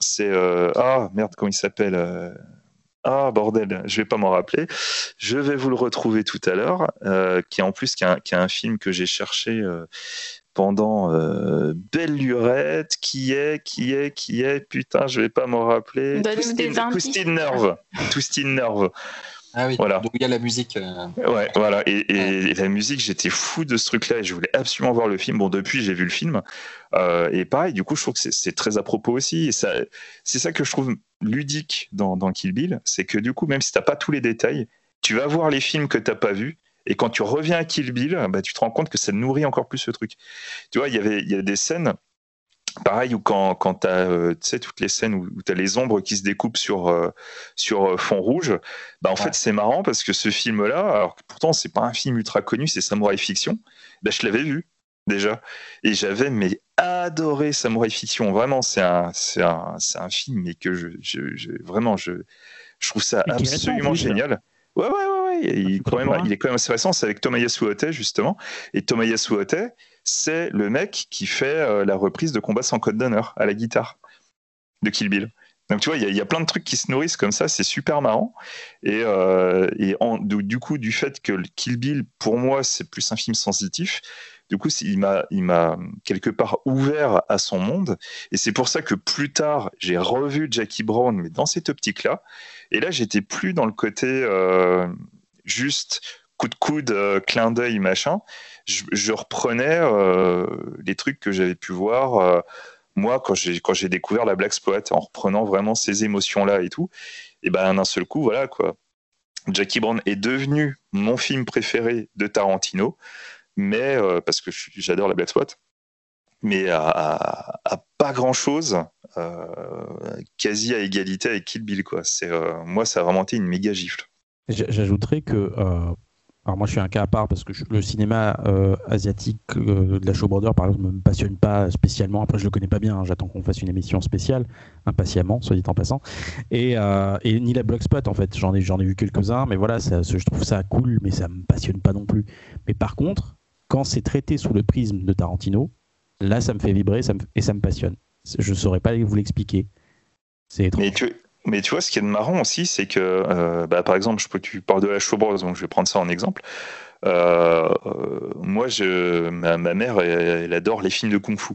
c'est ah merde, comment il s'appelle ah bordel, je vais pas m'en rappeler. Je vais vous le retrouver tout à l'heure, euh, qui est en plus qui a, un film que j'ai cherché euh, pendant euh, belle lurette, qui est, qui est, qui est, putain, je vais pas m'en rappeler. Twisted Nerve, Twisted Nerve. Ah oui, voilà. donc il y a la musique. Ouais, voilà. Et, la musique, j'étais fou de ce truc-là et je voulais absolument voir le film. Bon, depuis, j'ai vu le film. et pareil, du coup, je trouve que c'est très à propos aussi. c'est ça que je trouve ludique dans, Kill Bill, c'est que du coup, même si tu n'as pas tous les détails, tu vas voir les films que tu n'as pas vus. Et quand tu reviens à Kill Bill, bah, tu te rends compte que ça nourrit encore plus ce truc. Tu vois, il y avait il y a des scènes, pareil, où quand, quand tu as euh, toutes les scènes où, tu as les ombres qui se découpent sur, euh, sur euh, fond rouge, bah, en fait, c'est marrant parce que ce film-là, alors pourtant, c'est pas un film ultra connu, c'est Samurai Fiction, bah, je l'avais vu déjà. Et j'avais mais adoré Samurai Fiction. Vraiment, c'est un, c'est un, un film mais que je, je, vraiment je, je trouve ça absolument génial. Ouais, ouais, ouais, ouais. Il, est quand même, il est quand même assez récent. C'est avec Tomoyasu Ote, justement. Et Tomoyasu Ote, c'est le mec qui fait euh, la reprise de Combat sans code d'honneur à la guitare de Kill Bill. Donc tu vois, il y, y, a plein de trucs qui se nourrissent comme ça, c'est super marrant. Et, euh, et en, du, du, coup, du fait que Kill Bill, pour moi, c'est plus un film sensitif, du coup, il m'a, il m'a quelque part ouvert à son monde. Et c'est pour ça que plus tard, j'ai revu Jackie Brown, mais dans cette optique-là. Et là, j'étais plus dans le côté euh, juste coup de coude, clin d'œil, machin, je, reprenais les trucs que j'avais pu voir moi quand j'ai découvert la black spot en reprenant vraiment ces émotions là et tout et ben d'un seul coup voilà quoi Jackie Brown est devenu mon film préféré de Tarantino mais parce que j'adore la black spot mais à, pas grand chose euh, quasi à égalité avec Kill Bill quoi c'est moi ça a vraiment été une méga gifle j'ajouterais que alors moi je suis un cas à part parce que le cinéma euh, asiatique euh, de la Showbrother par exemple me passionne pas spécialement. Après je le connais pas bien, hein. j'attends qu'on fasse une émission spéciale, impatiemment, soit dit en passant. Et, euh, ni la Blockspot en fait, j'en ai, ai vu quelques-uns, mais voilà, je trouve ça cool, mais ça me passionne pas non plus. Mais par contre, quand c'est traité sous le prisme de Tarantino, là ça me fait vibrer ça me, et ça me passionne. Je saurais pas vous l'expliquer. C'est étrange. Mais tu vois, ce qui est marrant aussi, c'est que, euh, bah, par exemple, je peux, tu parles de la Show donc je vais prendre ça en exemple. Euh, euh, moi, je, ma, mère, elle, adore les films de kung-fu.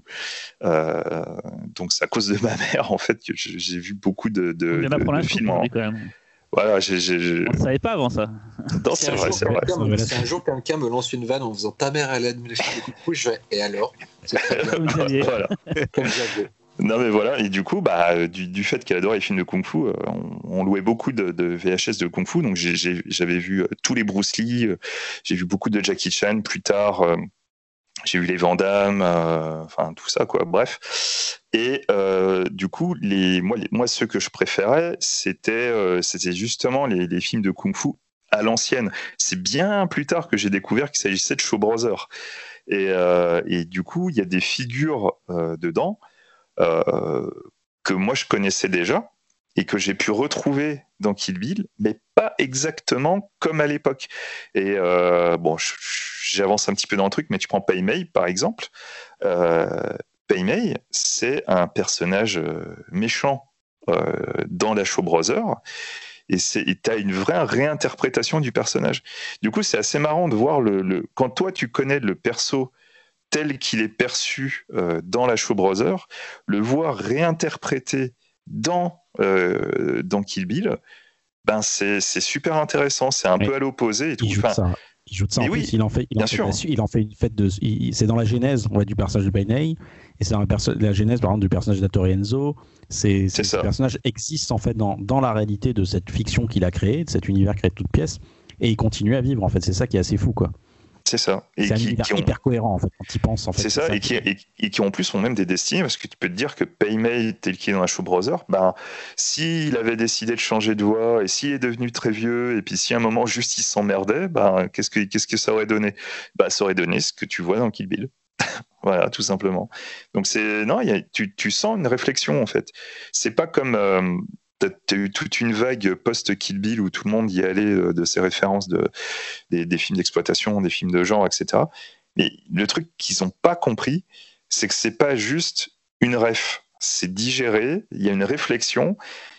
donc, c'est à cause de ma mère, en fait, que j'ai vu beaucoup de, de, Il y en a de. Voilà, j'ai, On ne savait pas avant ça. Non, c'est vrai, c'est vrai. Si un jour quelqu'un me lance une vanne en faisant ta mère, elle de kung-fu, je vais et alors? Comme Xavier. voilà. Comme Xavier. Non mais voilà, et du coup, bah, du, fait qu'elle adorait les films de Kung Fu, euh, on, louait beaucoup de, VHS de Kung Fu, donc j'avais vu euh, tous les Bruce Lee, euh, j'ai vu beaucoup de Jackie Chan, plus tard j'ai vu les Van Damme, enfin tout ça quoi, bref. Et du coup, les, moi, les, moi, ceux que je préférais, c'était c'était justement les, les, films de Kung Fu à l'ancienne. C'est bien plus tard que j'ai découvert qu'il s'agissait de Show Brothers. Et, et, du coup, il y a des figures dedans euh, que moi je connaissais déjà et que j'ai pu retrouver dans Kill Bill, mais exactement comme à l'époque. Et euh, bon, j'avance un petit peu dans le truc, mais tu prends Pei Mei par exemple. Euh, c'est un personnage euh, méchant dans la Show Brother. Et tu as une vraie réinterprétation du personnage. Du coup, c'est assez marrant de voir le, Quand toi, tu connais le perso tel qu'il est perçu euh, dans la Show Brother, le voir réinterprété dans, euh, dans Kill Bill, ben c'est super intéressant. C'est un peu à l'opposé et tout. Il joue de ça. Il joue de ça. En plus, il en fait, il en fait, il en fait une fête de. C'est dans la genèse, on du personnage de Bainey, et c'est dans la, la, genèse, par exemple, du personnage d'Atori Enzo. C'est ce personnage existe en fait dans, dans la réalité de cette fiction qu'il a créée, de cet univers créé de toutes pièces, et il continue à vivre. En fait, c'est ça qui est assez fou, quoi. C'est ça. Et qui, qui ont... hyper cohérent en fait quand tu penses. En fait, c'est ça, et, qui, et, qui en plus ont même des destinées parce que tu peux te dire que Paymay tel qu'il est dans la Show Brother, ben s'il avait décidé de changer de voix et s'il est devenu très vieux et puis si à un moment juste il s'emmerdait, ben qu'est-ce que qu'est-ce que ça aurait donné? Ben ça aurait donné ce que tu vois dans Kill Bill. voilà, tout simplement. Donc c'est non, y a, tu, tu, sens une réflexion en fait. C'est pas comme euh, tu as eu toute une vague post-Kill Bill où tout le monde y allait euh, de ces références de, des, films d'exploitation, des films de genre, etc. Mais le truc qu'ils n'ont pas compris, c'est que c'est pas juste une ref, c'est digéré, il y a une réflexion,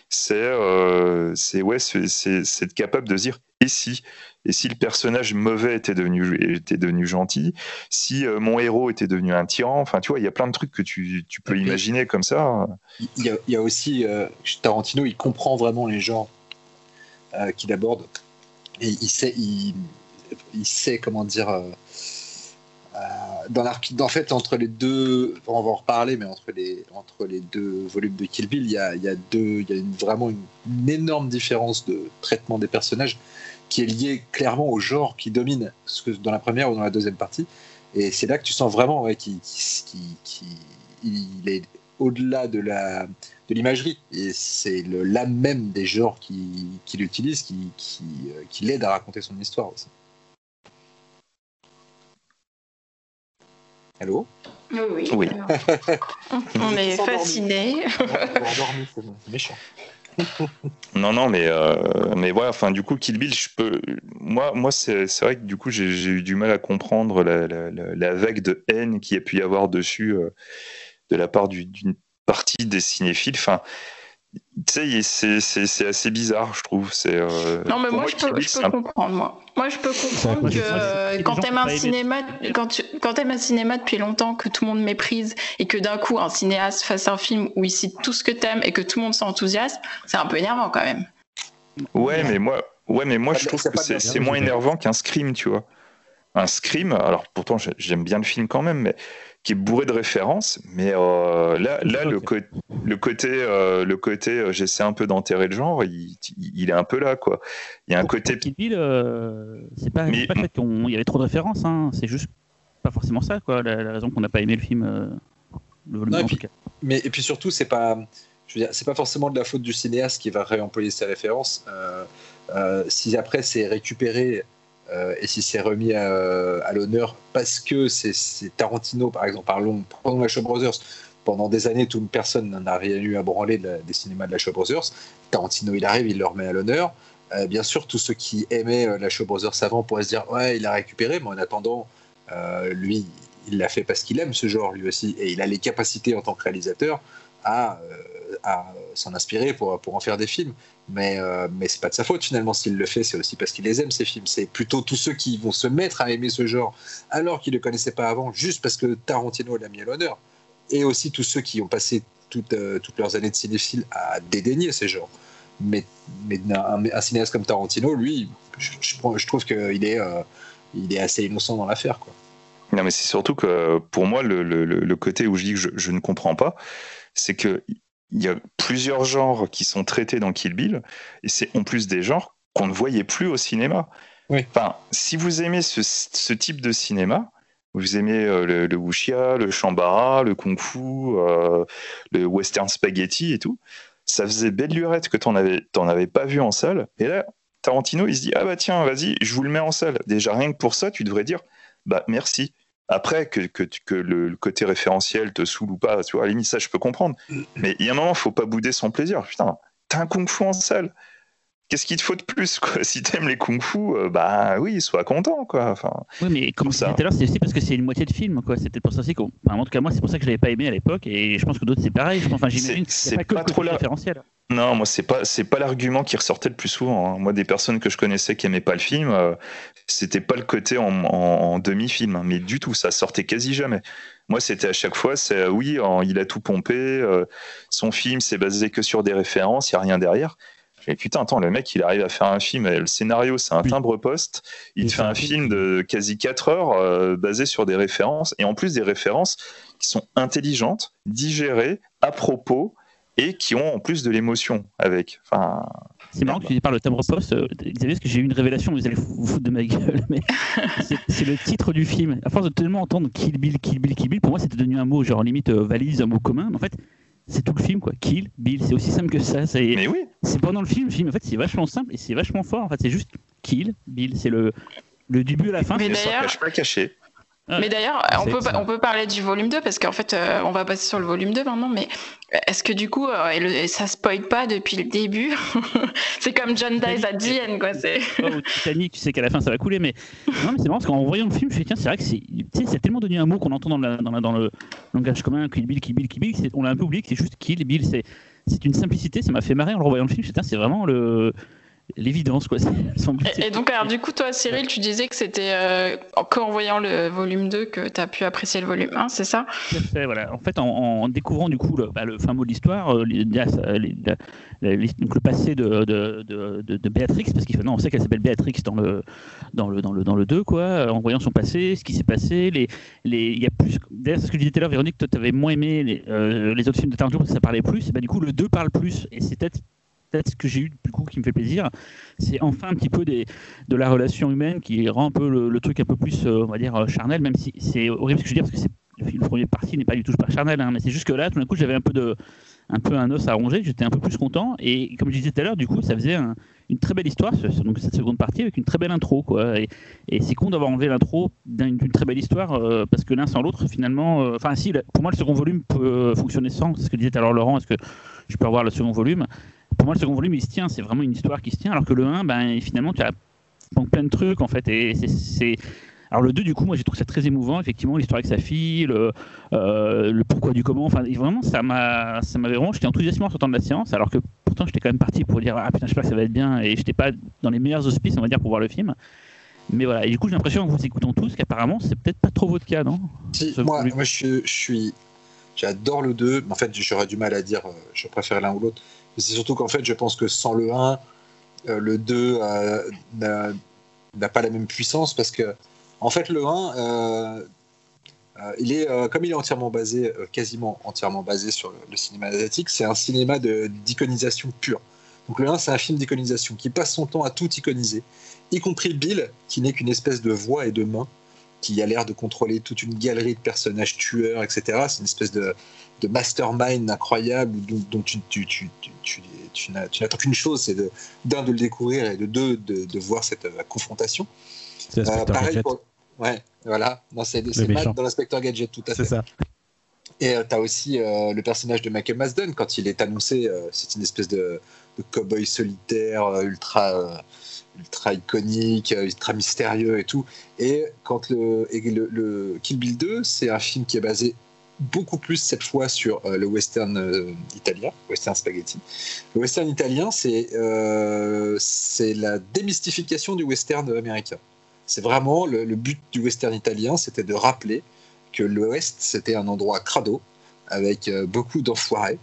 c'est euh, ouais, être capable de dire et si? Et si le personnage mauvais était devenu était devenu gentil, si euh, mon héros était devenu un tyran, enfin tu vois, il y a plein de trucs que tu, tu peux imaginer comme ça. Il y a, il y a aussi euh, Tarantino, il comprend vraiment les genres qu'il aborde. Et il sait il, il sait comment dire euh, dans en fait, entre les deux, on va en reparler, mais entre les, entre les deux volumes de Kill Bill, il y a, il y a, deux, il y a une, vraiment une, énorme différence de traitement des personnages qui est liée clairement au genre qui domine, ce que dans la première ou dans la deuxième partie. Et c'est là que tu sens vraiment qu'il est au-delà de la de l'imagerie et c'est l'âme même des genres qu'il qui utilise qui, qui, euh, qui l'aide à raconter son histoire aussi. Allô? Oui. oui. On est fascinés. c'est méchant. Non, non, mais euh, mais voilà. Enfin, du coup, Kill Bill, je peux. Moi, moi, c'est vrai que du coup, j'ai eu du mal à comprendre la, vague de haine qu'il y a pu y avoir dessus euh, de la part d'une partie des cinéphiles. Enfin, tu sais, c'est assez bizarre, je trouve. C'est. Euh, non, mais moi, je peux, je peux comprendre, moi. Moi, je peux comprendre que quand t'aimes un cinéma, quand tu quand aimes un cinéma depuis longtemps, que tout le monde méprise et que d'un coup un cinéaste fasse un film où il cite tout ce que t'aimes et que tout le monde s'enthousiasme, c'est un peu énervant quand même. Ouais, mais moi, Ouais, mais moi Ah, je trouve c'est que c'est moins énervant qu'un Scream, tu vois. Un Scream, alors pourtant j'ai- j'aime bien le film quand même, mais qui est bourré de références. Mais euh, là, là le, co- le côté, euh, le côté euh, j'essaie un peu d'enterrer le genre, il, est un peu là, quoi. Il y a un Pour- côté. pour Kill Bill, euh, c'est pas, Mais- pas le fait qu'il y avait trop de références, hein, c'est juste pas forcément ça, quoi, la, la raison qu'on n'a pas aimé le film. euh, le volume Non, et puis-. Mais et puis surtout, c'est pas, je veux dire, c'est pas forcément de la faute du cinéaste qui va réemployer ses références. Euh, euh, si après c'est récupéré euh, et si c'est remis à, l'honneur parce que c'est Tarantino, par exemple, parlons, prenons la Shaw Brothers. Pendant des années, toute personne n'en a rien eu à branler des cinémas de la Shaw Brothers. Tarantino, il arrive, il le remet à l'honneur. Euh, bien sûr, tous ceux qui aimaient euh, la Shaw Brothers avant pourraient se dire ouais, il a récupéré, mais en attendant, lui, il l'a fait parce qu'il aime ce genre lui aussi, et il a les capacités en tant que réalisateur à, à s'en inspirer pour, pour en faire des films. Mais, euh, mais c'est pas de sa faute finalement s'il le fait, c'est aussi parce qu'il les aime ces films. C'est plutôt tous ceux qui vont se mettre à aimer ce genre alors qu'ils ne le connaissaient pas avant, juste parce que Tarantino l'a mis à l'honneur. Et aussi tous ceux qui ont passé toutes, euh, toutes leurs années de cinéphile à dédaigner ces genres. Mais, mais un, cinéaste comme Tarantino, lui, je, je, je trouve qu'il est, euh, il est assez innocent dans l'affaire. quoi. Non, mais c'est surtout que pour moi, le, le- côté où je dis que je ne comprends pas, c'est que il y a plusieurs genres qui sont traités dans Kill Bill, et c'est en plus des genres qu'on ne voyait plus au cinéma. Oui. Enfin, si vous aimez ce, ce type de cinéma, vous aimez euh, le, le wuxia, le shambara, le kung-fu, euh, le western spaghetti et tout, ça faisait belle lurette que t'en avais, t'en avais pas vu en salle. Et là, Tarantino, il se dit ah bah tiens, vas-y, je vous le mets en salle. Déjà rien que pour ça, tu devrais dire bah merci. Après, que, que, que le, côté référentiel te saoule ou pas, tu vois, à la limite, ça, je peux comprendre. Mais il y a un moment, faut pas bouder son plaisir. Putain, t'as un kung-fu en salle. Qu'est-ce qu'il te faut de plus, quoi Si t'aimes les kung-fu, euh, bah oui, sois content, quoi. Enfin, Oui, mais comme ça. tout à l'heure, c'est aussi parce que c'est une moitié de film, quoi. C'était pour ça aussi qu'on. Enfin, en tout cas, moi, c'est pour ça que je l'avais pas aimé à l'époque, et je pense que d'autres, c'est pareil. Enfin, j'imagine que C'est- pas que trop là. référentiel. non, moi, c'est pas, c'est pas l'argument qui ressortait le plus souvent. hein. Moi, des personnes que je connaissais qui aimaient pas le film, euh, c'était pas le côté en, en- en demi-film, hein, mais du tout, ça sortait quasi jamais. Moi, c'était à chaque fois, c'est euh, oui, en- il a tout pompé, son film, c'est basé que sur des références, il y a rien derrière. Mais putain, attends, le mec, il arrive à faire un film, le scénario, c'est un Oui. timbre-poste. Il te fait un film de quasi 4 heures euh, basé sur des références, et en plus des références qui sont intelligentes, digérées, à propos, et qui ont en plus de l'émotion avec. Enfin, C'est marrant que tu parles de timbre poste, euh, Xavier, parce que j'ai eu une révélation, vous allez vous foutre de ma gueule, mais c'est- le titre du film. À force de tellement entendre Kill Bill, Kill Bill, Kill Bill, pour moi c'était devenu un mot, genre limite euh, valise, un mot commun. Mais en fait, c'est tout le film, quoi. Kill Bill, c'est aussi simple que ça. C'est mais oui, c'est pendant le film, le film, en fait, c'est vachement simple et c'est vachement fort. En fait, c'est juste Kill Bill, c'est le, le début à la fin. Mais d'ailleurs- cache pas caché. Ah. Mais d'ailleurs, on peut, ça. on peut parler du volume 2 parce qu'en fait, euh, on va passer sur le volume 2 maintenant, mais est-ce que du coup, euh, et le- ça spoil pas depuis le début? C'est comme John dies at the end, quoi. C'est... Titanic, tu sais qu'à la fin ça va couler, mais non, mais c'est marrant parce qu'en voyant le film, je me suis dit, tiens, c'est vrai que c'est, tellement devenu un mot qu'on entend dans, la- dans, la- dans le langage commun, Kill Bill, Kill Bill, Kill Bill, on l'a un peu oublié que c'est juste Kill Bill, c'est, c'est une simplicité, ça m'a fait marrer en le revoyant le film, je me suis dit, tiens, c'est vraiment le, l'évidence, quoi. C'est- son but, Et, et donc, alors, du coup, toi, Cyril, tu disais que c'était euh, qu'en voyant le volume 2 que tu as pu apprécier le volume 1, c'est ça? Tout à fait, voilà. En fait, en, en découvrant du coup le, bah, le fin mot de l'histoire, euh, le passé de, de, de, de- Béatrix, parce non, on sait qu'elle s'appelle Béatrix dans le dans le dans le dans le 2, quoi. euh, En voyant son passé, ce qui s'est passé, les les il y a plus. D'ailleurs, c'est ce que je disais tout à l'heure, Véronique, toi, t'avais moins aimé les, euh, les autres films de Tarantino parce que ça parlait plus. Et bah, du coup, le 2 parle plus, et c'est peut-être ce que j'ai eu du coup qui me fait plaisir, c'est enfin un petit peu de la relation humaine qui rend un peu le, truc un peu plus, euh, on va dire, euh, charnel, même si c'est horrible ce que je veux dire, parce que c'est le, premier parti n'est pas du tout super charnel, hein, mais c'est juste que là, tout d'un coup, j'avais un peu de un peu un os à ronger, j'étais un peu plus content, et comme je disais tout à l'heure, du coup, ça faisait un- une très belle histoire, donc cette seconde partie, avec une très belle intro, quoi, et, c'est con d'avoir enlevé l'intro d'une très belle histoire, euh, parce que l'un sans l'autre, finalement, enfin si, pour moi, le second volume peut fonctionner sans, ce que disait l'heure Laurent, est-ce que je peux avoir le second volume pour moi, le second volume, il se tient, c'est vraiment une histoire qui se tient, alors que le 1, ben, finalement, tu as plein de trucs, en fait, et c'est-. Alors le 2, du coup, moi, j'ai trouvé ça très émouvant, effectivement, l'histoire avec sa fille, le, euh, le pourquoi du comment, enfin, vraiment, ça m'a ça m'avait vraiment... J'étais enthousiasmé en sortant de la séance, alors que pourtant, j'étais quand même parti pour dire, ah putain, j'espère que ça va être bien, et j'étais pas dans les meilleurs auspices, on va dire, pour voir le film. Mais voilà, et du coup, j'ai l'impression, en vous écoutant tous, qu'apparemment, c'est peut-être pas trop votre cas, non? Si, moi, je suis. J'adore le 2. mais En fait, j'aurais du mal à dire euh, je préfère l'un ou l'autre. C'est surtout qu'en fait, je pense que sans le 1, le 2 n'a pas la même puissance parce que, en fait, le 1, il est, comme il est entièrement basé, quasiment entièrement basé sur le, le cinéma asiatique, c'est un cinéma d'iconisation pure. Donc le 1, c'est un film d'iconisation qui passe son temps à tout iconiser, y compris Bill, qui n'est qu'une espèce de voix et de main, qui a l'air de contrôler toute une galerie de personnages tueurs, etc. C'est une espèce de, mastermind incroyable dont, tu, n'attends qu'une chose, c'est d'un de, le découvrir et de deux de, voir cette euh, confrontation. C'est euh, pareil pour... Ouais, voilà. C'est Matt dans l'inspecteur Gadget, tout à fait. C'est ça. Et euh, tu as aussi le personnage de Michael Masden, quand il est annoncé, c'est une espèce de, de cow-boy solitaire, euh, ultra, euh, ultra iconique, euh, ultra mystérieux et tout. Et quand le, le, Kill Bill 2, c'est un film qui est basé beaucoup plus cette fois sur le western italien, western spaghetti. Le western italien, c'est c'est la démystification du western américain. C'est vraiment le, but du western italien, c'était de rappeler que l'Ouest, c'était un endroit crado, avec beaucoup d'enfoirés,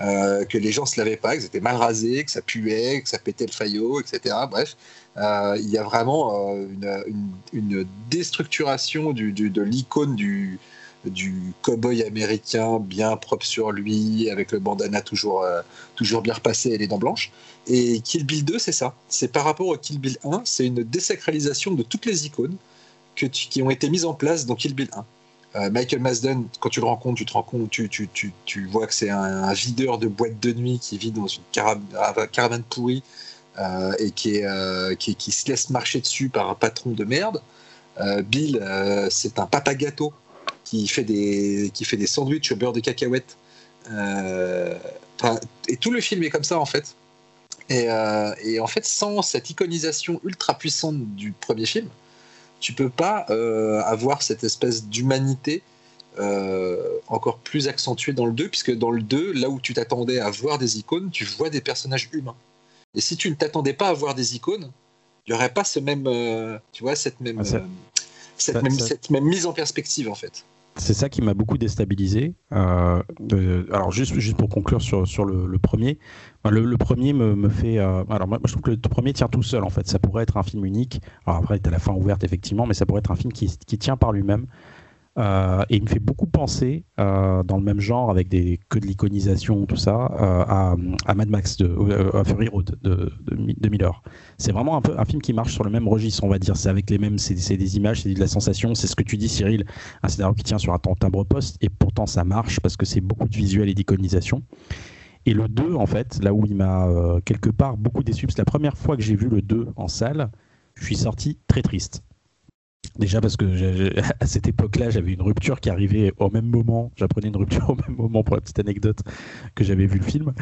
euh, que les gens se lavaient pas, que c'était mal rasé, que ça puait, que ça pétait le faillot, etc. Bref, euh, il y a vraiment euh, une, déstructuration de l'icône du, du cow-boy américain bien propre sur lui, avec le bandana toujours, toujours bien repassé et les dents blanches. Et Kill Bill 2, c'est ça. C'est par rapport au Kill Bill 1, c'est une désacralisation de toutes les icônes qui ont été mises en place dans Kill Bill 1. Euh, Michael Masden, quand tu le rencontres, tu te rends compte, tu, tu, tu, tu vois que c'est un, videur de boîte de nuit qui vit dans une caravane pourrie euh, et qui, euh, qui, qui, se laisse marcher dessus par un patron de merde. Bill, c'est un papa gâteau qui fait des, qui fait des sandwichs au beurre de cacahuète. et tout le film est comme ça en fait. Et, et, en fait, sans cette iconisation ultra puissante du premier film, tu peux pas euh, avoir cette espèce d'humanité euh, encore plus accentuée dans le 2, puisque dans le 2, là où tu t'attendais à voir des icônes, tu vois des personnages humains. Et si tu ne t'attendais pas à voir des icônes, il n'y aurait pas ce même, euh, tu vois, cette même, ah, cette, même cette même mise en perspective en fait c'est ça qui m'a beaucoup déstabilisé. Euh, alors juste, juste pour conclure sur, sur le, premier, le, premier me, me fait. Euh, alors moi, je trouve que le premier tient tout seul en fait. Ça pourrait être un film unique. Alors après, tu as la fin ouverte effectivement, mais ça pourrait être un film qui, qui tient par lui-même. Euh, et il me fait beaucoup penser, euh, dans le même genre, avec des, que de l'iconisation, tout ça, euh, à, Mad Max, à Fury Road de, de, Miller. C'est vraiment un, peu, un film qui marche sur le même registre, on va dire. C'est avec les mêmes, c'est des images, c'est de la sensation, c'est ce que tu dis, Cyril, un scénario qui tient sur un timbre poste, et pourtant ça marche parce que c'est beaucoup de visuel et d'iconisation. Et le 2, en fait, là où il m'a quelque part beaucoup déçu, c'est la première fois que j'ai vu le 2 en salle, je suis sorti très triste. Déjà parce que à cette époque-là, j'avais une rupture qui arrivait au même moment. J'apprenais une rupture au même moment pour la petite anecdote que j'avais vu le film.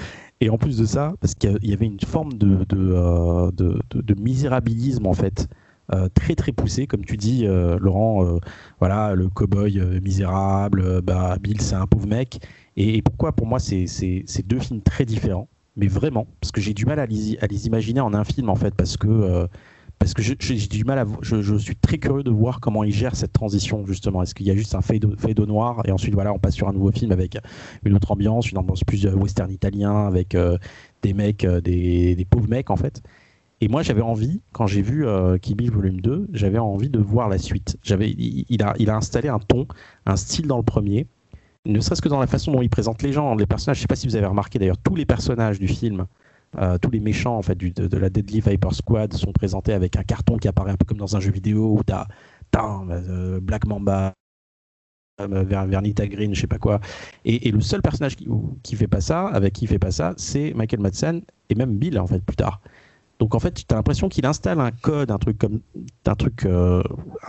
Et en plus de ça, parce qu'il y avait une forme de, de, euh, de, misérabilisme en fait. Euh, très très poussé, comme tu dis, euh, Laurent. voilà, le cowboy misérable, bah, Bill c'est un pauvre mec. Et, pourquoi pour moi c'est deux films très différents, mais vraiment, parce que j'ai du mal à les, à les, imaginer en un film en fait, parce que parce que j'ai du mal à je, suis très curieux de voir comment il gère cette transition justement. Est-ce qu'il y a juste un fade au, noir et ensuite voilà on passe sur un nouveau film avec une autre ambiance une ambiance plus euh, western italien avec euh, des mecs euh, des, pauvres mecs en fait. Et moi j'avais envie quand j'ai vu Bill volume 2 j'avais envie de voir la suite. J'avais il, a il a installé un ton un style dans le premier ne serait-ce que dans la façon dont il présente les gens les personnages. Je sais pas si vous avez remarqué d'ailleurs tous les personnages du film euh, tous les méchants en fait de, la Deadly Viper Squad sont présentés avec un carton qui apparaît un peu comme dans un jeu vidéo où t'as euh, Black Mamba, euh, Vernita Green, je sais pas quoi. Et, le seul personnage qui, qui fait pas ça, avec qui fait pas ça, c'est Michael Madsen et même Bill en fait plus tard. Donc en fait, tu as l'impression qu'il installe un code, un truc comme un truc, un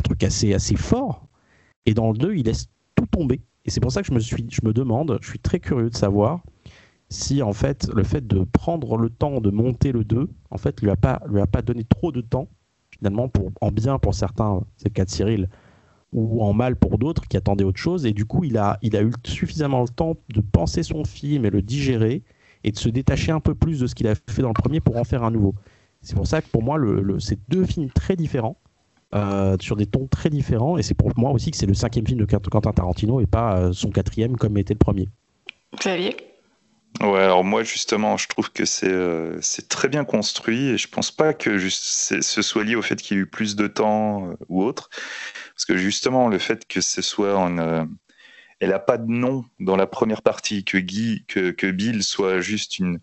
truc assez assez fort. Et dans le 2, il laisse tout tomber. Et c'est pour ça que je me suis, je me demande, je suis très curieux de savoir si en fait le fait de prendre le temps de monter le 2 en fait lui a pas lui a pas donné trop de temps finalement pour en bien pour certains c'est le cas de Cyril ou en mal pour d'autres qui attendaient autre chose. Et du coup il a il a eu suffisamment le temps de penser son film et le digérer et de se détacher un peu plus de ce qu'il a fait dans le premier pour en faire un nouveau. C'est pour ça que pour moi le, c'est deux films très différents euh, sur des tons très différents. Et c'est pour moi aussi que c'est le cinquième film de Quentin Tarantino et pas euh, son quatrième comme était le premier. Xavier? Ouais, alors moi justement, je trouve que c'est euh, c'est très bien construit et je pense pas que ce soit lié au fait qu'il y ait eu plus de temps euh, ou autre, parce que justement le fait que ce soit en, euh, elle a pas de nom dans la première partie, que Bill soit juste une,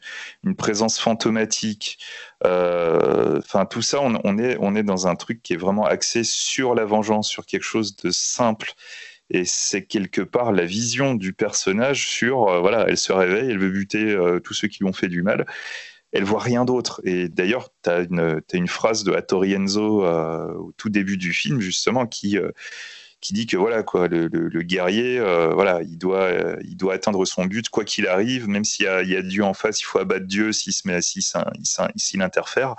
présence fantomatique. Enfin, tout ça, on est dans un truc qui est vraiment axé sur la vengeance, sur quelque chose de simple et c'est quelque part la vision du personnage sur, euh, voilà, elle se réveille, elle veut buter euh, tous ceux qui lui ont fait du mal. Elle voit rien d'autre. Et d'ailleurs, tu as une, une, phrase de Hattori Enzo euh, au tout début du film, justement, qui, qui dit que voilà, quoi, le, le, guerrier, voilà, il doit, il doit atteindre son but, quoi qu'il arrive, même s'il y y a Dieu en face, il faut abattre Dieu s'il se met, s'il interfère.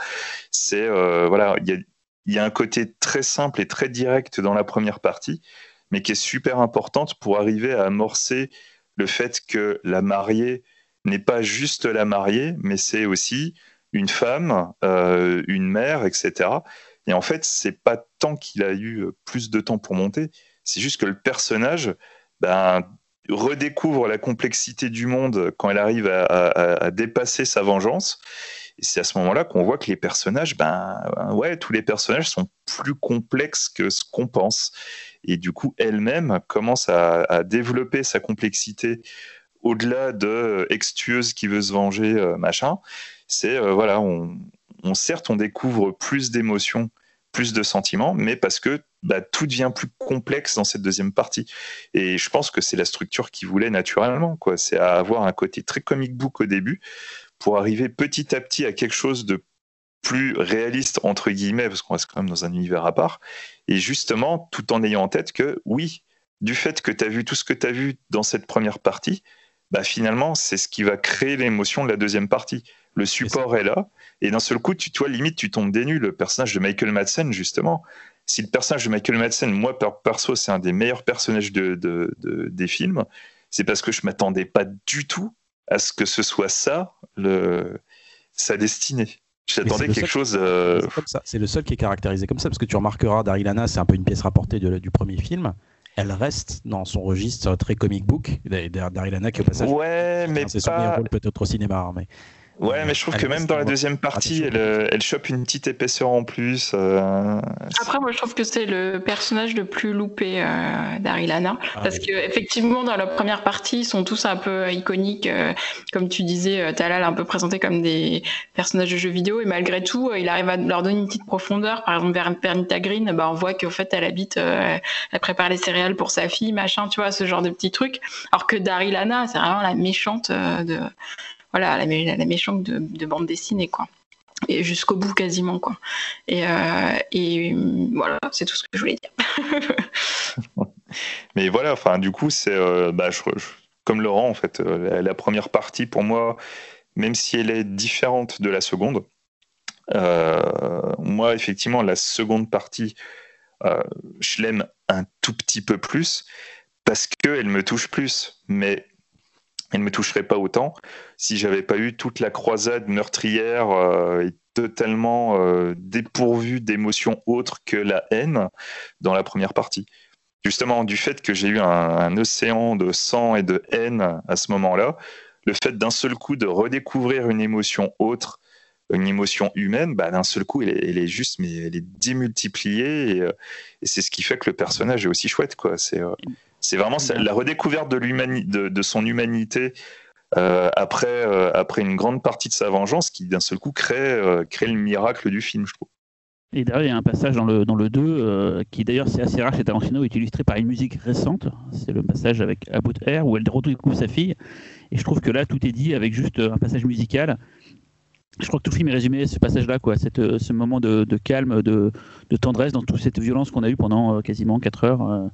C'est, voilà, il y y a un côté très simple et très direct dans la première partie mais qui est super importante pour arriver à amorcer le fait que la mariée n'est pas juste la mariée, mais c'est aussi une femme, euh, une mère, etc. Et en fait, c'est pas tant qu'il a eu plus de temps pour monter, c'est juste que le personnage ben, redécouvre la complexité du monde quand elle arrive à, à dépasser sa vengeance. Et c'est à ce moment-là qu'on voit que les personnages, ben, ouais, tous les personnages sont plus complexes que ce qu'on pense et du coup elle-même commence à, développer sa complexité au-delà de extueuse qui veut se venger, euh, machin. C'est euh, voilà, on, certes on découvre plus d'émotions, plus de sentiments, mais parce que bah, tout devient plus complexe dans cette deuxième partie. Et je pense que c'est la structure qui voulait naturellement, quoi. C'est avoir un côté très comic book au début pour arriver petit à petit à quelque chose de plus réaliste entre guillemets parce qu'on reste quand même dans un univers à part et justement tout en ayant en tête que oui du fait que tu as vu tout ce que tu as vu dans cette première partie bah finalement c'est ce qui va créer l'émotion de la deuxième partie. Le support est là et d'un seul coup tu toi limite tu tombes des nues. Le personnage de Michael Madsen justement si le personnage de Michael Madsen moi perso c'est un des meilleurs personnages de, de, des films c'est parce que je m'attendais pas du tout à ce que ce soit ça le sa destinée J'attendais quelque chose. Euh, c'est le seul qui est caractérisé comme ça, parce que tu remarqueras, Darilana, c'est un peu une pièce rapportée du premier film. Elle reste dans son registre très comic book. Darilana qui au passage. Ouais, mais c'est son meilleur rôle peut-être au cinéma, mais. Ouais, mais je trouve que même dans la deuxième partie, elle, euh, elle chope une petite épaisseur en plus. Euh, Après, moi, je trouve que c'est le personnage le plus loupé euh, d'Arilana. Ah parce que effectivement, dans la première partie, ils sont tous un peu iconiques. Euh, comme tu disais, Talal un peu présenté comme des personnages de jeux vidéo. Et malgré tout, il arrive à leur donner une petite profondeur. Par exemple, vers Pernita Green, bah, on voit qu'au fait, elle habite, elle prépare les céréales pour sa fille, machin, tu vois, ce genre de petits trucs. Alors que Darilana, c'est vraiment la méchante de voilà, la, la méchante de, bande dessinée, quoi. Et jusqu'au bout quasiment, quoi. Et, euh, et voilà, c'est tout ce que je voulais dire. Mais voilà, enfin, du coup, c'est euh, bah, comme Laurent, en fait, euh, la, première partie, pour moi, même si elle est différente de la seconde, moi, effectivement, la seconde partie, je l'aime un tout petit peu plus parce qu'elle me touche plus. Mais elle ne me toucherait pas autant si j'avais pas eu toute la croisade meurtrière euh, et totalement euh, dépourvue d'émotions autres que la haine dans la première partie. Justement, du fait que j'ai eu un, océan de sang et de haine à ce moment-là, le fait d'un seul coup de redécouvrir une émotion autre, une émotion humaine, bah, d'un seul coup, elle est, juste, mais elle est démultipliée, euh, et, c'est ce qui fait que le personnage est aussi chouette, quoi. C'est vraiment la redécouverte de, son humanité euh, après, euh, après une grande partie de sa vengeance qui d'un seul coup crée, euh, crée le miracle du film, je trouve. Et d'ailleurs, il y a un passage dans le, dans le 2 qui d'ailleurs c'est assez rare chez Tarantino, est illustré par une musique récente. C'est le passage avec About Air où elle retrouve sa fille. Et je trouve que là, tout est dit avec juste un passage musical. Je crois que tout le film est résumé à ce passage-là, quoi, cette, ce moment de, de calme, de, de, tendresse dans toute cette violence qu'on a eue pendant quasiment 4 heures.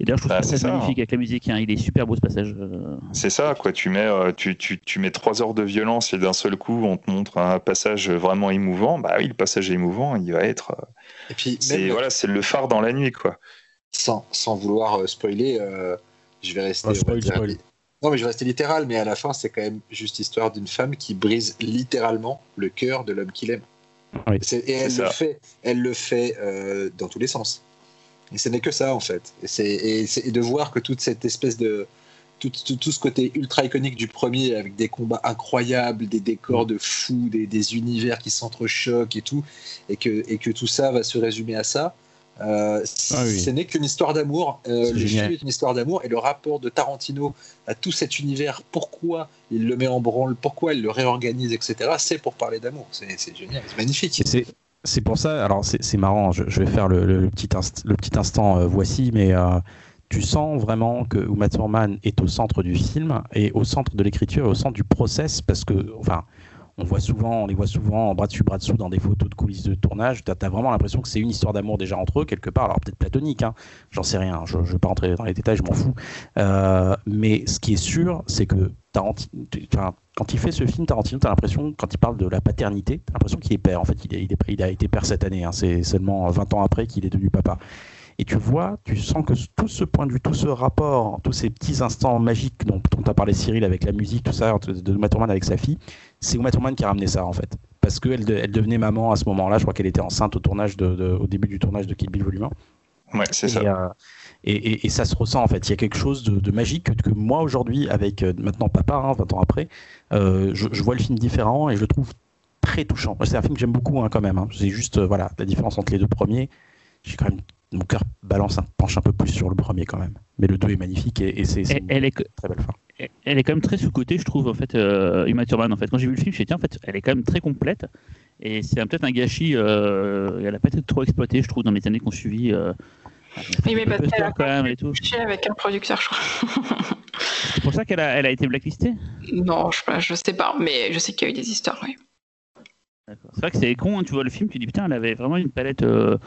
Et d'ailleurs, je trouve bah, ça magnifique avec la musique. Hein. Il est super beau ce passage. Euh. C'est ça, quoi. Tu mets, euh, tu, tu, tu, mets trois heures de violence et d'un seul coup, on te montre un passage vraiment émouvant. Bah oui, le passage est émouvant, il va être. Euh, et puis, c'est voilà, c'est le phare dans la nuit, quoi. Sans, sans vouloir spoiler, je vais rester. Non, mais je vais rester littéral, mais à la fin, c'est quand même juste l'histoire d'une femme qui brise littéralement le cœur de l'homme qu'il aime. Et elle le fait, elle le fait dans tous les sens. Et ce n'est que ça, en fait. Et, et, de voir que toute cette espèce de, tout, tout, tout ce côté ultra iconique du premier avec des combats incroyables, des décors de fou, des, des univers qui s'entrechoquent et tout, et que, et que tout ça va se résumer à ça. Euh, Ah oui. Ce n'est qu'une histoire d'amour. Euh, le génial. film est une histoire d'amour et le rapport de Tarantino à tout cet univers, pourquoi il le met en branle, pourquoi il le réorganise, etc. C'est pour parler d'amour. C'est génial, c'est magnifique. C'est pour ça, alors c'est marrant, je, je vais faire le, petit, le petit instant euh, voici, mais euh, tu sens vraiment que Uma Thurman est au centre du film et au centre de l'écriture et au centre du process parce que, enfin, on voit souvent, on les voit souvent bras dessus, bras dessous dans des photos de coulisses de tournage. Tu as, vraiment l'impression que c'est une histoire d'amour déjà entre eux, quelque part. Alors peut-être platonique, hein, j'en sais rien, je ne vais pas rentrer dans les détails, je m'en fous. Euh, mais ce qui est sûr, c'est que Tarantino, quand il fait ce film, Tarantino, tu as l'impression, quand il parle de la paternité, tu as l'impression qu'il est père. En fait, il, est- a été père cette année. hein. C'est seulement 20 ans après qu'il est devenu papa. Et tu vois, tu sens que tout ce point de vue, tout ce rapport, tous ces petits instants magiques dont, dont as parlé Cyril avec la musique, tout ça, de, Uma Thurman avec sa fille, c'est Uma Thurman qui a ramené ça en fait. Parce qu'elle de- elle devenait maman à ce moment-là, je crois qu'elle était enceinte au, tournage de, de- au début du tournage de Kill Bill Volume 1. Ouais, c'est ça. euh, et, et- et ça se ressent en fait. Il y a quelque chose de, de magique que, que moi aujourd'hui, avec euh, maintenant papa, hein, 20 ans après, euh, je, je vois le film différent et je le trouve très touchant. C'est un film que j'aime beaucoup hein, quand même. hein. C'est juste voilà la différence entre les deux premiers. J'ai quand même mon cœur balance, un- penche un peu plus sur le premier quand même. Mais le 2 est magnifique et, et c'est une elle est, très belle fin. elle- est quand même très sous-cotée, je trouve, en fait, euh, Uma Thurman. En fait, quand j'ai vu le film, je me suis dit, tiens, en fait, elle est quand même très complète. Et c'est peut-être un gâchis. euh, elle a peut-être trop exploité, je trouve, dans les années qu'on suivi. Euh, Oui, mais parce qu'elle a quand même et tout. avec un producteur, je crois. C'est pour ça qu'elle a, elle a été blacklistée. non, je, je sais pas, mais je sais qu'il y a eu des histoires, oui. D'accord. C'est vrai que c'est con, hein, tu vois le film, tu dis putain, elle avait vraiment une palette euh,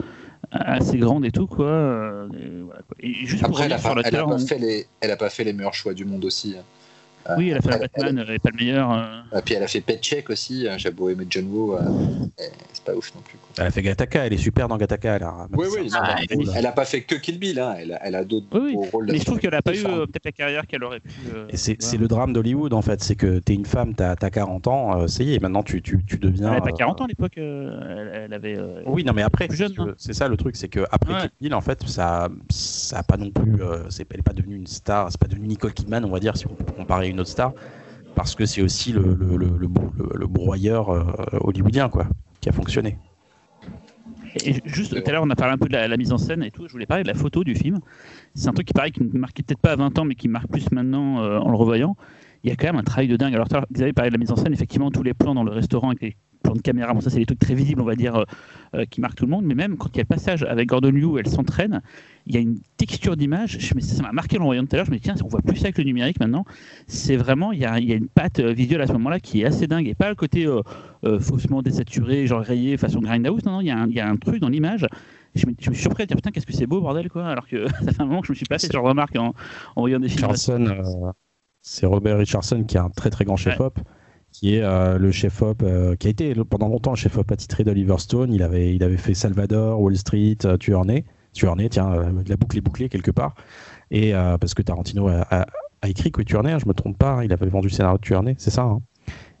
assez grande et tout, quoi. euh, et voilà, quoi. Et juste pour Après, elle a, pas, elle, a l'auteur, pas fait les, elle a pas fait les meilleurs choix du monde aussi. Hein. Euh, oui, elle a fait après, Batman, euh, et pas le meilleur. euh. elle- et puis elle a fait Paycheck aussi. hein. J'ai beau aimer John Woo, euh, et c'est pas ouf non plus. quoi. Elle a fait Gattaca, elle est super dans Gattaca. Elle a, Oui, oui, Ah, magnifique. elle a pas fait que Kill Bill. Hein. Elle, a, elle a d'autres Oui, oui. rôles. Mais je trouve qu'elle a pas eu euh, peut-être la carrière qu'elle aurait pu. euh, Et c'est le drame d'Hollywood en fait, c'est que t'es une femme, t'as as 40 ans, euh, ça y est, maintenant tu, tu, tu deviens. Elle avait pas euh, 40 ans à l'époque, euh, elle, elle avait. euh, Oui, non, mais après, veux, c'est ça le truc, c'est que après Ouais. Kill Bill, en fait, ça, ça a pas non plus, euh, c'est, elle est pas devenue une star, c'est pas devenu Nicole Kidman, on va dire, si on peut comparer une autre star, parce que c'est aussi le, le, le, le, bro- le- le broyeur euh, hollywoodien, quoi, qui a fonctionné. Et juste tout à l'heure, on a parlé un peu de la, mise en scène et tout. Je voulais parler de la photo du film. C'est un truc qui paraît qui ne marquait peut-être pas à 20 ans, mais qui marque plus maintenant euh, en le revoyant. Il y a quand même un travail de dingue. Alors, vous avez parlé de la mise en scène. Effectivement, tous les plans dans le restaurant avec les plans de caméra, bon, ça, c'est des trucs très visibles, on va dire, euh, euh, qui marquent tout le monde. Mais même quand il y a le passage avec Gordon Liu où elle s'entraîne, il y a une texture d'image. Ça m'a marqué en voyant tout à l'heure. Je me dis, tiens, on voit plus ça avec le numérique maintenant. C'est vraiment, il y a, il y a une patte euh, visuelle à ce moment-là qui est assez dingue. Et pas le côté euh, euh, faussement désaturé, genre rayé façon grindhouse. Non, non, il y, a un- il y a un truc dans l'image. Je me, je me suis surpris à dire putain qu'est-ce que c'est beau bordel quoi alors que ça fait un moment que je me suis pas fait ce genre remarque en, en voyant des films Richardson, euh, c'est Robert Richardson qui est un très très grand chef-op, qui est euh, le chef-op, euh, qui a été pendant longtemps le chef-op attitré d'Oliver Stone. Il avait, il avait fait Salvador, Wall Street, euh, Tueur Né. Tueur Né, tiens, euh, la boucle est bouclée quelque part. Et parce que Tarantino a, a- a écrit que Tueur Né, hein, je me trompe pas, hein, il avait vendu le scénario de Tueur Né, c'est ça. hein.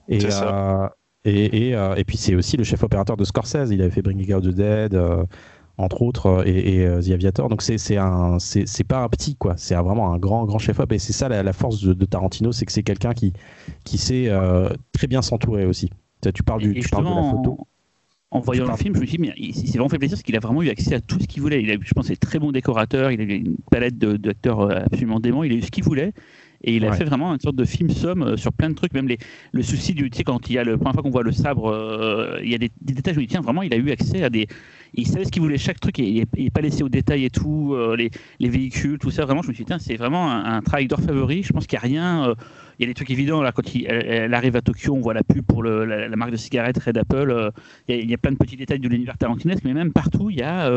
et, ça. et, et, et puis c'est aussi le chef opérateur de Scorsese. Il avait fait Bringing Out the Dead. Entre autres, euh, et, et, euh, The Aviator. Donc c'est c'est un, c'est c'est pas un petit quoi. C'est vraiment un grand grand chef op. Et c'est ça la, la force de, de Tarantino, c'est que c'est quelqu'un qui qui sait euh, très bien s'entourer aussi. Tu, parles du, tu parles de la photo. En, en voyant le film, je me suis dit, mais il, s'est vraiment fait plaisir parce qu'il a vraiment eu accès à tout ce qu'il voulait. Il a, eu, je pense, c'est très bon décorateur, il a eu une palette d'acteurs absolument dément, il a eu ce qu'il voulait. Et il a Ouais. fait vraiment une sorte de film somme sur plein de trucs, même les, le souci du, tu sais, quand il y a le la première fois qu'on voit le sabre, euh, il y a des, des détails où il dit, tiens, vraiment, il a eu accès à des, il savait ce qu'il voulait chaque truc il n'est pas laissé aux détails et tout, euh, les, les véhicules, tout ça. Vraiment, je me suis dit, c'est vraiment un, un travail d'orfèvrerie. Je pense qu'il n'y a rien. euh, il y a des trucs évidents là quand il, elle, elle arrive à Tokyo, on voit la pub pour le- la, la marque de cigarettes Red Apple. euh, il, y a, il y a plein de petits détails de l'univers tarantinesque, mais même partout, il y a.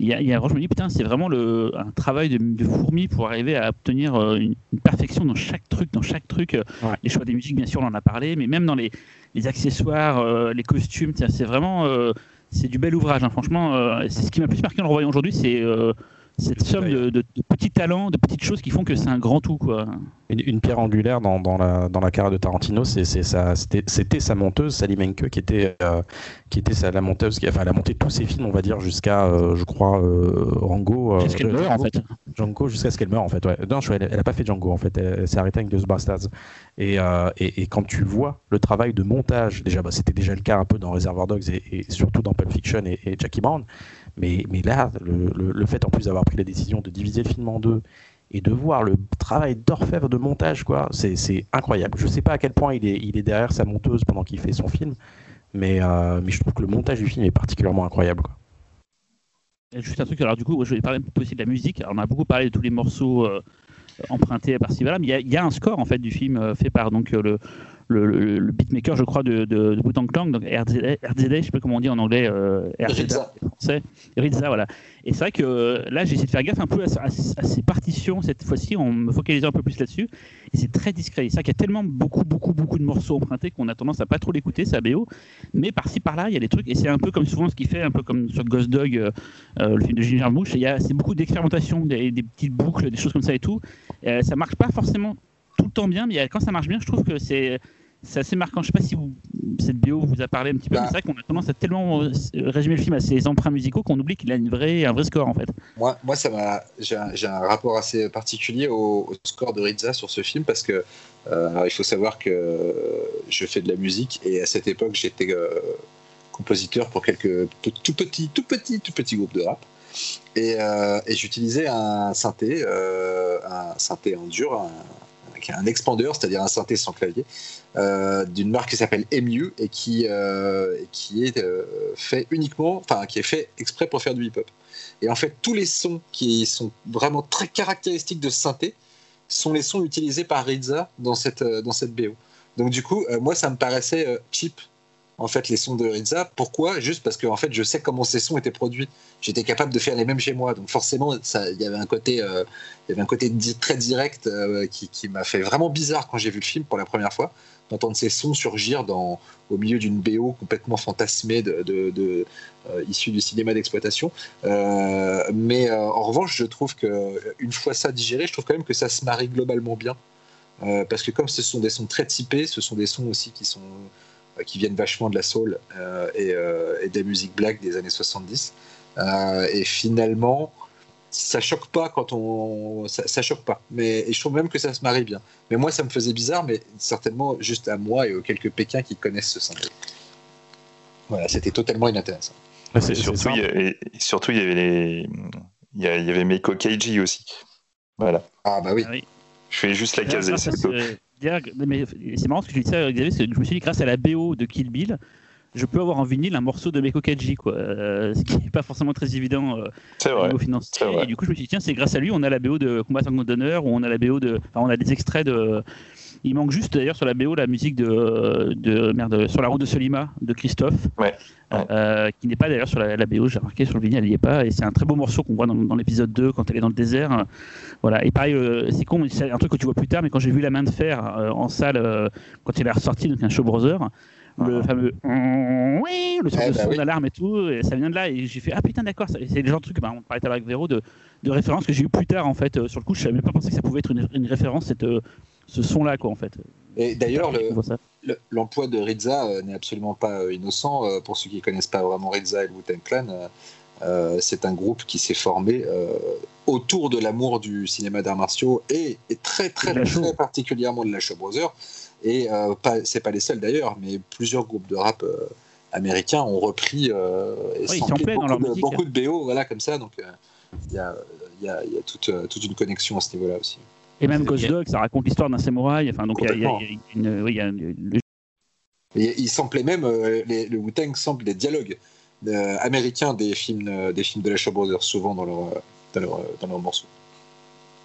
il y a, il y a- je me dis, putain, c'est vraiment le, un travail de, de fourmi pour arriver à obtenir une, une perfection dans chaque truc, dans chaque truc. Ouais. Les choix des musiques, bien sûr, on en a parlé, mais même dans les, les accessoires, euh, les costumes, c'est vraiment, euh, c'est du bel ouvrage. hein. Franchement, euh, c'est ce qui m'a plus marqué en le revoyant aujourd'hui, c'est euh, cette somme de, de, de, petits talents, de petites choses qui font que c'est un grand tout. Quoi. Une, une pierre angulaire dans, dans, la, dans la carrière de Tarantino, c'était sa monteuse, Sally Menke, qui était, euh, qui était sa, la monteuse, qui enfin, elle a monté tous ses films, on va dire, jusqu'à, euh, je crois, euh, Rango. Jusqu'à ce qu'elle meure, en fait. Django, jusqu'à ce qu'elle meure, en fait. Ouais. Non, je, elle n'a pas fait Django, en fait. Elle, s'est arrêtée avec The Bastards. Et, et, et, quand tu vois le travail de montage, déjà, bah, c'était déjà le cas un peu dans Reservoir Dogs et, et surtout dans Pulp Fiction et Jackie Brown. Mais, mais là, le, le, fait en plus d'avoir pris la décision de diviser le film en deux et de voir le travail d'orfèvre de montage, quoi, c'est incroyable. Je sais pas à quel point il est, il est derrière sa monteuse pendant qu'il fait son film, mais, euh, mais je trouve que le montage du film est particulièrement incroyable. Juste un truc, alors du coup, je vais parler aussi de la musique. On a beaucoup parlé de tous les morceaux euh, empruntés par-ci par-là, mais il y, a un score en fait du film euh, fait par donc le le, le, le, beatmaker, je crois, de, de, de Wu-Tang Clan, donc RZA, RZA, je sais pas comment on dit en anglais, euh, RZA, français, Rizza, voilà. Et c'est vrai que euh, là, j'ai essayé de faire gaffe un peu à, à, à ces partitions cette fois-ci, en me focalisant un peu plus là-dessus. Et c'est très discret. C'est vrai qu'il y a tellement beaucoup, beaucoup, beaucoup de morceaux empruntés qu'on a tendance à pas trop l'écouter, c'est BO. Mais par-ci, par-là, il y a des trucs. Et c'est un peu comme souvent ce qu'il fait, un peu comme sur Ghost Dog, euh, le film de Ginger Bush. C'est beaucoup d'expérimentation, des, des, petites boucles, des choses comme ça et tout. Euh, ça marche pas forcément tout le temps bien, mais quand ça marche bien, je trouve que c'est c'est assez marquant. Je sais pas si vous, cette BO vous a parlé un petit peu, bah, c'est vrai qu'on a tendance à tellement résumer le film à ses emprunts musicaux qu'on oublie qu'il a une vraie, un vrai score en fait. Moi, moi ça m'a, j'ai un, un, rapport assez particulier au, au, score de Rizza sur ce film parce que euh, alors il faut savoir que je fais de la musique et à cette époque j'étais euh, compositeur pour quelques tout petits, tout petits, tout petits groupes de rap. Et, euh, et j'utilisais un synthé, euh, un synthé en dur, un, un expandeur, c'est-à-dire un synthé sans clavier, euh, d'une marque qui s'appelle MU et qui, euh, qui est euh, fait uniquement, enfin qui est fait exprès pour faire du hip-hop. Et en fait, tous les sons qui sont vraiment très caractéristiques de synthé sont les sons utilisés par Rizza dans cette, dans cette BO. Donc du coup, moi, ça me paraissait cheap en fait les sons de Rizza. Pourquoi? Juste parce que en fait, je sais comment ces sons étaient produits. J'étais capable de faire les mêmes chez moi, donc forcément, il y avait un côté, euh, y avait un côté très direct qui, qui m'a fait vraiment bizarre quand j'ai vu le film pour la première fois, d'entendre ces sons surgir dans, au milieu d'une BO complètement fantasmée de, de, de euh, issue du cinéma d'exploitation. Euh, mais en revanche, je trouve que une fois ça digéré, je trouve quand même que ça se marie globalement bien. parce que comme ce sont des sons très typés, ce sont des sons aussi qui sont qui viennent vachement de la soul euh, et, euh, et, des musiques black des années 70. Euh, et finalement, ça choque pas quand on. Ça, ça, choque pas. Mais et je trouve même que ça se marie bien. Mais moi, ça me faisait bizarre, mais certainement juste à moi et aux quelques Pékins qui connaissent ce synthé. Voilà, c'était totalement inintéressant. Ouais, surtout, il y avait, surtout, il y avait les. Il y avait Meiko Keiji aussi. Voilà. Ah, bah oui. Ah, oui. Je fais juste la caser. C'est marrant ce que je dis ça, Xavier, je me suis dit, grâce à la BO de Kill Bill, je peux avoir en vinyle un morceau de Meiko Kaji, quoi. Euh, ce qui n'est pas forcément très évident euh, au niveau financier. Et du coup, je me suis dit, tiens, c'est grâce à lui, on a la BO de Combat sans d'honneur, ou on a la BO de. Enfin, on a des extraits de. Il manque juste d'ailleurs sur la BO la musique de, de merde sur la route de Solima de Christophe, ouais, ouais. Euh, qui n'est pas d'ailleurs sur la, la BO. J'ai remarqué sur le vinyle, elle n'y est pas. Et c'est un très beau morceau qu'on voit dans, dans l'épisode 2 quand elle est dans le désert. Voilà. Et pareil, euh, c'est con, c'est un truc que tu vois plus tard. Mais quand j'ai vu la main de fer euh, en salle quand il est ressorti, donc un show brother, le fameux oui, le son eh bah son d'alarme oui. et tout, et ça vient de là. Et j'ai fait ah putain d'accord, c'est le genre de truc. Bah, on parlait avec Véro de, de référence que j'ai eu plus tard en fait. sur le coup, je savais même pas pensé que ça pouvait être une, une référence cette ce son-là, quoi, en fait. Et d'ailleurs, l'emploi le, de Rizza euh, n'est absolument pas euh, innocent. Euh, pour ceux qui ne connaissent pas vraiment Rizza et le Wu-Tang Clan, euh, c'est un groupe qui s'est formé euh, autour de l'amour du cinéma d'arts martiaux et, et, très, très, très, très particulièrement de la Show Brothers. Et euh, c'est pas les seuls d'ailleurs, mais plusieurs groupes de rap américains ont repris et oui, beaucoup, dans de, beaucoup de BO, voilà, comme ça. Donc il y a, y, a, y a toute, toute une connexion à ce niveau-là aussi. Et même Ghost Dog, ça raconte l'histoire d'un samouraï. Enfin, donc il y, y, a une. Oui, y a une... Et il samplait même, euh, les, le Wu-Tang sample des dialogues euh, américains des films, euh, des films de la Shaw Brothers, souvent dans leurs dans leur, dans leur morceaux.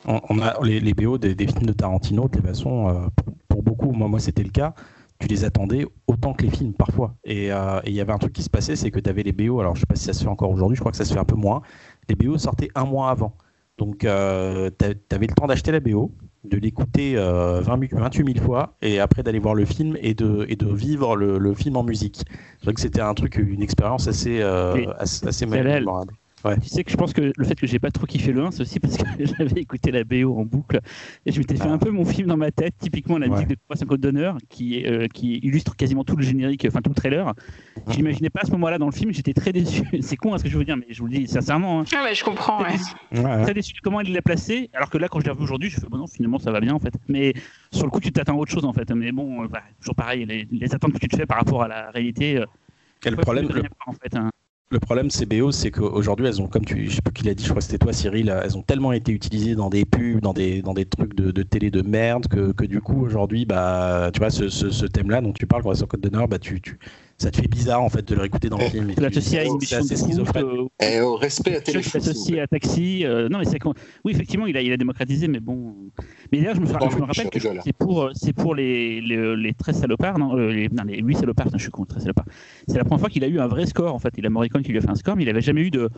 On, on, a les, les BO des, des, films de Tarantino, de toute façon, euh, pour, beaucoup, moi, moi c'était le cas, tu les attendais autant que les films parfois. Et il euh, y avait un truc qui se passait, c'est que tu avais les BO, alors je sais pas si ça se fait encore aujourd'hui, je crois que ça se fait un peu moins, les BO sortaient un mois avant. Donc, euh, tu avais le temps d'acheter la BO, de l'écouter euh, 28 000 fois, et après d'aller voir le film et de, et de vivre le, le film en musique. C'est vrai que c'était un truc, une expérience assez, euh, assez, assez mémorable. Ouais. Tu sais que je pense que le fait que j'ai pas trop kiffé le 1, c'est aussi parce que j'avais écouté la BO en boucle et je m'étais fait un peu mon film dans ma tête, typiquement la musique Ouais. de Poisson Côte d'honneur qui, euh, qui illustre quasiment tout le générique, enfin tout le trailer. Je l'imaginais pas à ce moment-là dans le film, j'étais très déçu. C'est con hein, ce que je veux dire, mais je vous le dis sincèrement. hein. Ah, mais je comprends, ouais. Ouais, ouais. Très déçu de comment il l'a placé, alors que là, quand je l'ai revu aujourd'hui, je fais bon, non, finalement, ça va bien en fait. Mais sur le coup, tu t'attends à autre chose en fait. Mais bon, euh, voilà, toujours pareil, les, les attentes que tu te fais par rapport à la réalité. euh, ouais, problème, le, en fait. hein. Le problème de ces BO, c'est qu'aujourd'hui, elles ont, comme tu, je sais plus qui l'a dit, je crois que c'était toi, Cyril, elles ont tellement été utilisées dans des pubs, dans des, dans des trucs de, télé de merde, que, du coup, aujourd'hui, bah, tu vois, ce, thème-là dont tu parles, sur Code d'honneur, bah, tu, tu, ça te fait bizarre en fait de le réécouter dans le film. et Tu l'associer à c'est une mission assez de schizophrène. euh, Et au respect à tu à taxi. euh, non, mais c'est oui, effectivement, il a, il a démocratisé, mais bon. Mais d'ailleurs, je me, rappelle que c'est pour, c'est pour les, les, les 13 salopards, non, euh, les, non, les 8 salopards, je suis con, 13 salopards. C'est la première fois qu'il a eu un vrai score, en fait. Il a Morricone qui lui a fait un score, mais il avait jamais eu de,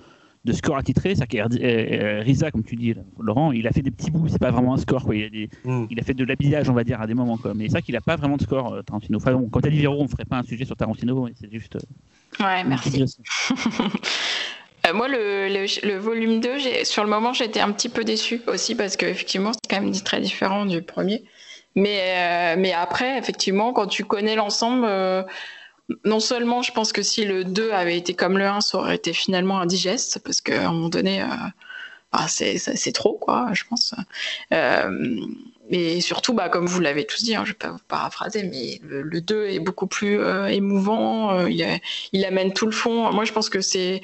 de score attitré. C'est-à-dire que euh, euh, Risa, comme tu dis, Laurent, il a fait des petits bouts, c'est pas vraiment un score, quoi. Il a, des- il a fait de l'habillage, on va dire, à des moments, quoi. Mais c'est vrai qu'il a pas vraiment de score, euh, Tarantino. Enfin, bon, comme t'as dit, Véro, on ferait pas un sujet sur Tarantino, c'est juste. Ouais, merci. moi, le, le, le volume 2, j'ai- sur le moment, j'étais un petit peu déçue aussi parce qu'effectivement, c'est quand même très différent du premier. Mais, euh, mais après, effectivement, quand tu connais l'ensemble, euh, non seulement je pense que si le 2 avait été comme le 1, ça aurait été finalement indigeste parce qu'à un moment donné, euh, bah, c'est trop, quoi, je pense. Euh, et surtout, bah, comme vous l'avez tous dit, hein, je vais pas vous paraphraser, mais le, le 2 est beaucoup plus euh, émouvant, euh, il, amène tout le fond. Moi, je pense que c'est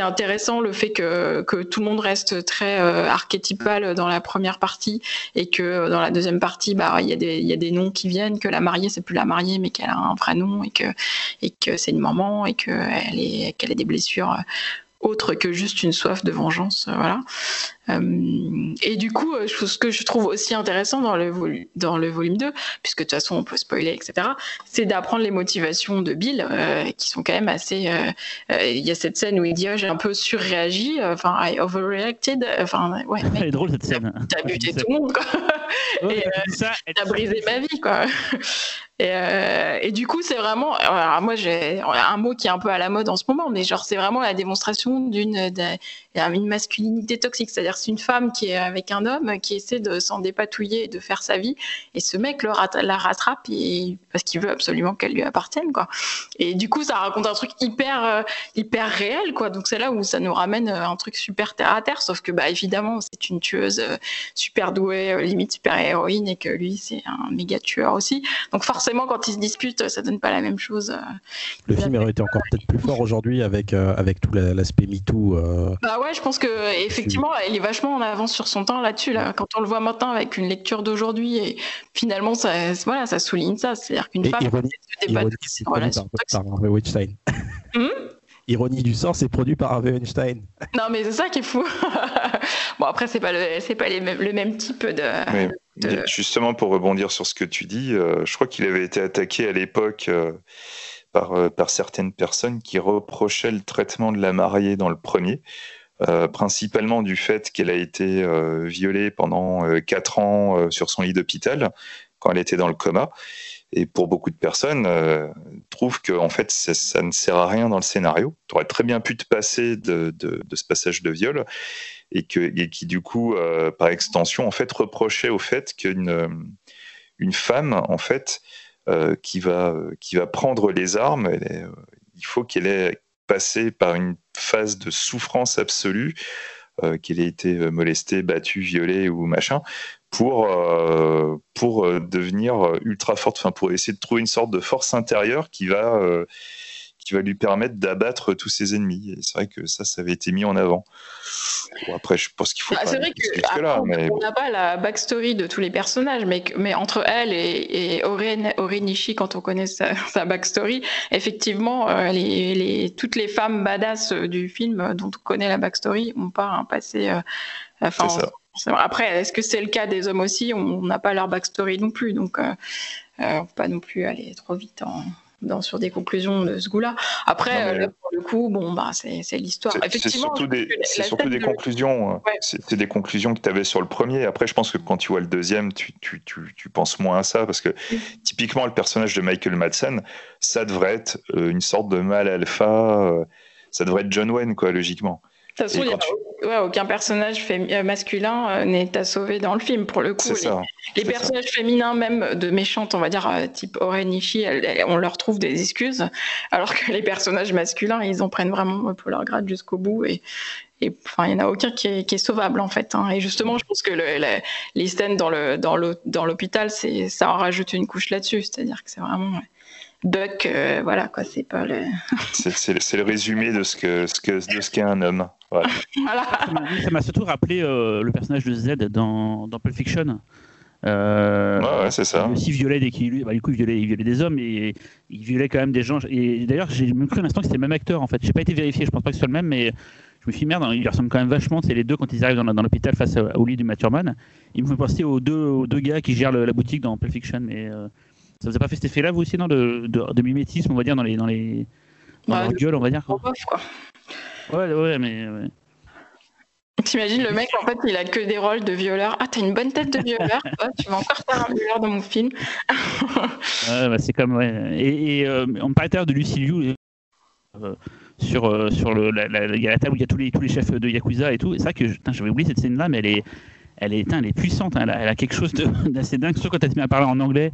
intéressant le fait que, que tout le monde reste très euh, archétypal dans la première partie et que dans la deuxième partie, bah, il y, a des- il y a des noms qui viennent, que la mariée, c'est plus la mariée, mais qu'elle a un vrai nom et que, et que c'est une maman et qu'elle qu'elle a des blessures autres que juste une soif de vengeance. euh, voilà. Euh, et du coup, euh, ce que je trouve aussi intéressant dans le, volu- dans le volume 2, puisque de toute façon on peut spoiler, etc., c'est d'apprendre les motivations de Bill, euh, qui sont quand même assez... euh, euh, Il y a cette scène où il dit oh, j'ai un peu surréagi, enfin I overreacted, enfin ouais, Elle est drôle cette scène. t'as buté tout le monde quoi. Ouais, Et, ça, T'as brisé ma vie, quoi. Et, euh, et du coup, c'est vraiment. Alors, moi, j'ai un mot qui est un peu à la mode en ce moment, mais genre, c'est vraiment la démonstration d'une d'une masculinité toxique. C'est-à-dire, c'est une femme qui est avec un homme qui essaie de s'en dépatouiller de faire sa vie. Et ce mec le rat- la rattrape parce qu'il veut absolument qu'elle lui appartienne, quoi. Et du coup, ça raconte un truc hyper, euh, hyper réel, quoi. Donc, c'est là où ça nous ramène euh, un truc super terre à terre. Sauf que, bah, évidemment, c'est une tueuse super douée, limite super héroïne, et que lui, c'est un méga tueur aussi. Donc forcément, quand ils se disputent, ça donne pas la même chose. euh. Le film aurait été encore peut-être plus fort aujourd'hui avec, euh, avec tout la- l'aspect MeToo. euh, Bah ouais, je pense que effectivement, il est vachement en avance sur son temps là-dessus. Là. Quand on le voit maintenant avec une lecture d'aujourd'hui, et finalement, ça, voilà, ça souligne ça. C'est-à-dire qu'une femme ironie, ironie, de ses produit relations par, par Weinstein. Ironie du sort, c'est produit par Harvey Weinstein. Non, mais c'est ça qui est fou. bon, après, c'est pas le, c'est pas les mêmes- le même type de. Mais de- Justement, pour rebondir sur ce que tu dis, euh, je crois qu'il avait été attaqué à l'époque euh, par, euh, par certaines personnes qui reprochaient le traitement de la mariée dans le premier, euh, principalement du fait qu'elle a été euh, violée pendant euh, quatre ans euh, sur son lit d'hôpital quand elle était dans le coma. Et pour beaucoup de personnes, euh, trouvent que en fait, ça, ne sert à rien dans le scénario. Tu aurais très bien pu te passer de, ce passage de viol et, qui, du coup, euh, par extension, en fait, reprochait au fait qu'une euh, femme, en fait, euh, qui, va, qui va prendre les armes, il faut qu'elle ait passé par une phase de souffrance absolue, qu'elle ait été molestée, battue, violée ou machin, pour, euh, pour euh, devenir ultra forte, enfin, pour essayer de trouver une sorte de force intérieure qui va, euh, qui va lui permettre d'abattre tous ses ennemis. Et c'est vrai que ça, ça avait été mis en avant. Bon, après, je pense qu'il faut pas c'est vrai que jusque là, après, mais on n'a pas la backstory de tous les personnages, mais, mais entre elle et, et Oren, quand on connaît sa, sa backstory, effectivement, euh, les, les, toutes les femmes badass du film dont on connaît la backstory ont pas un passé. enfin, C'est ça. Après, est-ce que c'est le cas des hommes aussi? On n'a pas leur backstory non plus, donc euh, euh, faut pas non plus aller trop vite en, dans, sur des conclusions de ce goût-là. Après, mais- euh, là, pour le coup, bon, bah, c'est l'histoire. C'est- surtout des, la c'est scène surtout des de- conclusions. Ouais. C'est des conclusions que tu avais sur le premier. Après, je pense que quand tu vois le deuxième, tu, tu, tu, tu penses moins à ça parce que Mm. typiquement le personnage de Michael Madsen, ça devrait être euh, une sorte de mâle alpha. euh, ça devrait être John Wayne, quoi, logiquement. Toute façon, Et il y a- quand ouais, aucun personnage fém- euh, masculin euh, n'est à sauver dans le film, pour le coup. Les, ça. les c'est ça. personnages féminins, même de méchantes, on va dire, euh, type Oren Ishii, elles- elles- on leur trouve des excuses, alors que les personnages masculins, ils en prennent vraiment pour leur grade jusqu'au bout. Et, et enfin, il n'y en a aucun qui est, qui est sauvable, en fait. hein. Et justement, je pense que le- les scènes dans l'hôpital, ça en rajoute une couche là-dessus. C'est-à-dire que c'est vraiment. ouais, Buck, euh, voilà, quoi, c'est pas le. C'est- le résumé de ce que ce que de ce qu'est un homme. Voilà. Voilà. Ça m'a- surtout rappelé euh, le personnage de Z dans, dans Pulp Fiction. Euh, Ouais, ouais, c'est ça. Il aussi violait des, qui- bah, du coup, il violait, il violait des hommes et il violait quand même des gens. Et d'ailleurs, j'ai même cru un instant que c'était le même acteur en fait. J'ai pas été vérifié, je pense pas que ce soit le même, mais je me suis dit, merde, il ressemble quand même vachement. C'est les deux quand ils arrivent dans, dans l'hôpital face au lit du Maturman. Il me fait penser aux deux, aux deux gars qui gèrent le- la boutique dans Pulp Fiction. Mais euh, ça vous a pas fait cet effet-là, vous aussi, non, de, de, de mimétisme, on va dire, dans les, dans les, dans leur gueule, on va dire. Quoi. Bof, quoi. Ouais, ouais, mais ouais. T'imagines le mec, en fait, il a que des rôles de violeur. Ah, t'as une bonne tête de violeur. toi, tu vas encore faire un violeur dans mon film. Ouais, bah, c'est comme ouais. Et, et, euh, on me parlait tout à l'heure de Lucy Liu euh, sur euh, sur le la, la- la table où il y a tous les tous les chefs de yakuza et tout. Et c'est vrai que j'avais oublié cette scène là, mais elle est elle est putain, elle est puissante. hein. Elle, a, elle a quelque chose d'assez dingue, surtout quand elle se met à parler en anglais.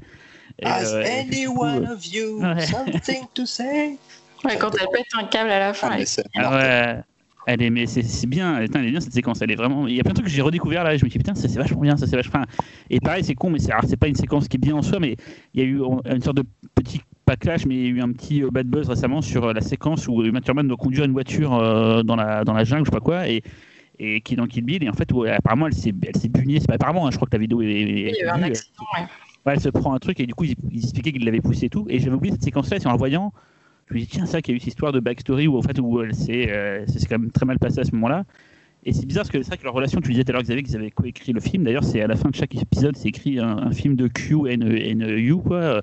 Et, Has euh, any coup, one euh, of you ouais. something to say? Ouais, quand elle pète un câble à la fin. Ah, mais elle- c'est ah mortel. ouais, elle est mais c'est bien, elle est bien cette séquence. Elle est vraiment. Il y a plein de trucs que j'ai redécouvert là. Je me suis dit putain, ça c'est vachement bien, ça c'est vachement. Et pareil, c'est con, mais c'est pas une séquence qui est bien en soi, mais il y a eu une sorte de petit pas clash, mais il y a eu un petit euh, bad buzz récemment sur euh, la séquence où Uma Thurman doit conduire une voiture euh, dans la dans la jungle, je sais pas quoi, et et qui est dans Kill Bill et en fait où, apparemment elle s'est elle s'est bugnée c'est pas apparemment hein, je crois que la vidéo est, est- Il y a eu un accident, ouais. Elle se prend un truc et du coup, ils, expliquaient qu'il l'avait poussé et tout. Et j'avais oublié cette séquence-là, et en le voyant, je me dis, tiens, ça, qu'il y a eu cette histoire de backstory où, en fait, où elle s'est, euh, c'est quand même très mal passé à ce moment-là. Et c'est bizarre parce que c'est vrai que leur relation, tu disais tout à l'heure, Xavier, qu'ils avaient coécrit le film. D'ailleurs, c'est à la fin de chaque épisode, c'est écrit un, film de Q and, and U, euh,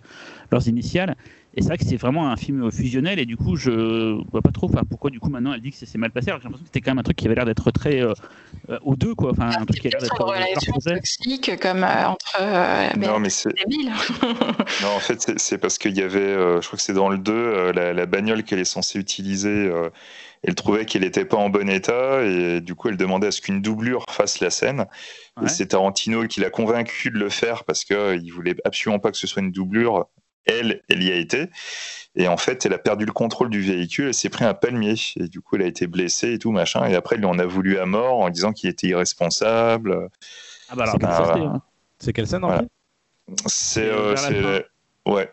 leurs initiales. Et c'est vrai que c'est vraiment un film fusionnel, et du coup, je vois pas trop enfin, pourquoi, du coup, maintenant, elle dit que c'est mal passé, alors que j'ai l'impression que c'était quand même un truc qui avait l'air d'être très euh, euh, aux deux, quoi. Enfin, un truc qui a l'air d'être. relation toxique comme euh, entre. euh, Non, mais c'est débile. non, en fait, c'est- c'est parce qu'il y avait, euh, je crois que c'est dans le 2, euh, la, la bagnole qu'elle est censée utiliser, euh, elle trouvait qu'elle n'était pas en bon état et du coup, elle demandait à ce qu'une doublure fasse la scène. Ouais. Et c'est Tarantino qui l'a convaincu de le faire parce qu'il voulait absolument pas que ce soit une doublure. Elle, elle y a été. Et en fait, elle a perdu le contrôle du véhicule, elle s'est pris un palmier. Et du coup, elle a été blessée et tout, machin. Et après, il en a voulu à mort en disant qu'il était irresponsable. Ah bah alors, C'est c'était, hein. C'est quelle scène en Voilà. fait C'est. Euh, Ouais.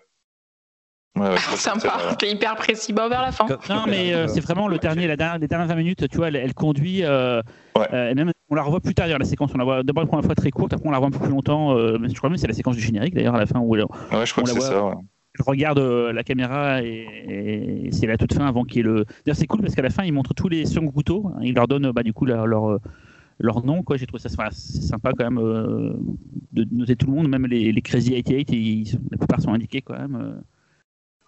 Ouais, ouais, c'est- Sympa, c'est- t'es hyper précis. Bon, vers la fin. Non, mais euh, c'est vraiment le dernier, la dernière, les dernières 20 minutes, tu vois, elle, elle conduit. euh, Ouais. euh, et même, on la revoit plus tard, d'ailleurs, la séquence. On la voit d'abord une première fois très courte, après on la revoit un peu plus longtemps. euh, mais je crois même que c'est la séquence du générique, d'ailleurs, à la fin, où elle, Ouais, je crois On que la voit. ça. ouais. elle regarde euh, la caméra et, et c'est la toute fin avant qu'il y ait le. D'ailleurs, c'est cool parce qu'à la fin, il montre tous les seconds couteaux. Il leur donne, bah, du coup, leur, leur, euh, leur nom, quoi. J'ai trouvé ça sympa quand même euh, de noter tout le monde, même les, les Crazy 88, ils sont- la plupart sont indiqués quand même. euh.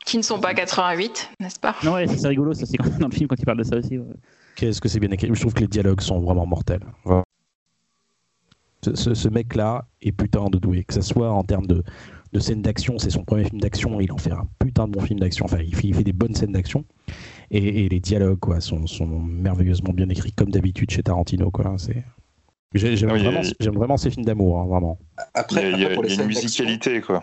Qui ne sont pas 88, n'est-ce pas? Non, ouais, c'est rigolo, ça, c'est quand- dans le film quand il parle de ça aussi. ouais. Qu'est-ce que c'est bien écrit Je trouve que les dialogues sont vraiment mortels. Ce, ce- ce mec-là est putain de doué. Que ce soit en termes de, de scènes d'action, c'est son premier film d'action, il en fait un putain de bon film d'action. Enfin, il fait, il fait des bonnes scènes d'action. Et, et les dialogues quoi, sont, sont merveilleusement bien écrits, comme d'habitude chez Tarantino. quoi. C'est- j'ai- J'aime oui, vraiment, j'aime vraiment ces films d'amour, hein, vraiment. Après, a, il y a- après, pour les il y a une scènes musicalité, quoi.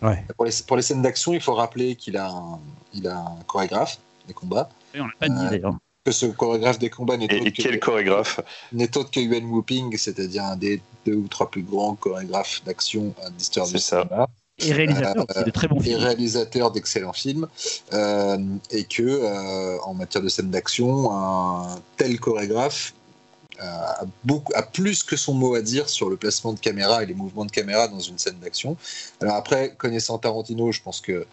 Ouais. Pour les, pour les scènes d'action, il faut rappeler qu'il a, un, il a un chorégraphe des combats. Et on l'a pas dit Euh, d'ailleurs. Que ce chorégraphe des combats n'est Et, autre, et quel que- chorégraphe n'est autre que Yuan Whooping, c'est-à-dire un des deux ou trois plus grands chorégraphes d'action à l'histoire du ça. cinéma. Et réalisateur, euh, de très bons et films. réalisateur d'excellents films, euh, et que euh, en matière de scène d'action, un tel chorégraphe euh, a, beaucoup, a plus que son mot à dire sur le placement de caméra et les mouvements de caméra dans une scène d'action. Alors après, connaissant Tarantino, je pense que euh,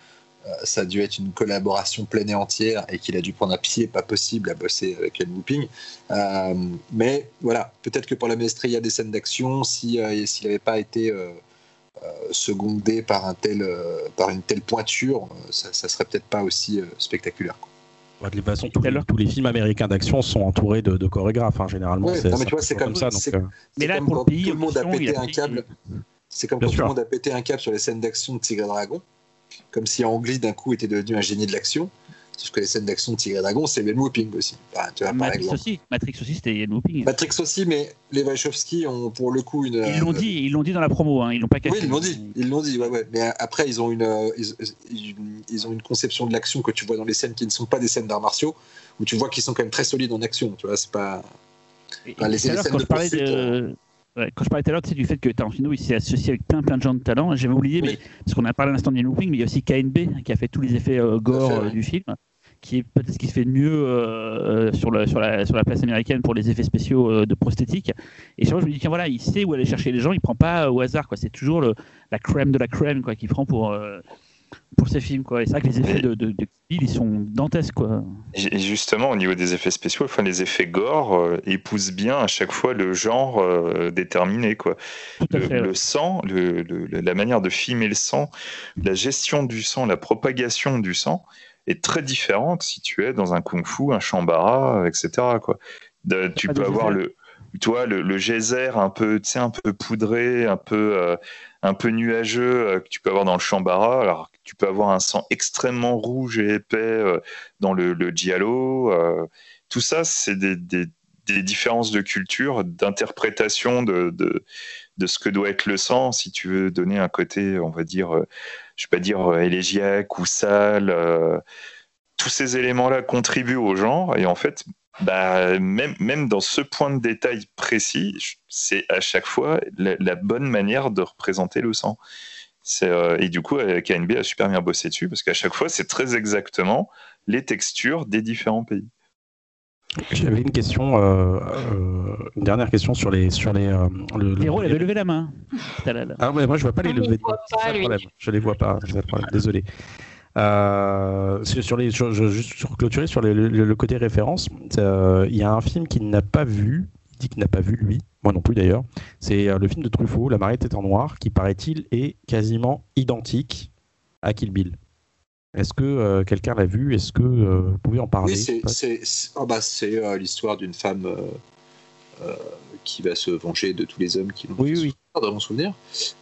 ça a dû être une collaboration pleine et entière et qu'il a dû prendre un pied pas possible à bosser avec Ken Whooping. Euh, mais voilà, peut-être que pour la maestria des scènes d'action, si, euh, s'il n'avait pas été euh, euh, secondé par, un tel, euh, par une telle pointure, euh, ça, ça serait peut-être pas aussi euh, spectaculaire. quoi. Ouais, De toute façon, tous Tout à les, l'heure. tous les films américains d'action sont entourés de, de chorégraphes. hein, généralement, Ouais, c'est non, mais ça tu vois, fonctionne c'est comme- ça. Donc, euh, Mais là, comme pour le quand pays, tout le monde a il pété a un câble. C'est comme quand tout le monde a pété un câble sur les scènes d'action de Tigre et Dragon, comme si Ang Lee d'un coup était devenu un génie de l'action. Sauf que les scènes d'action de Tigre et Dragon, c'est Yann Whooping aussi. Enfin, tu vois, par Matrix aussi, Matrix aussi, c'était Yann Whooping. Matrix aussi, mais les Wachowski ont pour le coup une. Ils l'ont dit, ils l'ont dit dans la promo, hein, ils l'ont pas caché. Oui, ils l'ont dit, ils l'ont dit, ouais, ouais. Mais après, ils ont une, euh, ils, ont une conception de l'action que tu vois dans les scènes qui ne sont pas des scènes d'arts martiaux, où tu vois qu'ils sont quand même très solides en action. Tu vois, c'est pas. Enfin, les- scènes quand de je parlais poursuite, de. Ouais, quand je parlais tout à l'heure sais, du fait que Tarantino il s'est associé avec plein plein de gens de talent, j'avais oublié, Oui. mais, parce qu'on a parlé à l'instant de Yann Whooping, mais il y a aussi KNB qui a fait tous les effets euh, gore fait, euh, ouais. du film, qui est peut-être ce qui se fait de mieux euh, sur, le, sur, la, sur la place américaine pour les effets spéciaux euh, de prosthétique. Et chaque fois, je me dis, tiens, voilà, il sait où aller chercher les gens, il prend pas au hasard, quoi. C'est toujours le, la crème de la crème, quoi, qu'il prend pour. Pour ces films quoi et c'est vrai que les effets de, de, de Bill, ils sont dantesques quoi Et justement, au niveau des effets spéciaux, enfin, les effets gore euh, épousent bien à chaque fois le genre euh, déterminé. Quoi. Le, fait le sang, le- le- la manière de filmer le sang, la gestion du sang, la propagation du sang est très différente si tu es dans un kung-fu, un shambara, etc. Quoi. Tu peux avoir le, tu vois, le, geyser un peu, tu sais, un peu poudré, un peu, euh, un peu nuageux euh, que tu peux avoir dans le shambara. Alors tu peux avoir un sang extrêmement rouge et épais euh, dans le, le giallo. tout ça, c'est des, différences de culture, d'interprétation de, de, ce que doit être le sang, si tu veux donner un côté, on va dire, je vais pas dire élégiaque ou sale. tous ces éléments-là contribuent au genre, et en fait, bah, même, même dans ce point de détail précis, je- c'est à chaque fois la, la bonne manière de représenter le sang. Euh, et du coup, euh, KNB a super bien bossé dessus, parce qu'à chaque fois, c'est très exactement les textures des différents pays. J'avais une question, euh, euh, une dernière question sur les sur les. euh, le, il avait levé la main. Ah ouais, moi je vois pas les Ah, mais lever. il voit C'est ça pas, le lui. problème. Je les vois pas. c'est ça le problème. Désolé. Euh, sur sur les, sur- je- juste sur clôturer sur le, le- le côté référence, euh, il y a un film qu'il n'a pas vu. Il dit qu'il n'a pas vu lui, moi non plus d'ailleurs. C'est euh, le film de Truffaut, La marée était en noir, qui paraît-il est quasiment identique à Kill Bill. Est-ce que euh, quelqu'un l'a vu? Est-ce que euh, vous pouvez en parler? Oui, c'est oh, bah, euh, l'histoire d'une femme euh, euh, qui va se venger de tous les hommes qui l'ont Oui, fait oui. souffrir, dans mon souvenir.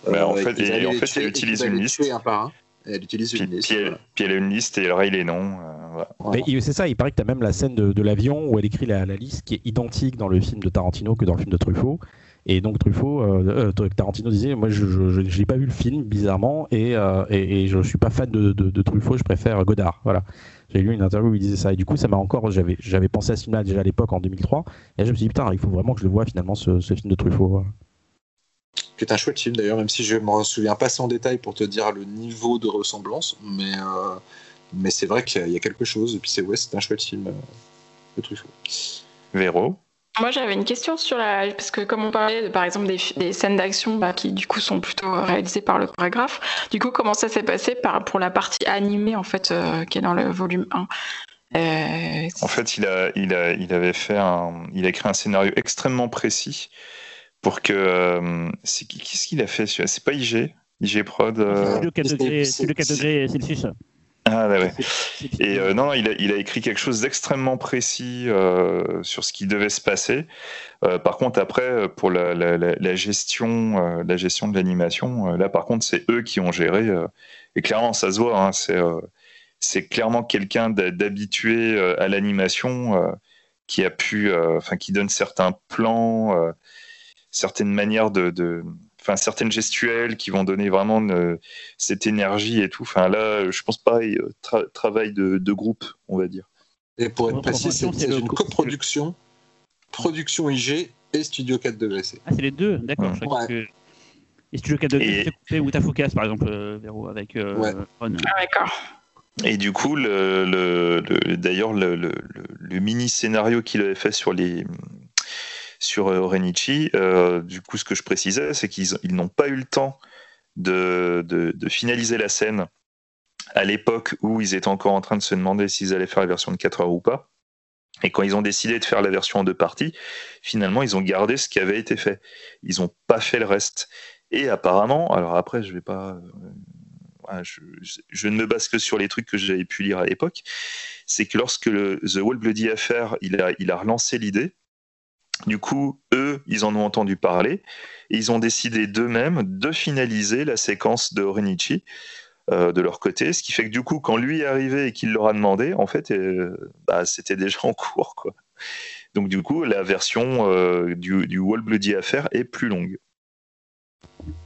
Bah, en fait, aller en fait, utilise une liste. un par un. Elle utilise Puis, une liste. puis elle, voilà. puis elle a une liste et elle raye les noms. euh, voilà. C'est ça, il paraît que tu as même la scène de, de l'avion où elle écrit la, la liste qui est identique dans le film de Tarantino que dans le film de Truffaut. Et donc Truffaut, euh, euh, Tarantino disait, moi je n'ai pas vu le film bizarrement et, euh, et, et je suis pas fan de, de, de Truffaut, je préfère Godard. Voilà. J'ai lu une interview où il disait ça et du coup ça m'a encore, j'avais j'avais pensé à ce film-là déjà à l'époque en 2003 et là, je me suis dit putain il faut vraiment que je le vois finalement ce, ce film de Truffaut. Qui est un chouette film d'ailleurs, même si je me souviens pas sans détail pour te dire le niveau de ressemblance, mais, euh, mais c'est vrai qu'il y a- quelque chose, et puis c'est ouais, c'est un chouette film euh, de Truffaut. Véro. Moi, j'avais une question sur la. Parce que, comme on parlait, de, par exemple, des, des scènes d'action bah, qui, du coup, sont plutôt réalisées par le chorégraphe, du coup, comment ça s'est passé par, pour la partie animée, en fait, euh, qui est dans le volume 1 Euh, En fait, il, a, il, a, il avait fait un, il a écrit un scénario extrêmement précis pour que. euh, c'est qui- Qu'est-ce qu'il a fait C'est pas IG IG Prod euh, Studio 4 c'est- Studio 4 degrés Celsius. Ah, ouais, ouais. C'est- c'est- Et euh, non, non, il a, il a écrit quelque chose d'extrêmement précis euh, sur ce qui devait se passer. Euh, par contre, après, pour la, la- la- la gestion, euh, la gestion de l'animation, euh, là, par contre, c'est eux qui ont géré. euh, et clairement, ça se voit. hein, c'est, euh, c'est clairement quelqu'un d'habitué euh, à l'animation euh, qui a pu, euh, enfin, qui donne certains plans, euh, certaines manières de, de- enfin, certaines gestuelles qui vont donner vraiment une- cette énergie et tout. Enfin, là, je pense pareil, euh, tra- travail de, de groupe, on va dire. Et pour être précis, c'est une co- coproduction, production IG et Studio 4 degrés C. Ah, c'est les deux, d'accord. Ouais. que- Et Studio 4 degrés, Et- c'est coupé ou Tafocas, par exemple, euh, Véro, avec euh, Ouais. Ron. Ah, d'accord. Et du coup, le, le- le- d'ailleurs, le, le- le- le mini scénario qu'il avait fait sur les sur euh, Orenichi, euh, du coup, ce que je précisais, c'est qu'ils ils n'ont pas eu le temps de, finaliser la scène à l'époque où ils étaient encore en train de se demander s'ils allaient faire la version de 4 heures ou pas. Et quand ils ont décidé de faire la version en deux parties, finalement, ils ont gardé ce qui avait été fait. Ils n'ont pas fait le reste. Et apparemment, alors après, je vais pas. euh, je, ne me base que sur les trucs que j'avais pu lire à l'époque. C'est que lorsque The Wall Bloody Affair, a, il a relancé l'idée, du coup, eux, ils en ont entendu parler et ils ont décidé d'eux-mêmes de finaliser la séquence de Orenichi de leur côté, ce qui fait que du coup, quand lui est arrivé et qu'il leur a demandé, en fait, bah, c'était déjà en cours. Donc du coup, la version du, du Wall Bloody Affair est plus longue.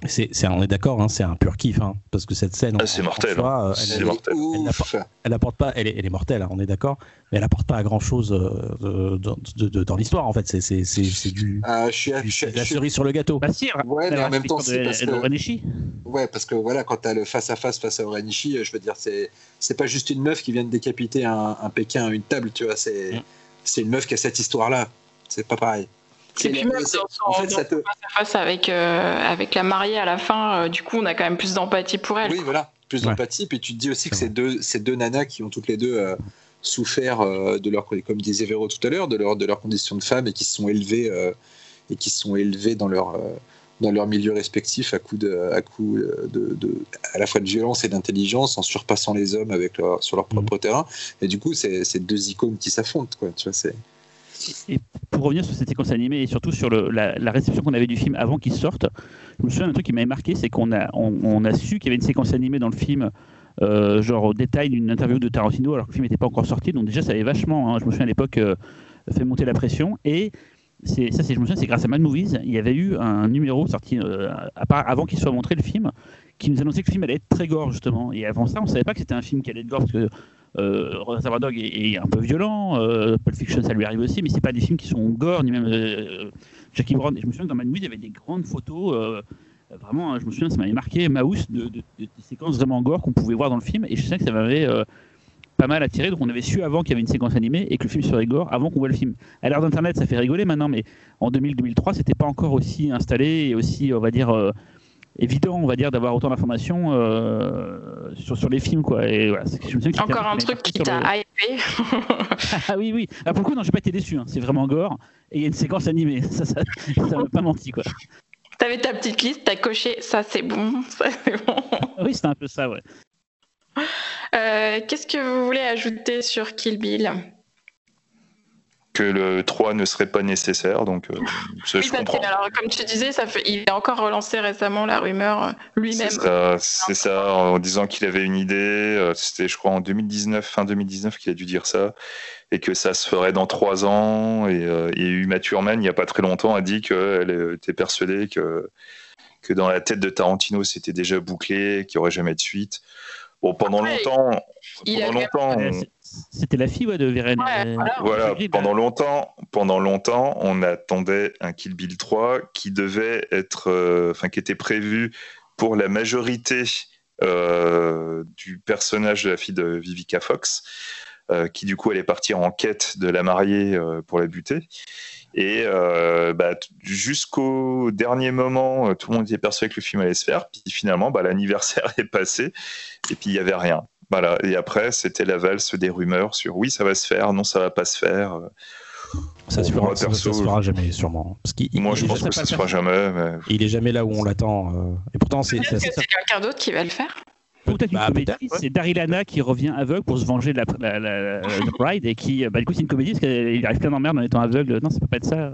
C'est, on est d'accord, hein, c'est un pur kiff, hein, parce que cette scène, ah, c'est mortel. Hein. elle, mortel. Elle, apporte, pas, elle est, mortelle, hein, on est d'accord, mais elle apporte pas grand chose euh, dans l'histoire en fait. C'est, c'est, c'est, du, euh, je suis, la cerise sur le gâteau. Bah, si, ouais, mais en même temps, c'est parce que ouais, parce que voilà, quand t'as le face à face face à Orenishi, je veux dire, c'est c'est pas juste une meuf qui vient de décapiter un, un Pékin à une table, tu vois, c'est mm. c'est une meuf qui a cette histoire là. C'est pas pareil. Et puis même son, en fait, ça te... face avec, euh, avec la mariée à la fin, euh, du coup, on a quand même plus d'empathie pour elle. Oui, voilà, plus d'empathie. Puis tu te dis aussi que ces deux, ces deux nanas qui ont toutes les deux euh, souffert de leur, comme disait Véro tout à l'heure, de leur, de leur condition de femme et qui se sont élevées, et qui sont élevées dans leur dans leur milieu respectif à coup de, à coup de, de, à la fois de violence et d'intelligence en surpassant les hommes avec leur, sur leur propre mmh. terrain et du coup c'est deux icônes qui s'affrontent quoi tu vois c'est et pour revenir sur cette séquence animée et surtout sur la, réception qu'on avait du film avant qu'il sorte, je me souviens d'un truc qui m'avait marqué, c'est qu'on a, su qu'il y avait une séquence animée dans le film, euh, genre au détail d'une interview de Tarantino, alors que le film n'était pas encore sorti. Donc déjà, ça avait vachement, hein, je me souviens à l'époque, euh, fait monter la pression. Et ça, c'est, je me souviens, c'est grâce à Mad Movies, il y avait eu un numéro sorti euh, avant qu'il soit montré le film, qui nous annonçait que le film allait être très gore justement. Et avant ça, on savait pas que c'était un film qui allait être gore parce que euh, Reservoir Dog est, un peu violent, euh, Pulp Fiction ça lui arrive aussi, mais c'est pas des films qui sont gore, ni même euh, Jackie Brown. je me souviens que dans Mad il y avait des grandes photos, euh, vraiment, je me souviens, ça m'avait marqué Mouse de, de, de, séquences vraiment gore qu'on pouvait voir dans le film, et je sais que ça m'avait pas mal attiré, donc on avait su avant qu'il y avait une séquence animée et que le film serait gore avant qu'on voit le film. À l'ère d'Internet, ça fait rigoler maintenant, mais en 2000-2003, c'était pas encore aussi installé et aussi, on va dire, évident, on va dire, d'avoir autant d'informations euh, sur, sur les films, quoi. Et voilà, je me Encore un truc qui t'a hypé? ah oui, oui. Ah, pour le coup, non, j'ai pas été déçu. Hein. C'est vraiment gore. Et il y a une séquence animée. Ça, ça, ça m'a pas menti, quoi. T'avais ta petite liste, t'as coché ça c'est bon, ça c'est bon. oui, c'était un peu ça, ouais. Euh, qu'est-ce que vous voulez ajouter sur Kill Bill? Que le 3 ne serait pas nécessaire. Donc, euh, oui, alors, comme tu disais, ça fait, il a encore relancé récemment la rumeur euh, lui-même. C'est ça, en disant qu'il avait une idée. Euh, c'était, je crois, en 2019, fin 2019, qu'il a dû dire ça. Et que ça se ferait dans 3 ans. Et, et Uma Thurman, il n'y a pas très longtemps, a dit qu'elle était persuadée que, que dans la tête de Tarantino, c'était déjà bouclé, qu'il n'y aurait jamais de suite. Bon, pendant longtemps, pendant longtemps, c'était la fille de Vérène. voilà, pendant longtemps, pendant longtemps, on attendait un Kill Bill 3 qui devait être, euh, enfin, qui était prévu pour la majorité euh, du personnage de la fille de Vivica Fox, euh, qui du coup allait partir en quête de la mariée pour la buter. Et bah, jusqu'au dernier moment, tout le monde était persuadé que le film allait se faire. Puis finalement, bah, l'anniversaire est passé et puis il n'y avait rien. Voilà. Et après, c'était la valse des rumeurs sur oui, ça va se faire, non, ça va pas se faire. Ça se fera, se fera jamais, sûrement. Parce moi, je pense que ça se fera jamais. Il est jamais là où on l'attend. Euh. Et pourtant, c'est. C'est quelqu'un d'autre qui va le faire. Peut-être une bah, comédie, c'est Daryl qui revient aveugle pour se venger de la, la, Bride et qui, bah, du coup, c'est une comédie parce qu'il arrive plein d'emmerdes en étant aveugle. Non, ça peut pas être ça.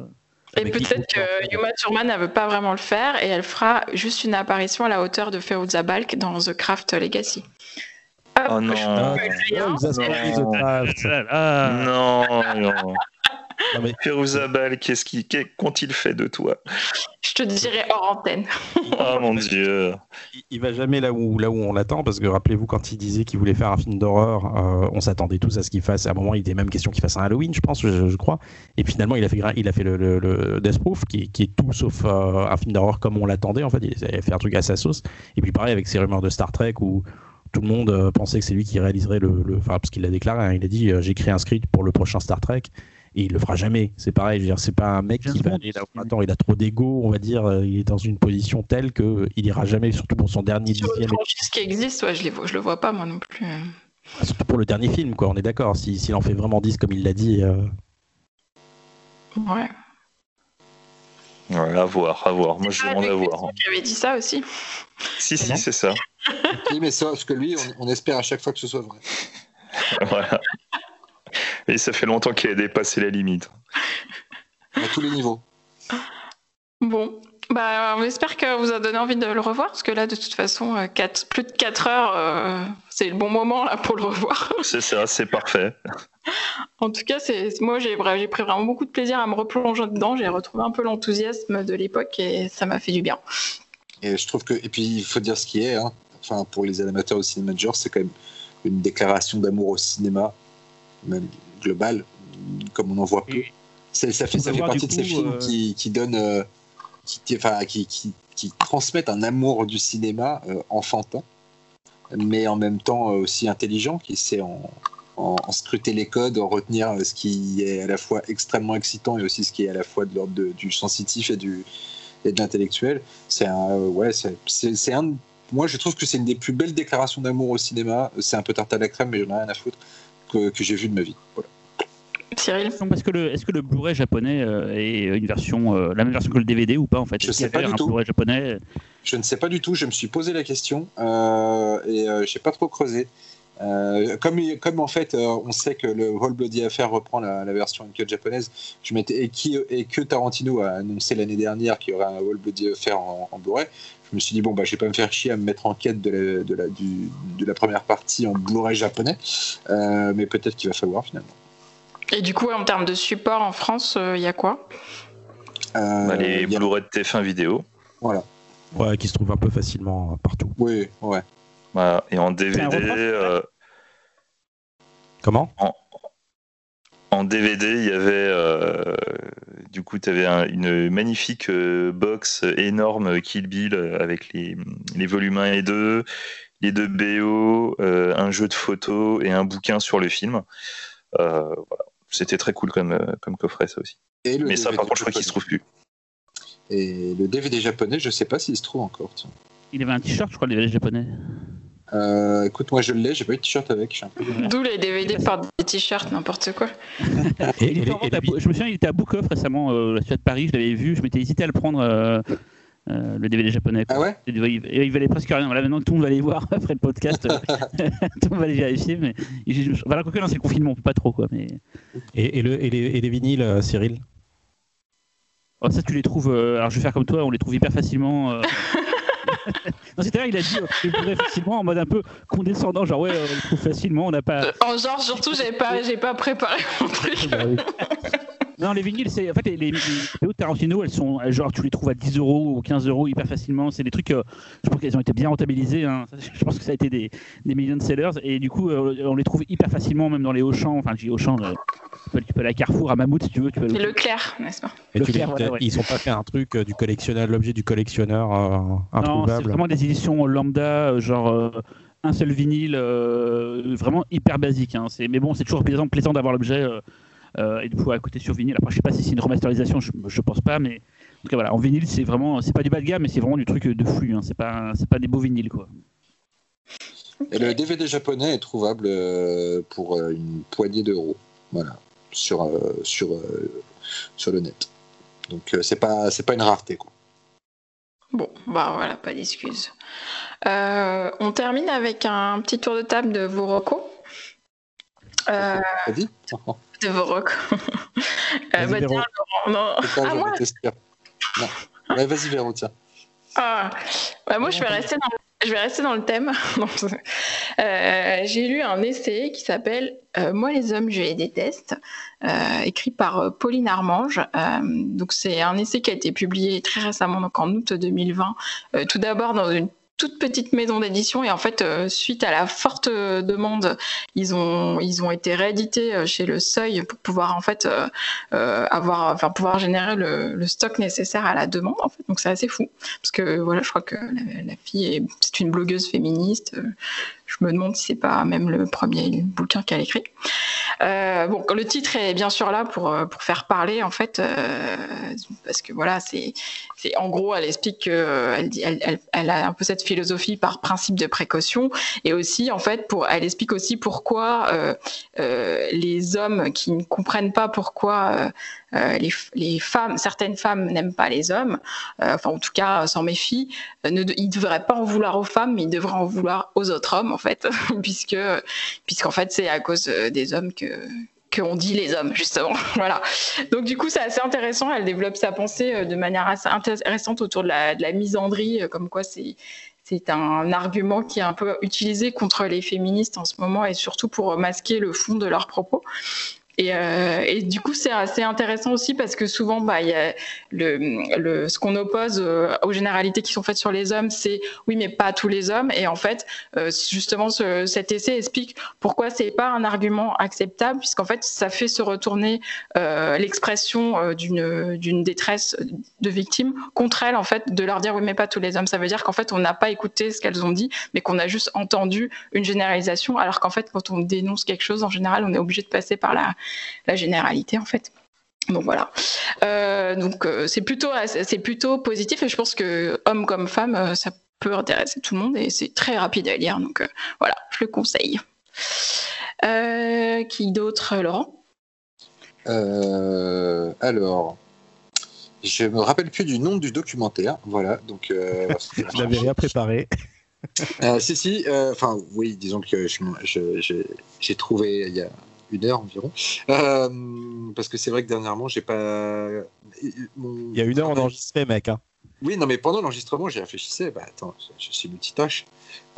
Et peut-être que Yuma Thurman ne veut pas vraiment le faire et elle fera juste une apparition à la hauteur de Feruza Balk dans The Craft Legacy. Oh non. Ah, non, non. non qu'est-ce qui, qu'ont-ils fait de toi? Je te dirai hors antenne. oh mon dieu. Il, va jamais là où, là où on l'attend, parce que rappelez-vous, quand il disait qu'il voulait faire un film d'horreur, euh, on s'attendait tous à ce qu'il fasse. À un moment, il était même question qu'il fasse un Halloween, je pense, je, crois. Et finalement, il a fait, il a fait le, le, Death Proof, qui, qui, est tout sauf euh, un film d'horreur comme on l'attendait. En fait, il a fait un truc à sa sauce. Et puis pareil avec ses rumeurs de Star Trek où tout le monde euh, pensait que c'est lui qui réaliserait le, enfin parce qu'il l'a déclaré, hein, il a dit euh, j'ai créé un script pour le prochain Star Trek et il le fera jamais. C'est pareil, je veux dire, c'est pas un mec qui va aller là. Attends, il a trop d'ego, on va dire. Euh, il est dans une position telle que il ira jamais, surtout pour son dernier Sur dixième. Ce qui existe, ouais, je, les vois, je le vois pas moi non plus. Ah, surtout pour le dernier film, quoi. On est d'accord. S'il en fait vraiment 10 comme il l'a dit. Ouais. Ouais, à voir, à voir. Moi, je demande à voir. Qui avait dit ça aussi. Si, si, c'est ça. Oui, mais ça, parce que lui, on, espère à chaque fois que ce soit vrai. voilà. Et ça fait longtemps qu'il a dépassé la limite. À tous les niveaux. Bon, Bah, on espère que vous a donné envie de le revoir, parce que là, de toute façon, euh, quatre- plus de 4 heures, euh, c'est le bon moment là pour le revoir. C'est ça, c'est parfait. En tout cas, c'est moi, j'ai pris vraiment beaucoup de plaisir à me replonger dedans. J'ai retrouvé un peu l'enthousiasme de l'époque et ça m'a fait du bien. Et je trouve que, et puis il faut dire ce qui est, hein. Enfin pour les amateurs au cinéma de genre, c'est quand même une déclaration d'amour au cinéma, même global, comme on en voit peu. Ça fait, ça partie de ces films euh, qui, qui donnent, euh, qui, qui- enfin, qui, qui, qui transmettent un amour du cinéma euh, enfantin, mais en même temps aussi intelligent, qui sait en, en, en scruter les codes, en retenir ce qui est à la fois extrêmement excitant et aussi ce qui est à la fois de l'ordre de- du sensitif et du et de l'intellectuel. C'est un, ouais, c'est un. Moi, je trouve que c'est une des plus belles déclarations d'amour au cinéma. C'est un peu tarte à la crème, mais j'en ai rien à foutre que, que j'ai vu de ma vie. Voilà. Cyril est-ce que le, Blu-ray japonais euh, est une version, euh, la même version que le DVD ou pas en fait? Je y sais pas du un tout. Blu-ray japonais? Je ne sais pas du tout. Je me suis posé la question euh, et euh, j'ai pas trop creusé. Euh, comme, comme en fait, euh, on sait que le Whole Bloody Affair reprend la, la version uncut japonaise, je m'étais et, qui, et que Tarantino a annoncé l'année dernière qu'il y aurait un Whole Bloody Affair en, en Blu-ray, je me suis dit bon bah je vais pas me faire chier à me mettre en quête de la, de la, du- de la première partie en Blu-ray japonais, Euh, mais peut-être qu'il va falloir finalement. Et du coup, en termes de support en France, il y a quoi? Euh, Bah, les a- Blu-ray de TF1 vidéo. voilà. Ouais, qui se trouve un peu facilement euh, partout. Oui, ouais. Voilà. Et en DVD, euh, Comment? en DVD, il y avait euh, du coup, tu avais une magnifique euh, box énorme Kill Bill euh, avec les, les volumes 1 et 2, les deux BO, euh, un jeu de photos et un bouquin sur le film. Euh, voilà. C'était très cool comme, euh, comme coffret, ça aussi. Et le Mais ça, DVD par contre, je crois qu'il se trouve plus. Et le DVD japonais, je sais pas s'il se trouve encore. tiens. Il avait un t-shirt, je crois, le DVD japonais. Euh, écoute, moi je l'ai, j'ai pas eu de t-shirt avec. D'où les DVD portent des t-shirts, n'importe quoi. Et, et et à je me souviens, il était à Book Off récemment, euh, la Suède de Paris, je l'avais vu, je m'étais hésité à le prendre, euh, euh, le DVD japonais. quoi. Ah ouais il, il- il valait presque rien. Voilà, maintenant que tout le monde va aller voir après le podcast, tout le monde va aller vérifier. Mais voilà, quoique, non, c'est le confinement, on peut pas trop quoi. Mais et, et le- et les, et les vinyles, euh, Cyril? Oh, ça, tu les trouves. euh, alors, je vais faire comme toi, on les trouve hyper facilement. Euh. non, c'est-à-dire, il a dit, euh, tu les trouverais facilement en mode un peu condescendant, genre ouais, euh, trouve facilement, on n'a pas. Euh, En genre, surtout, j'ai pas, j'ai pas préparé mon truc. Non, les vinyles, c'est en fait les, les, les vidéos de Tarantino, elles sont genre tu les trouves à 10 euros ou 15 euros hyper facilement. C'est des trucs, euh, je pense qu'elles ont été bien rentabilisées. hein. Je pense que ça a été des, des millions de sellers et du coup euh, on les trouve hyper facilement même dans les Auchan. Enfin, je dis Auchan, euh, tu, peux, tu peux aller à Carrefour, à Mammouth si tu veux. Tu peux C'est Leclerc, n'est-ce pas? Et Le tu les- voilà, ouais. Ils sont pas fait un truc euh, du collectionneur, l'objet du collectionneur euh, Non, c'est vraiment des éditions lambda, euh, genre euh, un seul vinyle, euh, vraiment hyper basique. hein. Mais bon, c'est toujours plaisant, plaisant d'avoir l'objet euh, et de pouvoir écouter sur vinyle. Après, je sais pas si c'est une remasterisation, je, je pense pas, mais en tout cas, voilà, en vinyle, c'est vraiment, c'est pas du bas de gamme, mais c'est vraiment du truc de flux. Hein. C'est pas, c'est pas des beaux vinyles, quoi. Et le DVD japonais est trouvable euh, pour euh, une poignée d'euros. Voilà. Sur, euh, sur, euh, sur le net. Donc euh, c'est pas, c'est pas une rareté. Quoi. Bon, bah voilà, pas d'excuses. Euh, on termine avec un petit tour de table de vos recos. Euh, de vos recos. Euh, Vas-y, bah, Véro. tiens, Laurent, non. Ah, moi. Non. Ouais, vas-y, Véro, tiens. Ah, bah, moi, je vais rester dans, je vais rester dans le thème. Euh, J'ai lu un essai qui s'appelle euh, Moi, les hommes, je les déteste, euh, écrit par euh, Pauline Armange. Euh, donc, c'est un essai qui a été publié très récemment, donc en août 2020. Euh, tout d'abord dans une toute petite maison d'édition et en fait euh, suite à la forte euh, demande ils ont ils ont été réédités euh, chez le Seuil pour pouvoir en fait avoir enfin pouvoir générer le, stock nécessaire à la demande en fait. Donc c'est assez fou. Parce que voilà je crois que la, fille est c'est une blogueuse féministe je me demande si c'est pas même le premier bouquin qu'elle écrit. Euh, bon le titre est bien sûr là pour euh, pour faire parler en fait euh, parce que voilà c'est en gros elle explique que euh, elle, elle, elle, a un peu cette philosophie par principe de précaution et aussi en fait pour elle explique aussi pourquoi les hommes qui ne comprennent pas pourquoi euh, euh, les, femmes certaines femmes n'aiment pas les hommes euh, enfin en tout cas s'en méfient euh, ne, ils devraient pas en vouloir aux femmes mais ils devraient en vouloir aux autres hommes en fait puisque puisqu'en fait c'est à cause euh, des hommes que qu'on dit les hommes, justement. voilà. Donc, du coup, c'est assez intéressant. Elle développe sa pensée de manière assez intéressante autour de la, de la misandrie, comme quoi c'est c'est un argument qui est un peu utilisé contre les féministes en ce moment et surtout pour masquer le fond de leurs propos. Et, euh, et, du coup, c'est assez intéressant aussi parce que souvent, bah, y a le, ce qu'on oppose euh, aux généralités qui sont faites sur les hommes, c'est oui, mais pas tous les hommes. Et en fait, euh, justement, ce, cet essai explique pourquoi c'est pas un argument acceptable, puisqu'en fait, ça fait se retourner l'expression d'une détresse de victime contre elles, en fait, de leur dire oui, mais pas tous les hommes. Ça veut dire qu'en fait, on n'a pas écouté ce qu'elles ont dit, mais qu'on a juste entendu une généralisation, alors qu'en fait, quand on dénonce quelque chose, en général, on est obligé de passer par la la généralité en fait. Donc voilà. Euh, donc euh, c'est plutôt c'est plutôt positif et je pense que homme comme femme euh, ça peut intéresser tout le monde et c'est très rapide à lire donc voilà je le conseille. qui d'autre Laurent? Alors je me rappelle plus du nom du documentaire voilà donc je l'avais rien préparé. si si enfin oui disons que j'ai trouvé il y a une heure environ. Euh, parce que c'est vrai que dernièrement, j'ai pas. Il y a une heure, on enregistrait, mec. Hein. Oui, non, mais pendant l'enregistrement, j'ai réfléchissais. Bah attends, je, suis multitâche.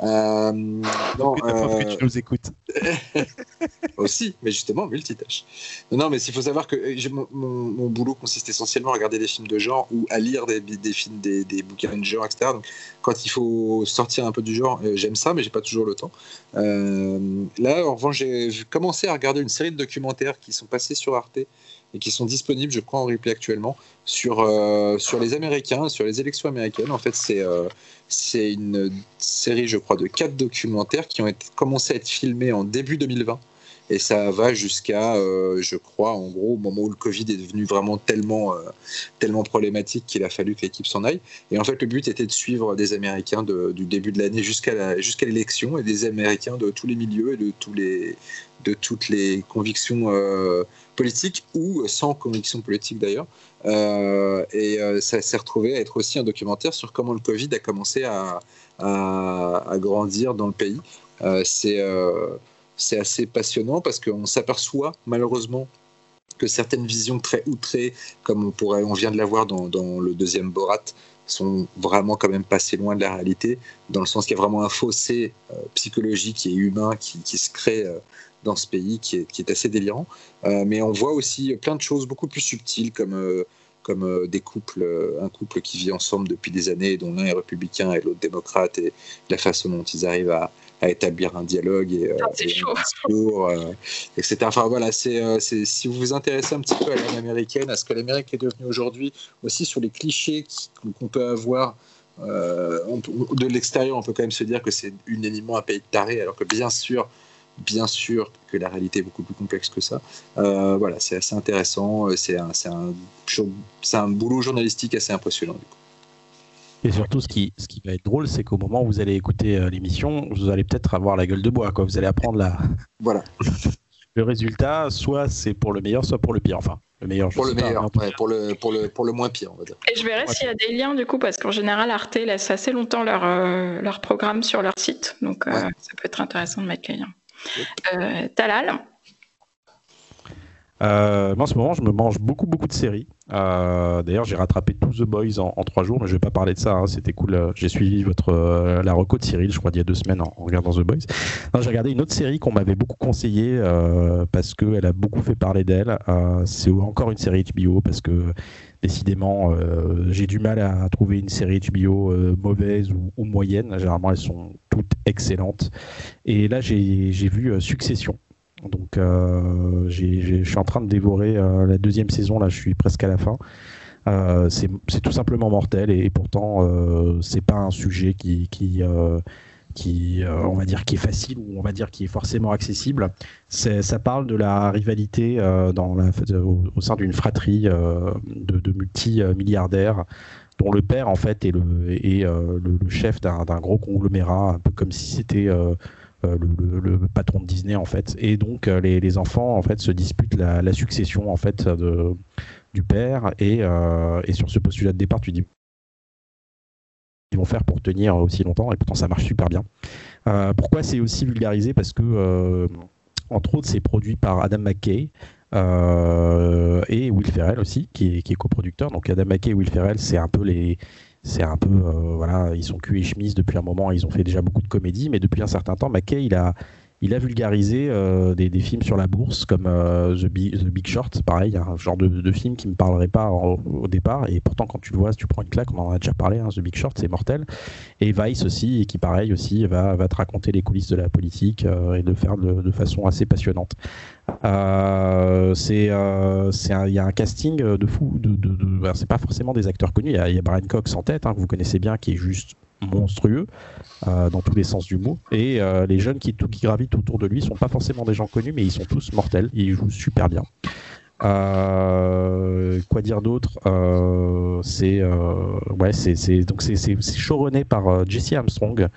Euh, non, euh... que tu nous écoutes. aussi, mais justement, multitâche. Non, mais il faut savoir que euh, mon, mon, boulot consiste essentiellement à regarder des films de genre ou à lire des, des films, des, des, bouquins de genre, etc. Donc, quand il faut sortir un peu du genre, euh, j'aime ça, mais j'ai pas toujours le temps. Euh, là, en revanche, j'ai commencé à regarder une série de documentaires qui sont passés sur Arte et qui sont disponibles, je crois, en replay actuellement, sur, euh, sur les Américains, sur les élections américaines. En fait, c'est euh, une série, je crois, de quatre documentaires qui ont commencé à être filmés en début 2020. Et ça va jusqu'à, euh, je crois, en gros, au moment où le Covid est devenu vraiment tellement, tellement problématique qu'il a fallu que l'équipe s'en aille. Et en fait, le but était de suivre des Américains du début de l'année jusqu'à l'élection et des Américains de tous les milieux et de, toutes les convictions politique ou sans conviction politique d'ailleurs. Euh, et euh, ça s'est retrouvé à être aussi un documentaire sur comment le Covid a commencé à, à, grandir dans le pays. Euh, c'est c'est assez passionnant parce qu'on s'aperçoit malheureusement que certaines visions très outrées, comme on, pourrait, on vient de l'avoir dans, dans le deuxième Borat, sont vraiment quand même passées loin de la réalité, dans le sens qu'il y a vraiment un fossé psychologique et humain qui, se crée dans ce pays qui est, assez délirant. Euh, mais on voit aussi plein de choses beaucoup plus subtiles comme euh, comme euh, des couples, un couple qui vit ensemble depuis des années, dont l'un est républicain et l'autre démocrate, et la façon dont ils arrivent à, à établir un dialogue et, ah, et un discours, etc. Enfin voilà, c'est, si vous vous intéressez un petit peu à l'américaine, à ce que l'Amérique est devenue aujourd'hui, aussi sur les clichés qu'on peut avoir. de l'extérieur, on peut quand même se dire que c'est unanimement un pays de tarés, alors que bien sûr, bien sûr que la réalité est beaucoup plus complexe que ça. Euh, voilà, c'est assez intéressant. Euh, c'est un, un, un, boulot journalistique assez impressionnant. Et surtout, ce qui, ce qui va être drôle, c'est qu'au moment où vous allez écouter euh, l'émission, vous allez peut-être avoir la gueule de bois. Quoi. Vous allez apprendre la... voilà. le résultat, soit c'est pour le meilleur, soit pour le pire. Enfin, le meilleur. pour le meilleur, pour le pour le pour le moins pire, on va dire. Et je verrai s'il y a des liens du coup, parce qu'en général, Arte laisse assez longtemps leur leur programme sur leur site, donc ça peut être intéressant de mettre les liens. Euh, Talal euh, en ce moment, je me mange beaucoup, beaucoup de séries. Euh, d'ailleurs, j'ai rattrapé tous The Boys en, trois jours, mais je vais pas parler de ça. Hein. C'était cool. J'ai suivi votre la reco Cyril, je crois, il y a deux semaines en, regardant The Boys. J'ai regardé une autre série qu'on m'avait beaucoup conseillée parce qu'elle a beaucoup fait parler d'elle. C'est encore une série HBO parce que décidément, j'ai du mal à trouver une série HBO mauvaise ou, ou, moyenne. Généralement, elles sont toutes excellentes. Et là, j'ai vu Succession. Donc, euh, je suis en train de dévorer euh, la deuxième saison. Là, je suis presque à la fin. Euh, c'est tout simplement mortel et, pourtant, c'est pas un sujet qui, qui qui, on va dire, qui est facile ou on va dire qui est forcément accessible. ça parle de la rivalité dans la, au, sein d'une fratrie de, de multimilliardaires dont le père en fait est le, est, le, le chef d'un gros conglomérat, un peu comme si c'était euh, le, patron de Disney en fait. Et donc euh, les, enfants en fait se disputent la, succession en fait de, du père et, euh, et sur ce postulat de départ tu dis ils vont faire pour tenir aussi longtemps et pourtant ça marche super bien. pourquoi c'est aussi vulgarisé? Parce que entre autres, c'est produit par Adam McKay. Et Will Ferrell aussi, qui qui est coproducteur. Donc Adam McKay et Will Ferrell, c'est un peu les, c'est un peu, euh, voilà, ils sont cul et chemise depuis un moment. Ils ont fait déjà beaucoup de comédies, mais depuis un certain temps, McKay, il a, il a vulgarisé euh, des, des, films sur la bourse comme euh, The, Big, The, Big, Short, pareil, un genre de, de, film qui me parlerait pas au, départ. Et pourtant, quand tu le vois, tu prends une claque, on en a déjà parlé, hein, The Big Short, c'est mortel. Et Vice aussi, qui pareil aussi va, va te raconter les coulisses de la politique euh, et de faire de, de, façon assez passionnante. Euh, c'est, euh, il y a un casting de fou. De, de, c'est pas forcément des acteurs connus. Il y, a Brian Cox en tête, hein, que vous connaissez bien, qui est juste monstrueux euh, dans tous les sens du mot. Et euh, les jeunes qui, gravitent autour de lui sont pas forcément des gens connus, mais ils sont tous mortels. Ils jouent super bien. Euh, quoi dire d'autre C'est ouais, c'est donc c'est par Jesse Armstrong.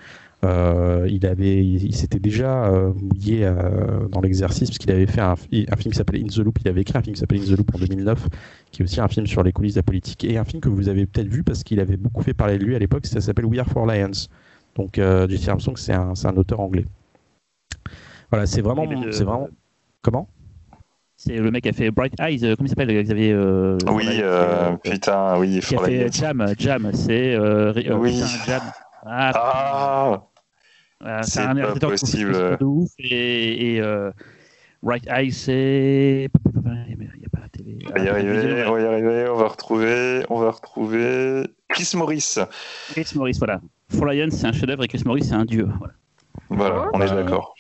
Euh, il avait, il, s'était déjà euh, mouillé euh, dans l'exercice parce qu'il avait fait un, un film qui s'appelait In the Loop. Il avait écrit un film qui s'appelle In the Loop en 2009, qui est aussi un film sur les coulisses de la politique et un film que vous avez peut-être vu parce qu'il avait beaucoup fait parler de lui à l'époque. Ça s'appelle We Are for Lions. Donc Jesse Armstrong, c'est un, un, auteur anglais. Voilà, c'est vraiment, c'est vraiment. Comment? C'est le mec qui a fait Bright Eyes, comment il s'appelle Xavier euh, Oui, euh, putain, oui. Qui a fait Jam, Jam, c'est euh, oui. Putain, Jam. Ah, ah euh, c'est un réalisateur possible. de ouf et, et euh, Right Eye c'est il n'y a pas la télé. On va y arriver, on va y arriver, on va retrouver, on va retrouver Chris Morris. Chris Morris, voilà. For Lion, c'est un chef-d'œuvre et Chris Morris, c'est un dieu. Voilà, voilà on est d'accord.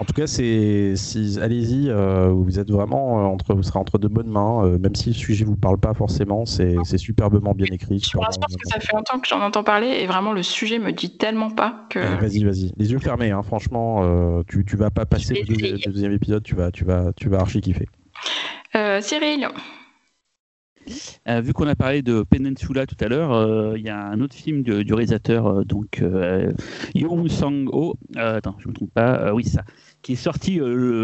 En tout cas, c'est si, allez-y, euh, vous êtes vraiment euh, entre, vous serez entre de bonnes mains, euh, même si le sujet vous parle pas forcément, c'est superbement bien écrit. Je pense que ça fait longtemps que j'en entends parler et vraiment le sujet me dit tellement pas que. Vas-y, vas-y, les yeux fermés, hein, franchement, euh, tu, tu vas pas passer le deuxième, deuxième épisode, tu vas, tu vas, tu vas archi kiffer. Cyril. Euh, vu qu'on a parlé de Peninsula tout à l'heure, il euh, y a un autre film du, du réalisateur, euh, donc Yoon Sang-ho, attends, je me trompe pas, oui ça, qui est sorti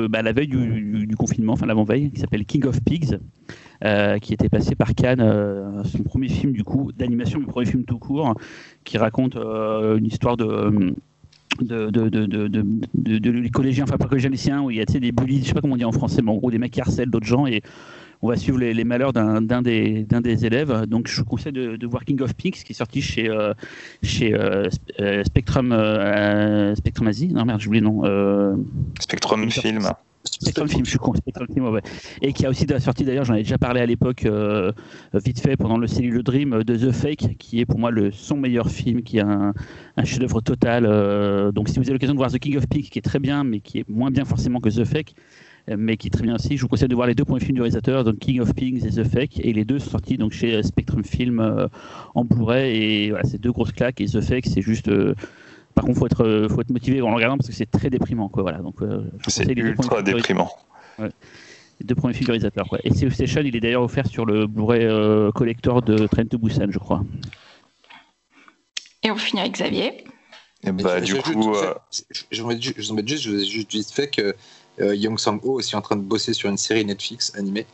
bah, la veille du, confinement, enfin l'avant-veille, qui s'appelle King of Pigs, qui était passé par Cannes, son premier film du coup d'animation, le premier film tout court, qui raconte une histoire de de, de, de, de, collégiens, enfin pas collégiens lycéens, où il y a des bullies, je sais pas comment on dit en français, mais en des mecs qui harcèlent d'autres gens et on va suivre les, les malheurs d'un des, des, élèves. Donc, je vous conseille de, de voir King of Pigs, qui est sorti chez, euh, chez euh, Spectrum, euh, Spectrum Asie. Non, merde, j'oublie le nom. Euh, Spectrum Film. Spectrum Film, je suis con, Spectrum Film, ouais. Et qui a aussi sorti, d'ailleurs, j'en ai déjà parlé à l'époque, euh, vite fait, pendant le Cellule Dream, de The Fake, qui est pour moi le, son meilleur film, qui est un, un chef-d'œuvre total. Euh, donc, si vous avez l'occasion de voir The King of Pigs, qui est très bien, mais qui est moins bien forcément que The Fake, mais qui est très bien aussi. Je vous conseille de voir les deux premiers films du réalisateur, donc King of Pigs et The Fake, et les deux sont sortis donc chez Spectrum Film euh, en Blu-ray. Et voilà, c'est deux grosses claques. Et The Fake, c'est juste. Euh, par contre, faut être, faut être motivé en le regardant parce que c'est très déprimant, quoi. Voilà. Donc, euh, c'est ultra déprimant. Ouais. Les deux premiers films du réalisateur, quoi. Et CE Station, il est d'ailleurs offert sur le Blu-ray collector de Train to Busan, je crois. Et on finit avec Xavier. Et bah, du coup, je, vous mets juste, je juste vite fait que euh, Young Sang-ho aussi en train de bosser sur une série Netflix animée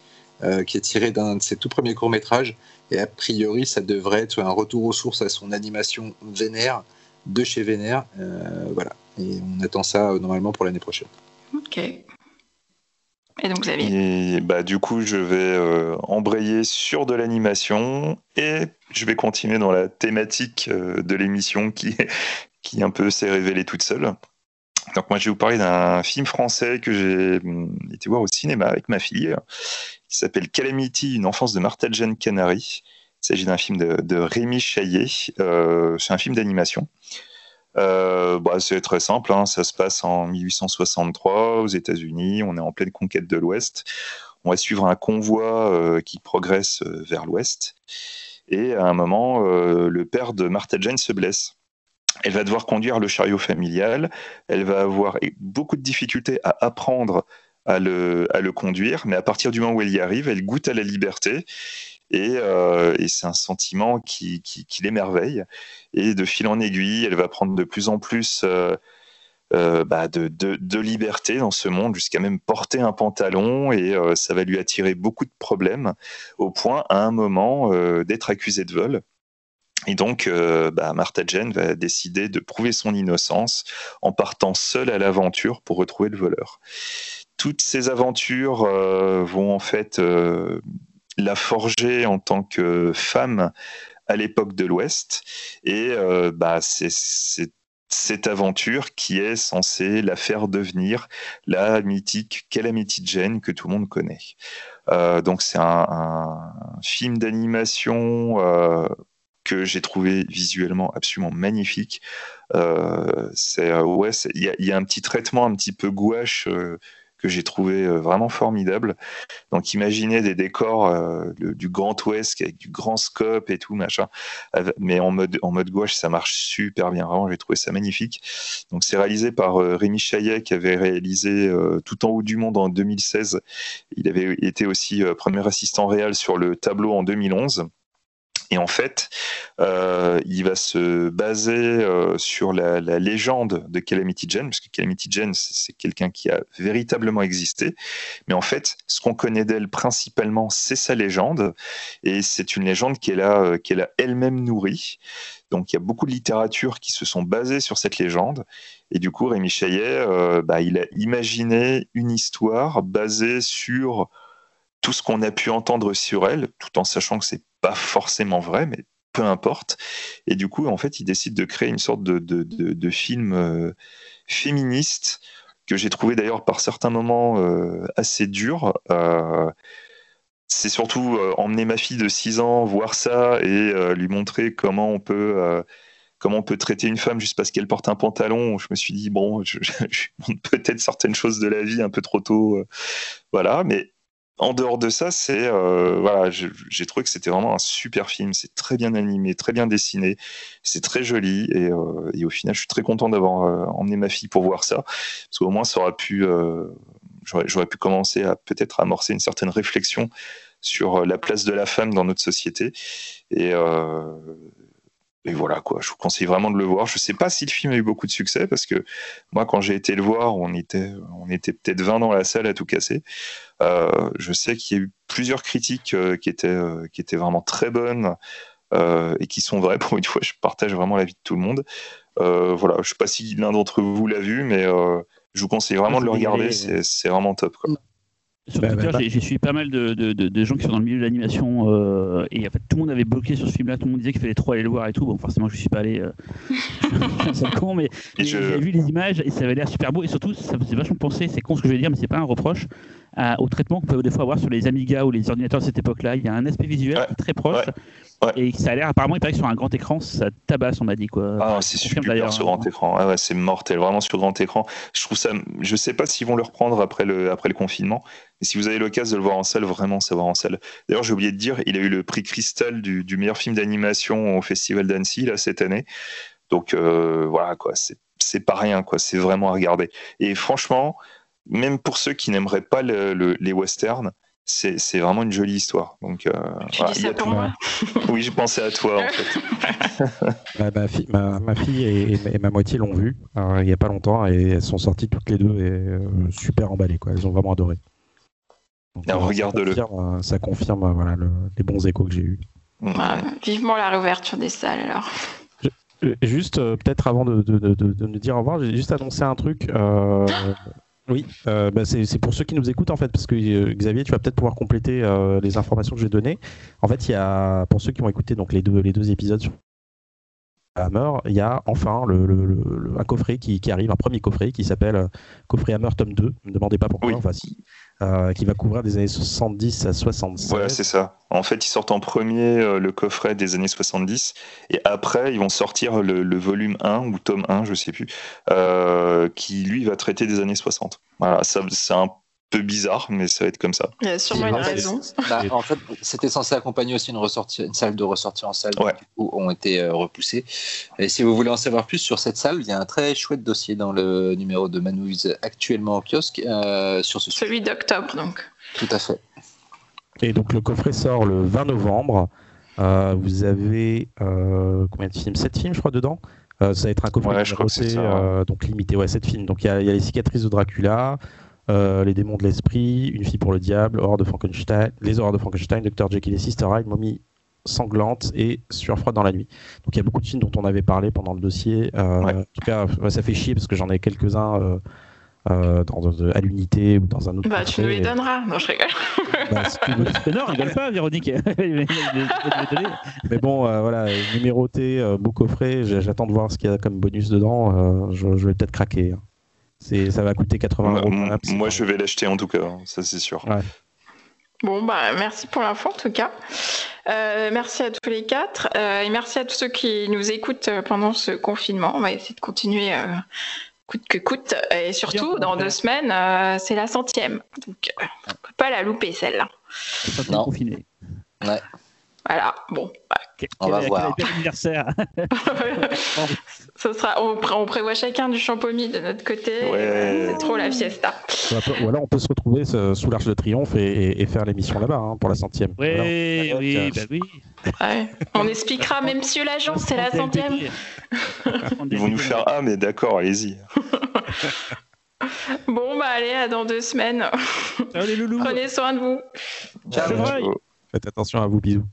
euh, qui est tirée d'un de ses tout premiers courts-métrages. Et a priori, ça devrait être un retour aux sources à son animation Vénère de chez Vénère. Euh, voilà. Et on attend ça normalement pour l'année prochaine. Ok. Et donc Xavier? Et, bah, Du coup, je vais euh, embrayer sur de l'animation et je vais continuer dans la thématique euh, de l'émission qui, qui un peu s'est révélée toute seule. Donc moi je vais vous parler d'un film français que j'ai hum, été voir au cinéma avec ma fille, qui s'appelle Calamity, une enfance de Martha Jane Canary. Il s'agit d'un film de, Rémi Chaillet. Euh, c'est un film d'animation. Euh, bah, c'est très simple, hein. ça se passe en 1863 aux États-Unis. On est en pleine conquête de l'Ouest. On va suivre un convoi euh, qui progresse euh, vers l'Ouest. Et à un moment, euh, le père de Martha Jane se blesse. Elle va devoir conduire le chariot familial. Elle va avoir beaucoup de difficultés à apprendre à le, conduire, mais à partir du moment où elle y arrive, elle goûte à la liberté. Et, euh, c'est un sentiment qui, l'émerveille. Et de fil en aiguille, elle va prendre de plus en plus euh, euh, bah de, liberté dans ce monde, jusqu'à même porter un pantalon. Et ça va lui attirer beaucoup de problèmes, au point à un moment d'être accusée de vol. Et donc, euh, bah, Martha Jane va décider de prouver son innocence en partant seule à l'aventure pour retrouver le voleur. Toutes ces aventures euh, vont en fait euh, la forger en tant que femme à l'époque de l'Ouest. Et bah, c'est cette aventure qui est censée la faire devenir la mythique Calamity Jane que tout le monde connaît. donc c'est un, un, film d'animation que j'ai trouvé visuellement absolument magnifique. Euh, c'est euh, ouais, il y, a un petit traitement un petit peu gouache euh, que j'ai trouvé vraiment formidable. Donc imaginez des décors du Grand Ouest avec du grand scope et tout machin, mais en mode en mode gouache ça marche super bien. Vraiment j'ai trouvé ça magnifique. Donc c'est réalisé par Rémi Chaillet qui avait réalisé Tout en haut du monde en 2016. Il avait été aussi premier assistant réel sur le tableau en 2011. Et en fait, euh, il va se baser euh, sur la, légende de Calamity Jane, parce que Calamity Jane, c'est quelqu'un qui a véritablement existé. Mais en fait, ce qu'on connaît d'elle principalement, c'est sa légende. Et c'est une légende qu'elle a, euh, qu'elle a elle-même nourrie. Donc il y a beaucoup de littérature qui se sont basées sur cette légende. Et du coup, Rémi Chaillet, bah, il a imaginé une histoire basée sur tout ce qu'on a pu entendre sur elle, tout en sachant que c'est pas forcément vrai, mais peu importe. Et du coup, en fait, il décide de créer une sorte de, de, de, film euh, féministe que j'ai trouvé d'ailleurs par certains moments euh, assez dur. Euh, c'est surtout emmener ma fille de 6 ans voir ça et lui montrer comment on peut comment on peut traiter une femme juste parce qu'elle porte un pantalon. Je me suis dit bon, je, je, montre peut-être certaines choses de la vie un peu trop tôt, voilà. Mais en dehors de ça, c'est euh, voilà, j'ai trouvé que c'était vraiment un super film. C'est très bien animé, très bien dessiné, c'est très joli. Et, euh, et, au final, je suis très content d'avoir euh, emmené ma fille pour voir ça, parce qu'au moins, ça aurait pu, j'aurais pu commencer à peut-être amorcer une certaine réflexion sur la place de la femme dans notre société. Et et voilà quoi, je vous conseille vraiment de le voir. Je sais pas si le film a eu beaucoup de succès parce que moi quand j'ai été le voir, on était, on était peut-être 20 dans la salle à tout casser. Euh, je sais qu'il y a eu plusieurs critiques euh, qui étaient, euh, qui étaient vraiment très bonnes euh, et qui sont vraies. Pour une fois, je partage vraiment l'avis de tout le monde. Euh, voilà, je sais pas si l'un d'entre vous l'a vu, mais je vous conseille vraiment de le regarder. C'est vraiment top. Quoi. Sur bah, Twitter, bah, bah. j'ai suivi pas mal de, de, de, gens qui sont dans le milieu de l'animation euh, et en fait tout le monde avait bloqué sur ce film-là, tout le monde disait qu'il fallait trop aller le voir et tout. Bon, forcément, je suis pas allé. Euh... c'est con, mais, mais je... j'ai vu les images et ça avait l'air super beau et surtout, ça me faisait vachement penser, c'est con ce que je vais dire, mais c'est pas un reproche, à, au traitement qu'on peut des fois avoir sur les Amiga ou les ordinateurs de cette époque-là. Il y a un aspect visuel ouais. très proche. Ouais. Ouais. Et ça a l'air, apparemment, il paraît que sur un grand écran, ça tabasse, on m'a dit. Quoi. Ah, c'est super sur grand écran. Ah ouais, c'est mortel, vraiment sur grand écran. Je trouve ça, je sais pas s'ils vont le reprendre après le, après le confinement, mais si vous avez l'occasion de le voir en salle, vraiment, c'est voir en salle. D'ailleurs, j'ai oublié de dire, il a eu le prix Cristal du, du meilleur film d'animation au Festival d'Annecy, là, cette année. Donc, euh, voilà, quoi, c'est pas rien, quoi, c'est vraiment à regarder. Et franchement, même pour ceux qui n'aimeraient pas le, le, les westerns, c'est vraiment une jolie histoire. Donc, euh, tu voilà, dis ça pour moi Oui, j'ai pensé à toi en fait. ma, ma, fille, ma, ma, fille et, et, ma moitié l'ont vu euh, il n'y a pas longtemps et elles sont sorties toutes les deux et euh, super emballées. Quoi. Elles ont vraiment adoré. Regarde-le. Ça confirme, ça confirme euh, voilà, le, les bons échos que j'ai eus. Vivement la réouverture des salles alors. Juste, euh, peut-être avant de, de, de, de, nous dire au revoir, j'ai juste annoncé un truc. Oui, euh, bah c'est pour ceux qui nous écoutent en fait, parce que euh, Xavier, tu vas peut-être pouvoir compléter euh, les informations que j'ai données. En fait, il y a, pour ceux qui ont écouté donc les deux, les deux épisodes sur Hammer, il y a enfin le, le, le, un coffret qui, qui, arrive, un premier coffret qui s'appelle Coffret Hammer tome 2. Ne me demandez pas pourquoi, oui. enfin si. Euh, qui va couvrir des années 70 à 76. Voilà, c'est ça. En fait, ils sortent en premier euh, le coffret des années 70 et après, ils vont sortir le, le volume 1 ou tome 1, je sais plus, euh, qui lui va traiter des années 60. Voilà, c'est un peu bizarre, mais ça va être comme ça. Il y a sûrement une raison. Bah, en fait, c'était censé accompagner aussi une, ressortie, une salle de ressortie en salle, ouais. où ont été euh, repoussés. Et si vous voulez en savoir plus sur cette salle, il y a un très chouette dossier dans le numéro de Manouise actuellement au kiosque euh, sur ce sujet. Celui d'octobre, donc. Tout à fait. Et donc le coffret sort le 20 novembre. Euh, vous avez euh, combien de films? 7 films, je crois, dedans. Euh, ça va être un coffret ouais, numéroté, ça, donc limité, ouais, 7 films. Donc il y, y, a les cicatrices de Dracula, euh, les démons de l'esprit, Une fille pour le diable, Horreur de Frankenstein, Les horreurs de Frankenstein, Dr. Jekyll et Sister Hyde, Mommy sanglante et sueur froide dans la nuit. Donc il y a beaucoup de films dont on avait parlé pendant le dossier. Euh, Ouais. En tout cas, ça fait chier parce que j'en ai quelques-uns euh, euh, dans, dans- à l'unité ou dans un autre. Bah, tu nous les donneras. Non, je rigole. Bah, si tu non, rigole pas, Véronique. Mais bon, euh, voilà, numéroté, euh, beau coffret. J'attends de voir ce qu'il y a comme bonus dedans. euh, je, je vais peut-être craquer. hein. C'est, ça va coûter 80 Moi, euros. moi, je vais l'acheter en tout cas, hein, ça c'est sûr. Bon, bah, merci pour l'info en tout cas. Euh, merci à tous les quatre euh, et merci à tous ceux qui nous écoutent euh, pendant ce confinement. On va essayer de continuer euh, coûte que coûte. Et surtout, dans deux semaines, euh, c'est la centième. Donc, euh, on peut pas la louper celle-là. Non. confiné. Voilà, bon. bah, Quel, On va quel- voir. quel anniversaire. Ce sera, on, pré- on prévoit chacun du champomis de notre côté. Ouais. C'est trop la fiesta. Ou alors on peut se retrouver sous l'Arche de Triomphe et, et- et faire l'émission là-bas hein, pour la centième. Oui, Voilà. oui, Euh, bah oui. Ouais. On expliquera, même monsieur l'agent, c'est la centième. Ils vont nous faire Ah, mais d'accord, allez-y. Bon, bah allez, à dans deux semaines. Ciao les loulous. Prenez soin de vous. Ciao. Faites attention à vous, bisous.